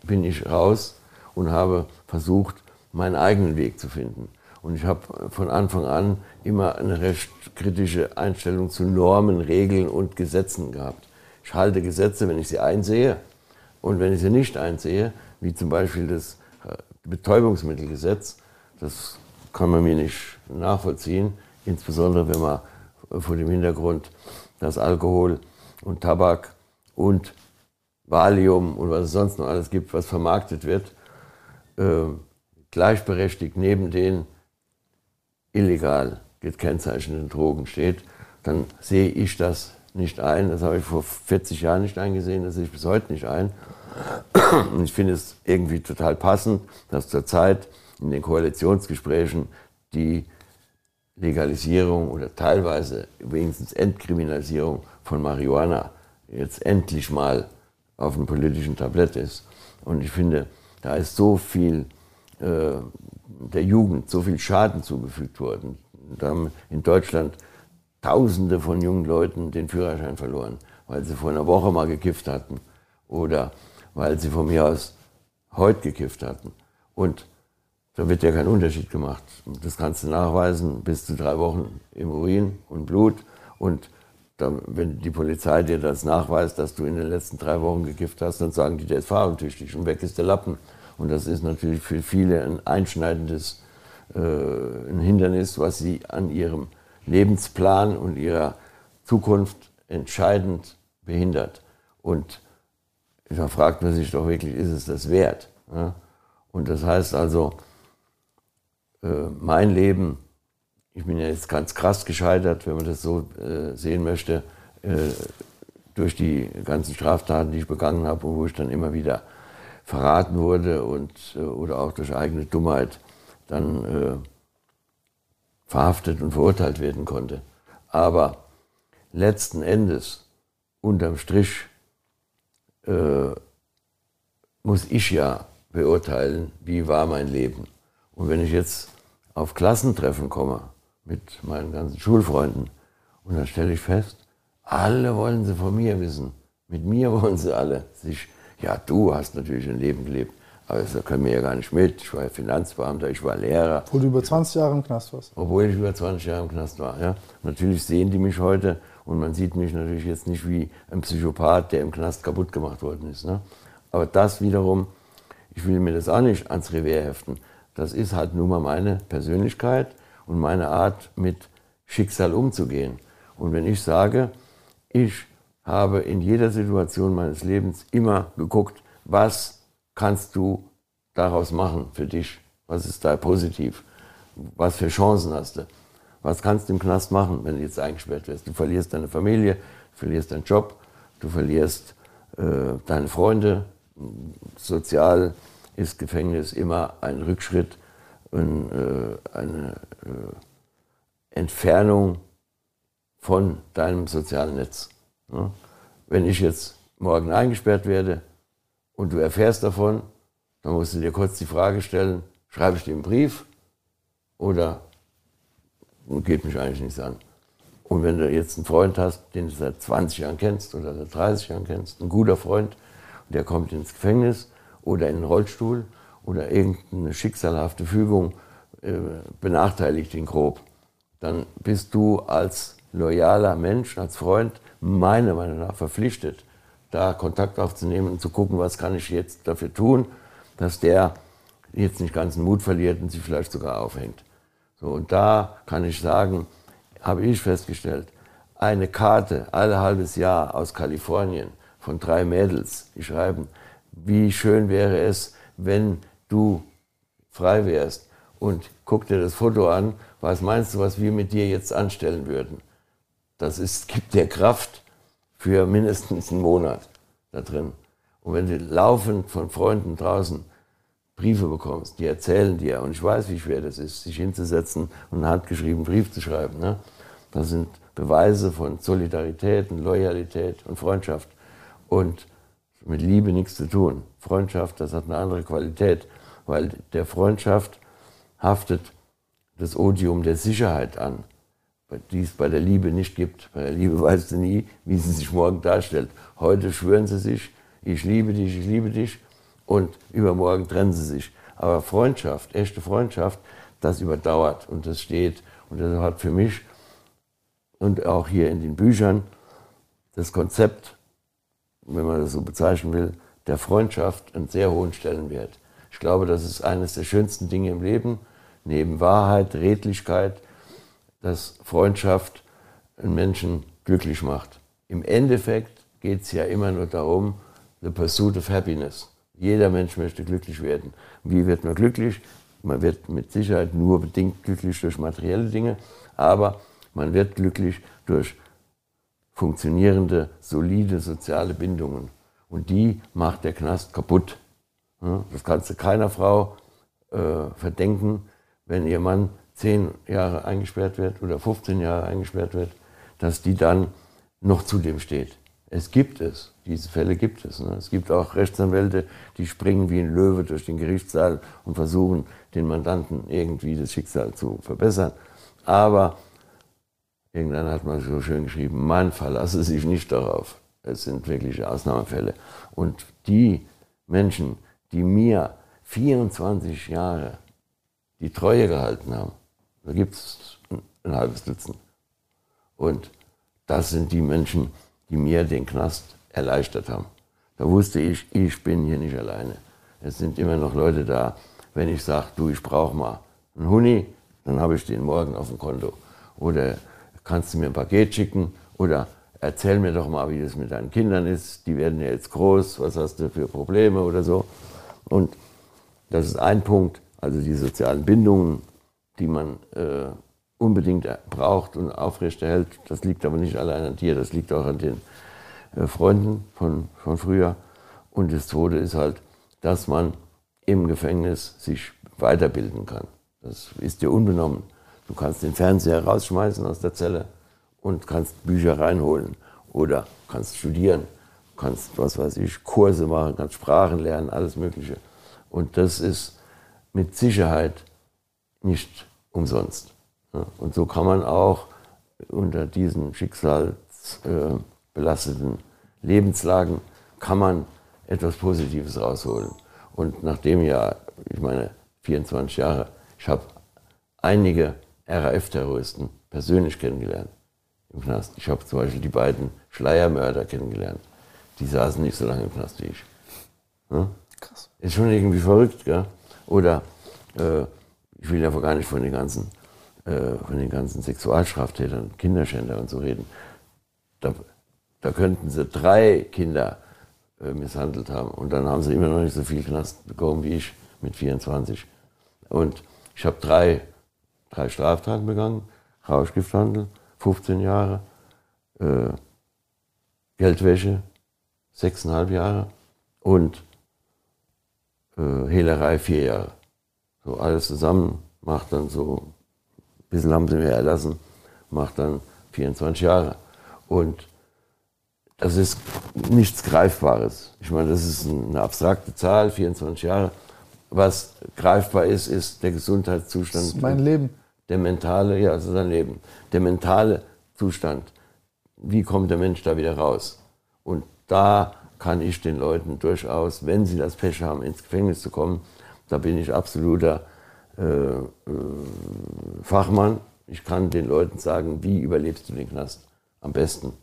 bin ich raus und habe versucht, meinen eigenen Weg zu finden. Und ich habe von Anfang an immer eine recht kritische Einstellung zu Normen, Regeln und Gesetzen gehabt. Ich halte Gesetze, wenn ich sie einsehe. Und wenn ich sie nicht einsehe, wie zum Beispiel das äh, Betäubungsmittelgesetz, das kann man mir nicht nachvollziehen, insbesondere wenn man vor dem Hintergrund, dass Alkohol und Tabak und Valium und was es sonst noch alles gibt, was vermarktet wird, äh, gleichberechtigt neben den illegal gekennzeichneten Drogen steht, dann sehe ich das nicht ein. Das habe ich vor 40 Jahren nicht eingesehen, das sehe ich bis heute nicht ein. Und ich finde es irgendwie total passend, dass zurzeit in den Koalitionsgesprächen die Legalisierung oder teilweise wenigstens Entkriminalisierung von Marihuana jetzt endlich mal auf dem politischen Tablett ist. Und ich finde, da ist so viel äh, der Jugend, so viel Schaden zugefügt worden. Da haben in Deutschland Tausende von jungen Leuten den Führerschein verloren, weil sie vor einer Woche mal gekifft hatten oder weil sie von mir aus heute gekifft hatten. Und da wird ja kein Unterschied gemacht. Das kannst du nachweisen bis zu drei Wochen im Urin und Blut. Und dann, wenn die Polizei dir das nachweist, dass du in den letzten drei Wochen gekifft hast, dann sagen die, der ist fahrentüchtig und weg ist der Lappen. Und das ist natürlich für viele ein einschneidendes äh, ein Hindernis, was sie an ihrem Lebensplan und ihrer Zukunft entscheidend behindert. Und da fragt man sich doch wirklich, ist es das wert? Ja? Und das heißt also, äh, mein Leben, ich bin ja jetzt ganz krass gescheitert, wenn man das so äh, sehen möchte, äh, durch die ganzen Straftaten, die ich begangen habe und wo ich dann immer wieder verraten wurde und, äh, oder auch durch eigene Dummheit dann äh, verhaftet und verurteilt werden konnte. Aber letzten Endes, unterm Strich, äh, muss ich ja beurteilen, wie war mein Leben. Und wenn ich jetzt auf Klassentreffen komme mit meinen ganzen Schulfreunden und dann stelle ich fest, alle wollen sie von mir wissen. Mit mir wollen sie alle sich, ja, du hast natürlich ein Leben gelebt, aber das können wir ja gar nicht mit. Ich war ja Finanzbeamter, ich war Lehrer. Obwohl du über 20 Jahre im Knast warst. Obwohl ich über 20 Jahre im Knast war, ja. Natürlich sehen die mich heute und man sieht mich natürlich jetzt nicht wie ein Psychopath, der im Knast kaputt gemacht worden ist. Ne? Aber das wiederum, ich will mir das auch nicht ans Revier heften. Das ist halt nur mal meine Persönlichkeit und meine Art, mit Schicksal umzugehen. Und wenn ich sage, ich habe in jeder Situation meines Lebens immer geguckt, was kannst du daraus machen für dich? Was ist da positiv? Was für Chancen hast du? Was kannst du im Knast machen, wenn du jetzt eingesperrt wirst? Du verlierst deine Familie, du verlierst deinen Job, du verlierst äh, deine Freunde, sozial ist Gefängnis immer ein Rückschritt und äh, eine äh, Entfernung von deinem sozialen Netz. Wenn ich jetzt morgen eingesperrt werde und du erfährst davon, dann musst du dir kurz die Frage stellen, schreibe ich dir einen Brief oder geht mich eigentlich nichts an. Und wenn du jetzt einen Freund hast, den du seit 20 Jahren kennst oder seit 30 Jahren kennst, ein guter Freund, der kommt ins Gefängnis oder in den Rollstuhl oder irgendeine schicksalhafte Fügung äh, benachteiligt ihn grob, dann bist du als loyaler Mensch, als Freund, meiner Meinung nach verpflichtet, da Kontakt aufzunehmen und zu gucken, was kann ich jetzt dafür tun, dass der jetzt nicht ganz den Mut verliert und sich vielleicht sogar aufhängt. So, und da kann ich sagen, habe ich festgestellt, eine Karte alle halbes Jahr aus Kalifornien von drei Mädels, die schreiben, wie schön wäre es, wenn du frei wärst und guck dir das Foto an, was meinst du, was wir mit dir jetzt anstellen würden? Das ist, gibt dir Kraft für mindestens einen Monat da drin. Und wenn du laufend von Freunden draußen Briefe bekommst, die erzählen dir, und ich weiß, wie schwer das ist, sich hinzusetzen und einen handgeschriebenen Brief zu schreiben. Ne? Das sind Beweise von Solidarität und Loyalität und Freundschaft. Und mit Liebe nichts zu tun. Freundschaft, das hat eine andere Qualität, weil der Freundschaft haftet das Odium der Sicherheit an, die es bei der Liebe nicht gibt. Bei der Liebe weißt du nie, wie sie sich morgen darstellt. Heute schwören sie sich, ich liebe dich, ich liebe dich und übermorgen trennen sie sich. Aber Freundschaft, echte Freundschaft, das überdauert und das steht. Und das hat für mich und auch hier in den Büchern das Konzept, wenn man das so bezeichnen will, der Freundschaft einen sehr hohen Stellenwert. Ich glaube, das ist eines der schönsten Dinge im Leben, neben Wahrheit, Redlichkeit, dass Freundschaft einen Menschen glücklich macht. Im Endeffekt geht es ja immer nur darum, the pursuit of happiness. Jeder Mensch möchte glücklich werden. Wie wird man glücklich? Man wird mit Sicherheit nur bedingt glücklich durch materielle Dinge, aber man wird glücklich durch funktionierende, solide soziale Bindungen. Und die macht der Knast kaputt. Das kannst du keiner Frau äh, verdenken, wenn ihr Mann zehn Jahre eingesperrt wird oder 15 Jahre eingesperrt wird, dass die dann noch zu dem steht. Es gibt es, diese Fälle gibt es. Ne? Es gibt auch Rechtsanwälte, die springen wie ein Löwe durch den Gerichtssaal und versuchen, den Mandanten irgendwie das Schicksal zu verbessern. Aber irgendwann hat man so schön geschrieben, man verlasse sich nicht darauf. Es sind wirkliche Ausnahmefälle. Und die Menschen, die mir 24 Jahre die Treue gehalten haben, da gibt es ein halbes Dutzend. Und das sind die Menschen, die mir den Knast erleichtert haben. Da wusste ich, ich bin hier nicht alleine. Es sind immer noch Leute da. Wenn ich sage, du, ich brauche mal einen Huni, dann habe ich den morgen auf dem Konto. Oder kannst du mir ein Paket schicken? Oder erzähl mir doch mal, wie das mit deinen Kindern ist. Die werden ja jetzt groß. Was hast du für Probleme oder so? Und das ist ein Punkt. Also die sozialen Bindungen, die man äh, unbedingt braucht und aufrechterhält. Das liegt aber nicht allein an dir, das liegt auch an den äh, Freunden von, von früher. Und das Zweite ist halt, dass man im Gefängnis sich weiterbilden kann. Das ist dir unbenommen. Du kannst den Fernseher rausschmeißen aus der Zelle und kannst Bücher reinholen oder kannst studieren, kannst, was weiß ich, Kurse machen, kannst Sprachen lernen, alles Mögliche. Und das ist mit Sicherheit nicht umsonst. Und so kann man auch unter diesen schicksalsbelasteten Lebenslagen kann man etwas Positives rausholen. Und nachdem ja, ich meine, 24 Jahre, ich habe einige RAF-Terroristen persönlich kennengelernt im Knast. Ich habe zum Beispiel die beiden Schleiermörder kennengelernt. Die saßen nicht so lange im Knast wie ich. Ja? Krass. Ist schon irgendwie verrückt, gell? Oder äh, ich will ja gar nicht von den ganzen äh, von den ganzen Sexualstraftätern, Kinderschänder und so reden, da, da könnten sie drei Kinder äh, misshandelt haben und dann haben sie immer noch nicht so viel Knast bekommen wie ich mit 24. Und ich habe drei, drei Straftaten begangen, Rauschgifthandel, 15 Jahre, äh, Geldwäsche, 6,5 Jahre und äh, Hehlerei, vier Jahre. So alles zusammen macht dann so bisschen haben sie mir erlassen, macht dann 24 Jahre. Und das ist nichts Greifbares. Ich meine, das ist eine abstrakte Zahl, 24 Jahre. Was greifbar ist, ist der Gesundheitszustand. Das ist mein Leben. Der mentale, ja, das ist sein Leben. Der mentale Zustand. Wie kommt der Mensch da wieder raus? Und da kann ich den Leuten durchaus, wenn sie das Pech haben, ins Gefängnis zu kommen, da bin ich absoluter äh, äh, Fachmann. Ich kann den Leuten sagen, wie überlebst du den Knast am besten,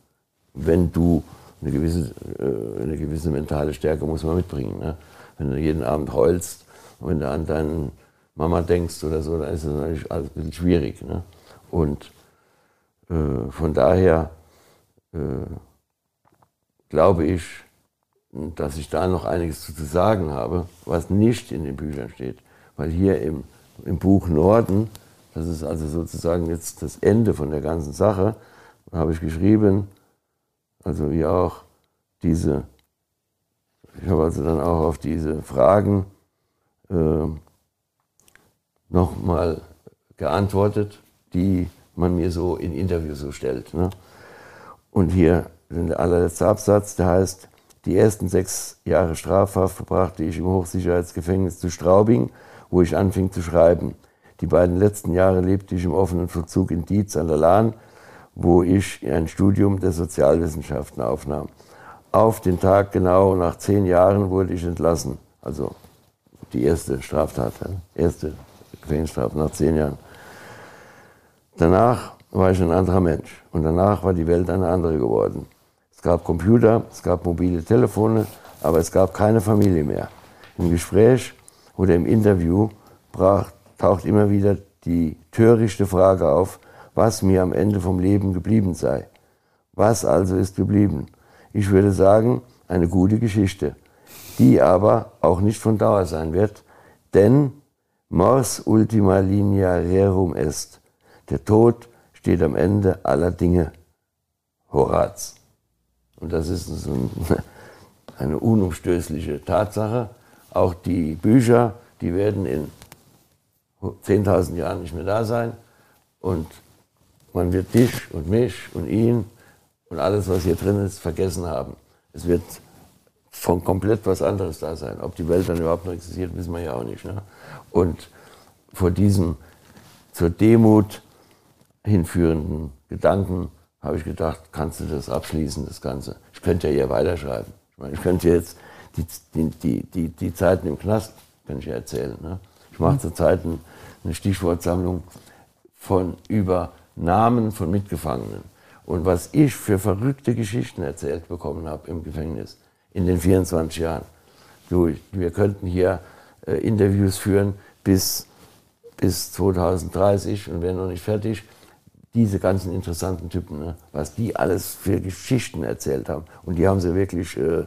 wenn du eine gewisse, äh, eine gewisse mentale Stärke muss man mitbringen. Ne? Wenn du jeden Abend heulst und wenn du an deine Mama denkst oder so, dann ist das natürlich alles ein bisschen schwierig. Ne? Und äh, von daher äh, glaube ich, dass ich da noch einiges zu sagen habe, was nicht in den Büchern steht. Weil hier im, im Buch Norden, das ist also sozusagen jetzt das Ende von der ganzen Sache, habe ich geschrieben, also wie auch diese, ich habe also dann auch auf diese Fragen äh, nochmal geantwortet, die man mir so in Interviews so stellt. Ne? Und hier der allerletzte Absatz, der heißt, die ersten sechs Jahre Strafhaft verbrachte ich im Hochsicherheitsgefängnis zu Straubing, wo ich anfing zu schreiben. Die beiden letzten Jahre lebte ich im offenen Vollzug in Dietz an der Lahn, wo ich ein Studium der Sozialwissenschaften aufnahm. Auf den Tag genau nach zehn Jahren wurde ich entlassen. Also die erste Straftat, erste Gefängnisstrafe nach zehn Jahren. Danach war ich ein anderer Mensch und danach war die Welt eine andere geworden. Es gab Computer, es gab mobile Telefone, aber es gab keine Familie mehr. Im Gespräch oder im Interview brach, taucht immer wieder die törichte Frage auf, was mir am Ende vom Leben geblieben sei. Was also ist geblieben? Ich würde sagen, eine gute Geschichte, die aber auch nicht von Dauer sein wird, denn mors ultima linea rerum est. Der Tod steht am Ende aller Dinge Horaz. Und das ist eine unumstößliche Tatsache. Auch die Bücher, die werden in 10.000 Jahren nicht mehr da sein. Und man wird dich und mich und ihn und alles, was hier drin ist, vergessen haben. Es wird von komplett was anderes da sein. Ob die Welt dann überhaupt noch existiert, wissen wir ja auch nicht. Ne? Und vor diesem zur Demut hinführenden Gedanken habe ich gedacht, kannst du das abschließen, das Ganze. Ich könnte ja hier weiterschreiben. Ich meine, ich könnte jetzt die, die, die, die, Zeiten im Knast, kann ich ja erzählen. Ne? Ich mache mhm. zurzeit eine Stichwortsammlung von über Namen von Mitgefangenen. Und was ich für verrückte Geschichten erzählt bekommen habe im Gefängnis in den 24 Jahren. Du, wir könnten hier äh, Interviews führen bis, bis 2030 und wären noch nicht fertig. Diese ganzen interessanten Typen, ne? was die alles für Geschichten erzählt haben. Und die haben sie wirklich äh,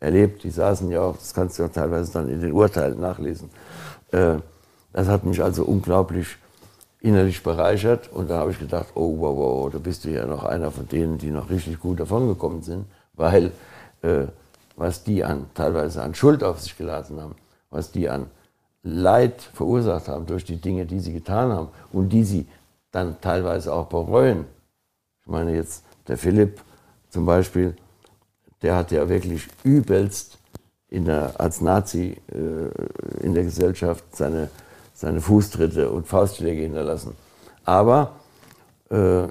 erlebt. Die saßen ja auch, das kannst du ja teilweise dann in den Urteilen nachlesen. Äh, das hat mich also unglaublich innerlich bereichert. Und da habe ich gedacht, oh, wow, wow, da bist du ja noch einer von denen, die noch richtig gut davongekommen sind. Weil äh, was die an, teilweise an Schuld auf sich geladen haben, was die an Leid verursacht haben durch die Dinge, die sie getan haben und die sie dann teilweise auch bereuen. Ich meine jetzt, der Philipp zum Beispiel, der hat ja wirklich übelst der, als Nazi äh, in der Gesellschaft seine seine Fußtritte und Faustschläge hinterlassen. Aber äh,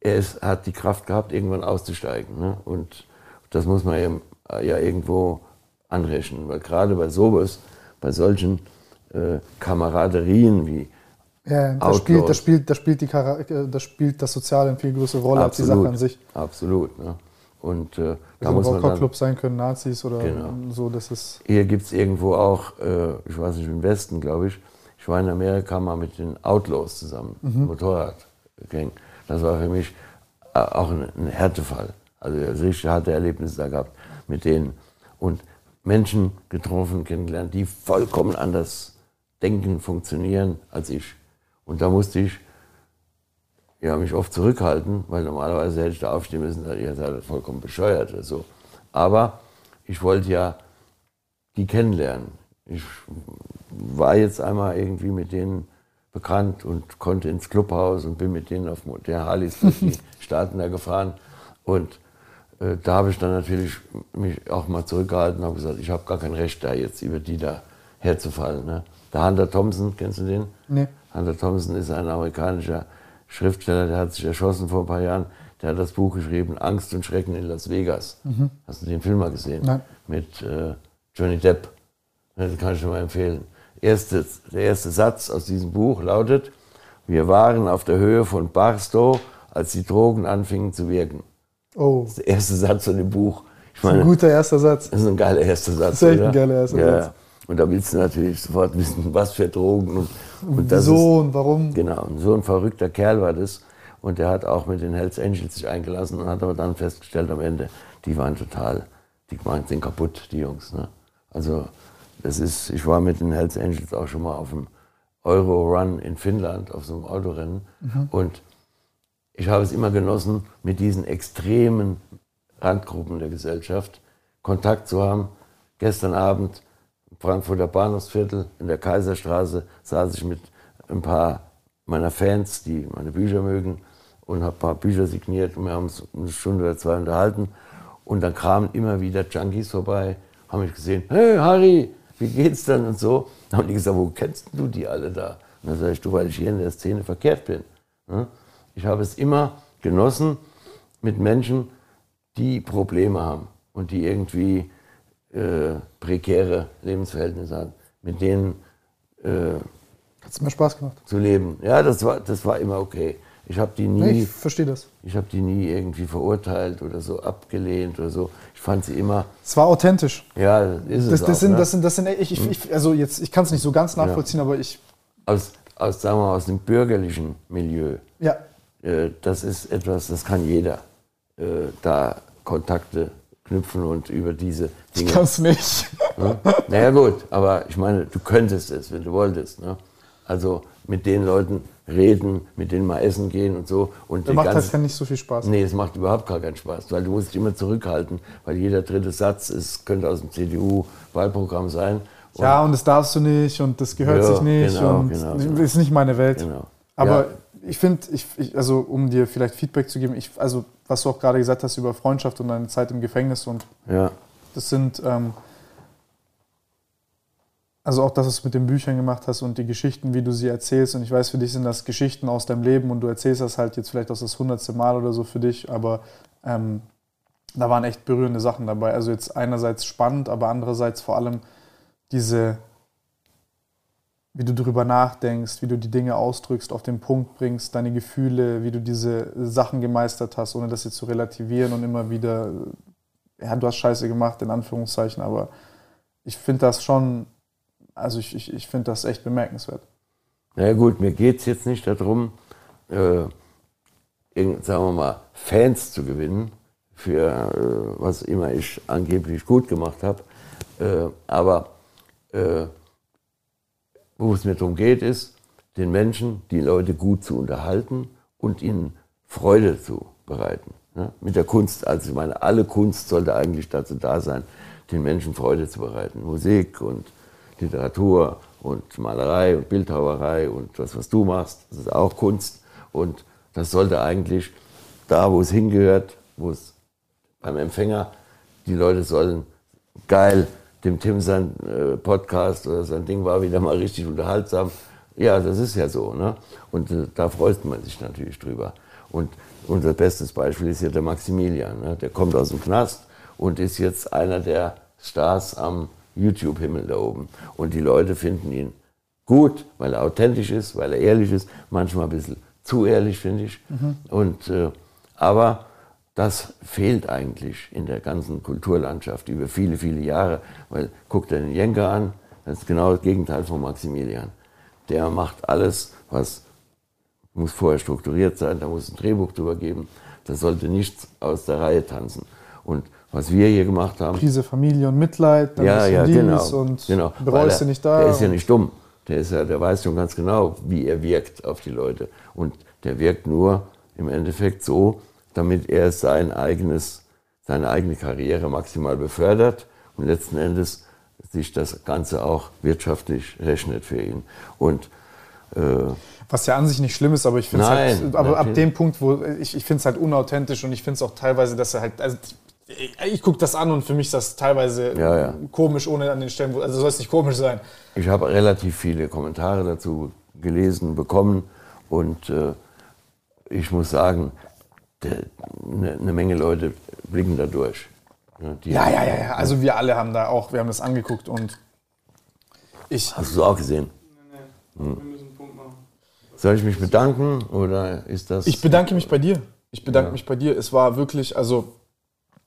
er ist, hat die Kraft gehabt, irgendwann auszusteigen. Ne? Und das muss man ja, ja irgendwo anrechnen, weil gerade bei sowas, bei solchen äh, Kameraderien wie ja, da spielt, da, spielt, da, spielt die, äh, da spielt das Soziale eine viel größere Rolle als die Sache an sich. Absolut. Ne? Und äh, da muss man Club sein können, Nazis oder genau. so. Das ist Hier gibt es irgendwo auch, äh, ich weiß nicht, im Westen, glaube ich, ich war in Amerika mal mit den Outlaws zusammen, mhm. Motorradgang. Das war für mich äh, auch ein, ein Härtefall. Also richtig harte Erlebnisse da gehabt mit denen. Und Menschen getroffen, kennengelernt, die vollkommen anders denken, funktionieren als ich. Und da musste ich ja, mich oft zurückhalten, weil normalerweise hätte ich da aufstehen müssen, ihr seid vollkommen bescheuert oder so. Aber ich wollte ja die kennenlernen. Ich war jetzt einmal irgendwie mit denen bekannt und konnte ins Clubhaus und bin mit denen auf der Harleys durch die Staaten da gefahren. Und äh, da habe ich dann natürlich mich auch mal zurückgehalten und habe gesagt, ich habe gar kein Recht da jetzt über die da herzufallen. Ne? Der Hunter Thompson, kennst du den? Nee. Hunter Thompson ist ein amerikanischer Schriftsteller, der hat sich erschossen vor ein paar Jahren. Der hat das Buch geschrieben, Angst und Schrecken in Las Vegas. Mhm. Hast du den Film mal gesehen? Nein. Mit äh, Johnny Depp. Das kann ich dir mal empfehlen. Erste, der erste Satz aus diesem Buch lautet, wir waren auf der Höhe von Barstow, als die Drogen anfingen zu wirken. Oh. Das ist der erste Satz von dem Buch. Ich meine, das ist ein guter erster Satz. Das ist ein geiler erster Satz. Das ist echt ein geiler erster ja. Satz. Und da willst du natürlich sofort wissen, was für Drogen. Und, und das Wieso ist, und warum. Genau, und so ein verrückter Kerl war das. Und der hat auch mit den Hells Angels sich eingelassen und hat aber dann festgestellt am Ende, die waren total die sind kaputt, die Jungs. Ne? Also das ist, ich war mit den Hells Angels auch schon mal auf dem Euro-Run in Finnland, auf so einem Autorennen. Mhm. Und ich habe es immer genossen, mit diesen extremen Randgruppen der Gesellschaft Kontakt zu haben. Gestern Abend Frankfurter Bahnhofsviertel in der Kaiserstraße saß ich mit ein paar meiner Fans, die meine Bücher mögen, und habe ein paar Bücher signiert und wir haben uns eine Stunde oder zwei unterhalten. Und dann kamen immer wieder Junkies vorbei, haben mich gesehen, hey Harry, wie geht's denn und so. Dann haben die gesagt, wo kennst du die alle da? Und dann sage ich, du, weil ich hier in der Szene verkehrt bin. Ich habe es immer genossen mit Menschen, die Probleme haben und die irgendwie äh, prekäre Lebensverhältnisse haben, mit denen äh, hat es mir Spaß gemacht zu leben. Ja, das war, das war immer okay. Ich habe die nie. Nee, ich verstehe das. Ich habe die nie irgendwie verurteilt oder so abgelehnt oder so. Ich fand sie immer. Es war authentisch. Ja, ist es das, das auch, sind, ne? das sind, das sind, ich, ich, ich also jetzt, ich kann es nicht so ganz nachvollziehen, ja. aber ich. Aus, aus, sagen wir mal, aus dem bürgerlichen Milieu. Ja. Äh, das ist etwas, das kann jeder. Äh, da Kontakte knüpfen und über diese Dinge. Ich kann es nicht. Ne? Naja, gut, aber ich meine, du könntest es, wenn du wolltest. Ne? Also mit den Leuten reden, mit denen mal essen gehen und so. Und das macht halt nicht so viel Spaß. Nee, es macht überhaupt gar keinen Spaß, weil du musst dich immer zurückhalten, weil jeder dritte Satz ist, könnte aus dem CDU-Wahlprogramm sein. Und ja, und das darfst du nicht und das gehört ja, sich nicht genau, und genau, genau. ist nicht meine Welt. Genau. Aber ja. Ich finde, ich, ich, also um dir vielleicht Feedback zu geben, ich, also was du auch gerade gesagt hast über Freundschaft und deine Zeit im Gefängnis und ja. das sind ähm, also auch das, was du mit den Büchern gemacht hast und die Geschichten, wie du sie erzählst. Und ich weiß, für dich sind das Geschichten aus deinem Leben und du erzählst das halt jetzt vielleicht aus das hundertste Mal oder so für dich, aber ähm, da waren echt berührende Sachen dabei. Also jetzt einerseits spannend, aber andererseits vor allem diese, wie du darüber nachdenkst, wie du die Dinge ausdrückst, auf den Punkt bringst, deine Gefühle, wie du diese Sachen gemeistert hast, ohne das jetzt zu relativieren und immer wieder, ja, du hast Scheiße gemacht, in Anführungszeichen, aber ich finde das schon also ich, ich, ich finde das echt bemerkenswert. Na gut, mir geht es jetzt nicht darum, äh, sagen wir mal, Fans zu gewinnen, für äh, was immer ich angeblich gut gemacht habe. Äh, aber äh, wo es mir darum geht, ist, den Menschen, die Leute gut zu unterhalten und ihnen Freude zu bereiten. Ne? Mit der Kunst, also ich meine, alle Kunst sollte eigentlich dazu da sein, den Menschen Freude zu bereiten. Musik und Literatur und Malerei und Bildhauerei und das, was du machst, das ist auch Kunst. Und das sollte eigentlich da, wo es hingehört, wo es beim Empfänger, die Leute sollen geil, dem Tim sein äh, Podcast oder sein Ding war wieder mal richtig unterhaltsam. Ja, das ist ja so. Ne? Und äh, da freut man sich natürlich drüber. Und unser bestes Beispiel ist ja der Maximilian. Ne? Der kommt aus dem Knast und ist jetzt einer der Stars am YouTube-Himmel da oben. Und die Leute finden ihn gut, weil er authentisch ist, weil er ehrlich ist, manchmal ein bisschen zu ehrlich, finde ich. Mhm. Und, äh, aber das fehlt eigentlich in der ganzen Kulturlandschaft über viele, viele Jahre. Weil guck dir den Jenker an, das ist genau das Gegenteil von Maximilian. Der macht alles, was muss vorher strukturiert sein, da muss ein Drehbuch drüber geben. Das sollte nichts aus der Reihe tanzen. Und was wir hier gemacht haben. Krise, Familie und Mitleid, dann ja, ja, genau, und genau. bereust du nicht da. Der ist ja nicht dumm. Der, ist ja, der weiß schon ganz genau, wie er wirkt auf die Leute. Und der wirkt nur im Endeffekt so, damit er sein eigenes, seine eigene Karriere maximal befördert und letzten Endes sich das Ganze auch wirtschaftlich rechnet für ihn. Und äh, was ja an sich nicht schlimm ist, aber ich finde es halt, aber ab dem Punkt, wo ich, ich finde es halt unauthentisch und ich finde es auch teilweise, dass er halt, also ich, ich gucke das an und für mich ist das teilweise ja, ja. komisch, ohne an den Stellen, wo, also soll es nicht komisch sein. Ich habe relativ viele Kommentare dazu gelesen, bekommen und äh, ich muss sagen, eine ne Menge Leute blicken da durch. Ja, ja, ja, ja. Also wir alle haben da auch, wir haben das angeguckt und ich. Hast du es auch gesehen? Nee, nee. Hm. Wir müssen einen Punkt machen. Soll ich mich bedanken oder ist das. Ich bedanke mich bei dir. Ich bedanke ja. mich bei dir. Es war wirklich, also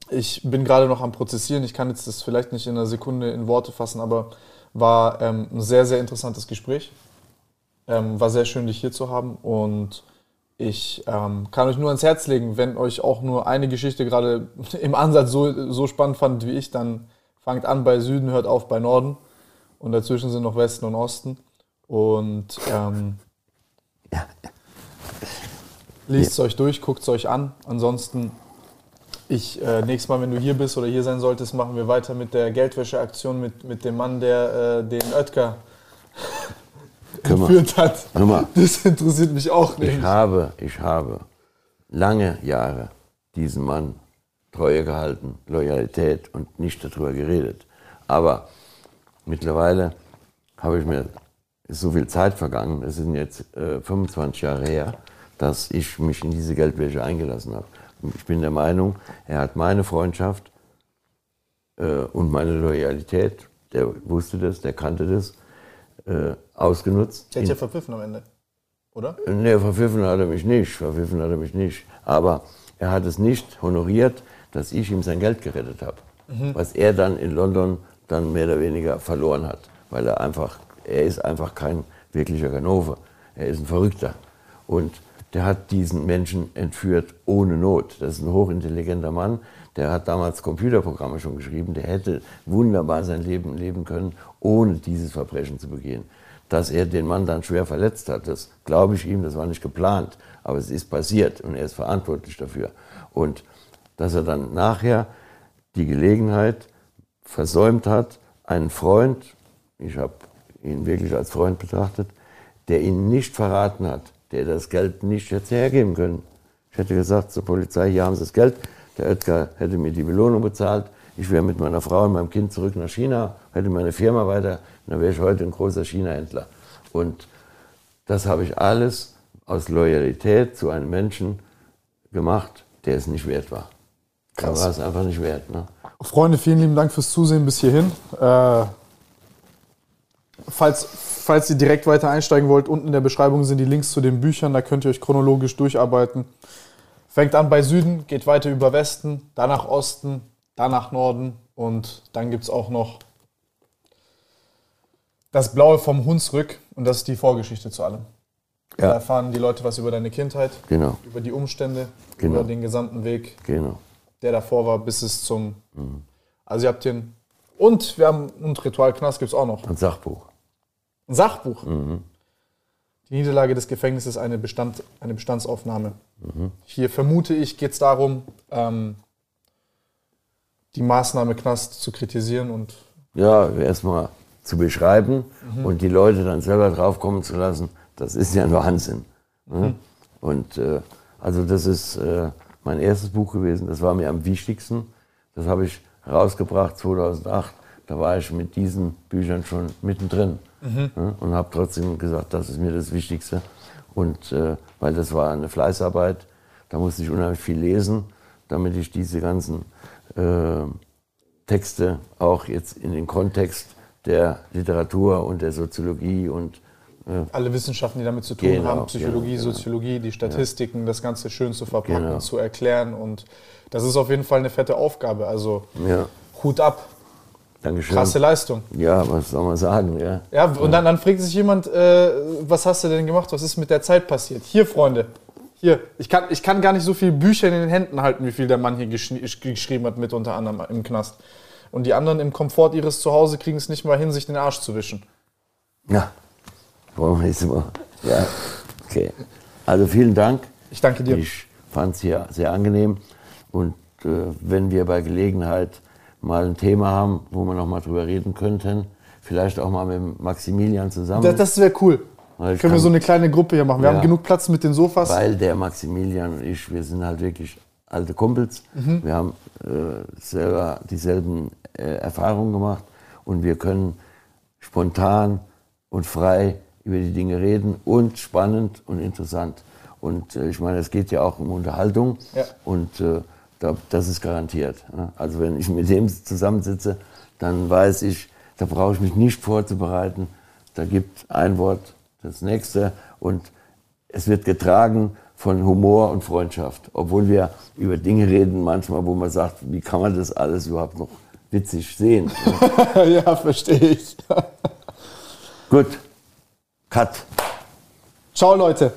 ich bin gerade noch am Prozessieren. Ich kann jetzt das vielleicht nicht in einer Sekunde in Worte fassen, aber war ähm, ein sehr, sehr interessantes Gespräch. Ähm, war sehr schön, dich hier zu haben. Und ich ähm, kann euch nur ans Herz legen, wenn euch auch nur eine Geschichte gerade im Ansatz so, so spannend fand wie ich, dann fangt an bei Süden, hört auf bei Norden. Und dazwischen sind noch Westen und Osten. Und ähm, ja. lest es euch durch, guckt es euch an. Ansonsten, ich, äh, nächstes Mal, wenn du hier bist oder hier sein solltest, machen wir weiter mit der Geldwäscheaktion mit, mit dem Mann, der äh, den Oetker geführt hat. Das interessiert mich auch nicht. Ich habe, ich habe lange Jahre diesen Mann Treue gehalten, Loyalität und nicht darüber geredet. Aber mittlerweile habe ich mir, ist so viel Zeit vergangen, es sind jetzt äh, 25 Jahre her, dass ich mich in diese Geldwäsche eingelassen habe. Ich bin der Meinung, er hat meine Freundschaft äh, und meine Loyalität, der wusste das, der kannte das, äh, ausgenutzt. Der hat ja verpfiffen am Ende, oder? Nee, verpfiffen hat er mich nicht, verpfiffen hat er mich nicht. Aber er hat es nicht honoriert, dass ich ihm sein Geld gerettet habe. Mhm. Was er dann in London dann mehr oder weniger verloren hat. Weil er einfach, er ist einfach kein wirklicher Ganove. Er ist ein Verrückter. Und der hat diesen Menschen entführt ohne Not. Das ist ein hochintelligenter Mann. Der hat damals Computerprogramme schon geschrieben. Der hätte wunderbar sein Leben leben können, ohne dieses Verbrechen zu begehen. Dass er den Mann dann schwer verletzt hat, das glaube ich ihm, das war nicht geplant. Aber es ist passiert und er ist verantwortlich dafür. Und dass er dann nachher die Gelegenheit versäumt hat, einen Freund, ich habe ihn wirklich als Freund betrachtet, der ihn nicht verraten hat, der das Geld nicht hätte hergeben können. Ich hätte gesagt zur Polizei, hier haben Sie das Geld, der Oetker hätte mir die Belohnung bezahlt, ich wäre mit meiner Frau und meinem Kind zurück nach China, hätte meine Firma weiter, dann wäre ich heute ein großer China-Händler. Und das habe ich alles aus Loyalität zu einem Menschen gemacht, der es nicht wert war. Krass. Da war es einfach nicht wert. Ne? Freunde, vielen lieben Dank fürs Zusehen bis hierhin. Äh, falls, falls ihr direkt weiter einsteigen wollt, unten in der Beschreibung sind die Links zu den Büchern, da könnt ihr euch chronologisch durcharbeiten. Fängt an bei Süden, geht weiter über Westen, danach Osten, danach Norden und dann gibt es auch noch das Blaue vom Hunsrück und das ist die Vorgeschichte zu allem. Ja. Da erfahren die Leute was über deine Kindheit, genau. über die Umstände, genau. über den gesamten Weg. Genau der davor war, bis es zum. Mhm. Also ihr habt den. Und wir haben und Ritual Knast gibt es auch noch. Ein Sachbuch. Ein Sachbuch. Mhm. Die Niederlage des Gefängnisses eine, Bestand, eine Bestandsaufnahme. Mhm. Hier vermute ich, geht es darum, ähm, die Maßnahme Knast zu kritisieren und. Ja, erstmal zu beschreiben mhm. und die Leute dann selber draufkommen zu lassen, das ist ja ein Wahnsinn. Mhm. Und äh, also das ist äh, mein erstes Buch gewesen. Das war mir am wichtigsten. Das habe ich rausgebracht 2008. Da war ich mit diesen Büchern schon mittendrin mhm. ja, und habe trotzdem gesagt, das ist mir das Wichtigste. Und äh, weil das war eine Fleißarbeit, da musste ich unheimlich viel lesen, damit ich diese ganzen äh, Texte auch jetzt in den Kontext der Literatur und der Soziologie und alle Wissenschaften, die damit zu tun genau, haben, Psychologie, genau, Soziologie, die Statistiken, ja. das Ganze schön zu verpacken, genau. zu erklären. Und das ist auf jeden Fall eine fette Aufgabe. Also ja. Hut ab. Dankeschön. Krasse Leistung. Ja, was soll man sagen? Ja, ja und dann, dann fragt sich jemand, äh, was hast du denn gemacht? Was ist mit der Zeit passiert? Hier, Freunde. Hier, ich kann, ich kann gar nicht so viele Bücher in den Händen halten, wie viel der Mann hier geschrieben hat, mit unter anderem im Knast. Und die anderen im Komfort ihres Zuhause kriegen es nicht mal hin, sich den Arsch zu wischen. Ja, Wollen wir jetzt mal. Ja, okay. Also vielen Dank. Ich danke dir. Ich fand es hier sehr angenehm. Und äh, wenn wir bei Gelegenheit mal ein Thema haben, wo wir noch mal drüber reden könnten, vielleicht auch mal mit Maximilian zusammen. Das, das wäre cool. Können kann, wir so eine kleine Gruppe hier machen. Wir ja, haben genug Platz mit den Sofas. Weil der Maximilian und ich, wir sind halt wirklich alte Kumpels. Mhm. Wir haben äh, selber dieselben äh, Erfahrungen gemacht und wir können spontan und frei über die Dinge reden und spannend und interessant. Und äh, ich meine, es geht ja auch um Unterhaltung ja. und äh, da, das ist garantiert. Ne? Also wenn ich mit dem zusammensitze, dann weiß ich, da brauche ich mich nicht vorzubereiten. Da gibt ein Wort das nächste und es wird getragen von Humor und Freundschaft. Obwohl wir über Dinge reden manchmal, wo man sagt, wie kann man das alles überhaupt noch witzig sehen? ja, verstehe ich. Gut, Cut. Ciao, Leute.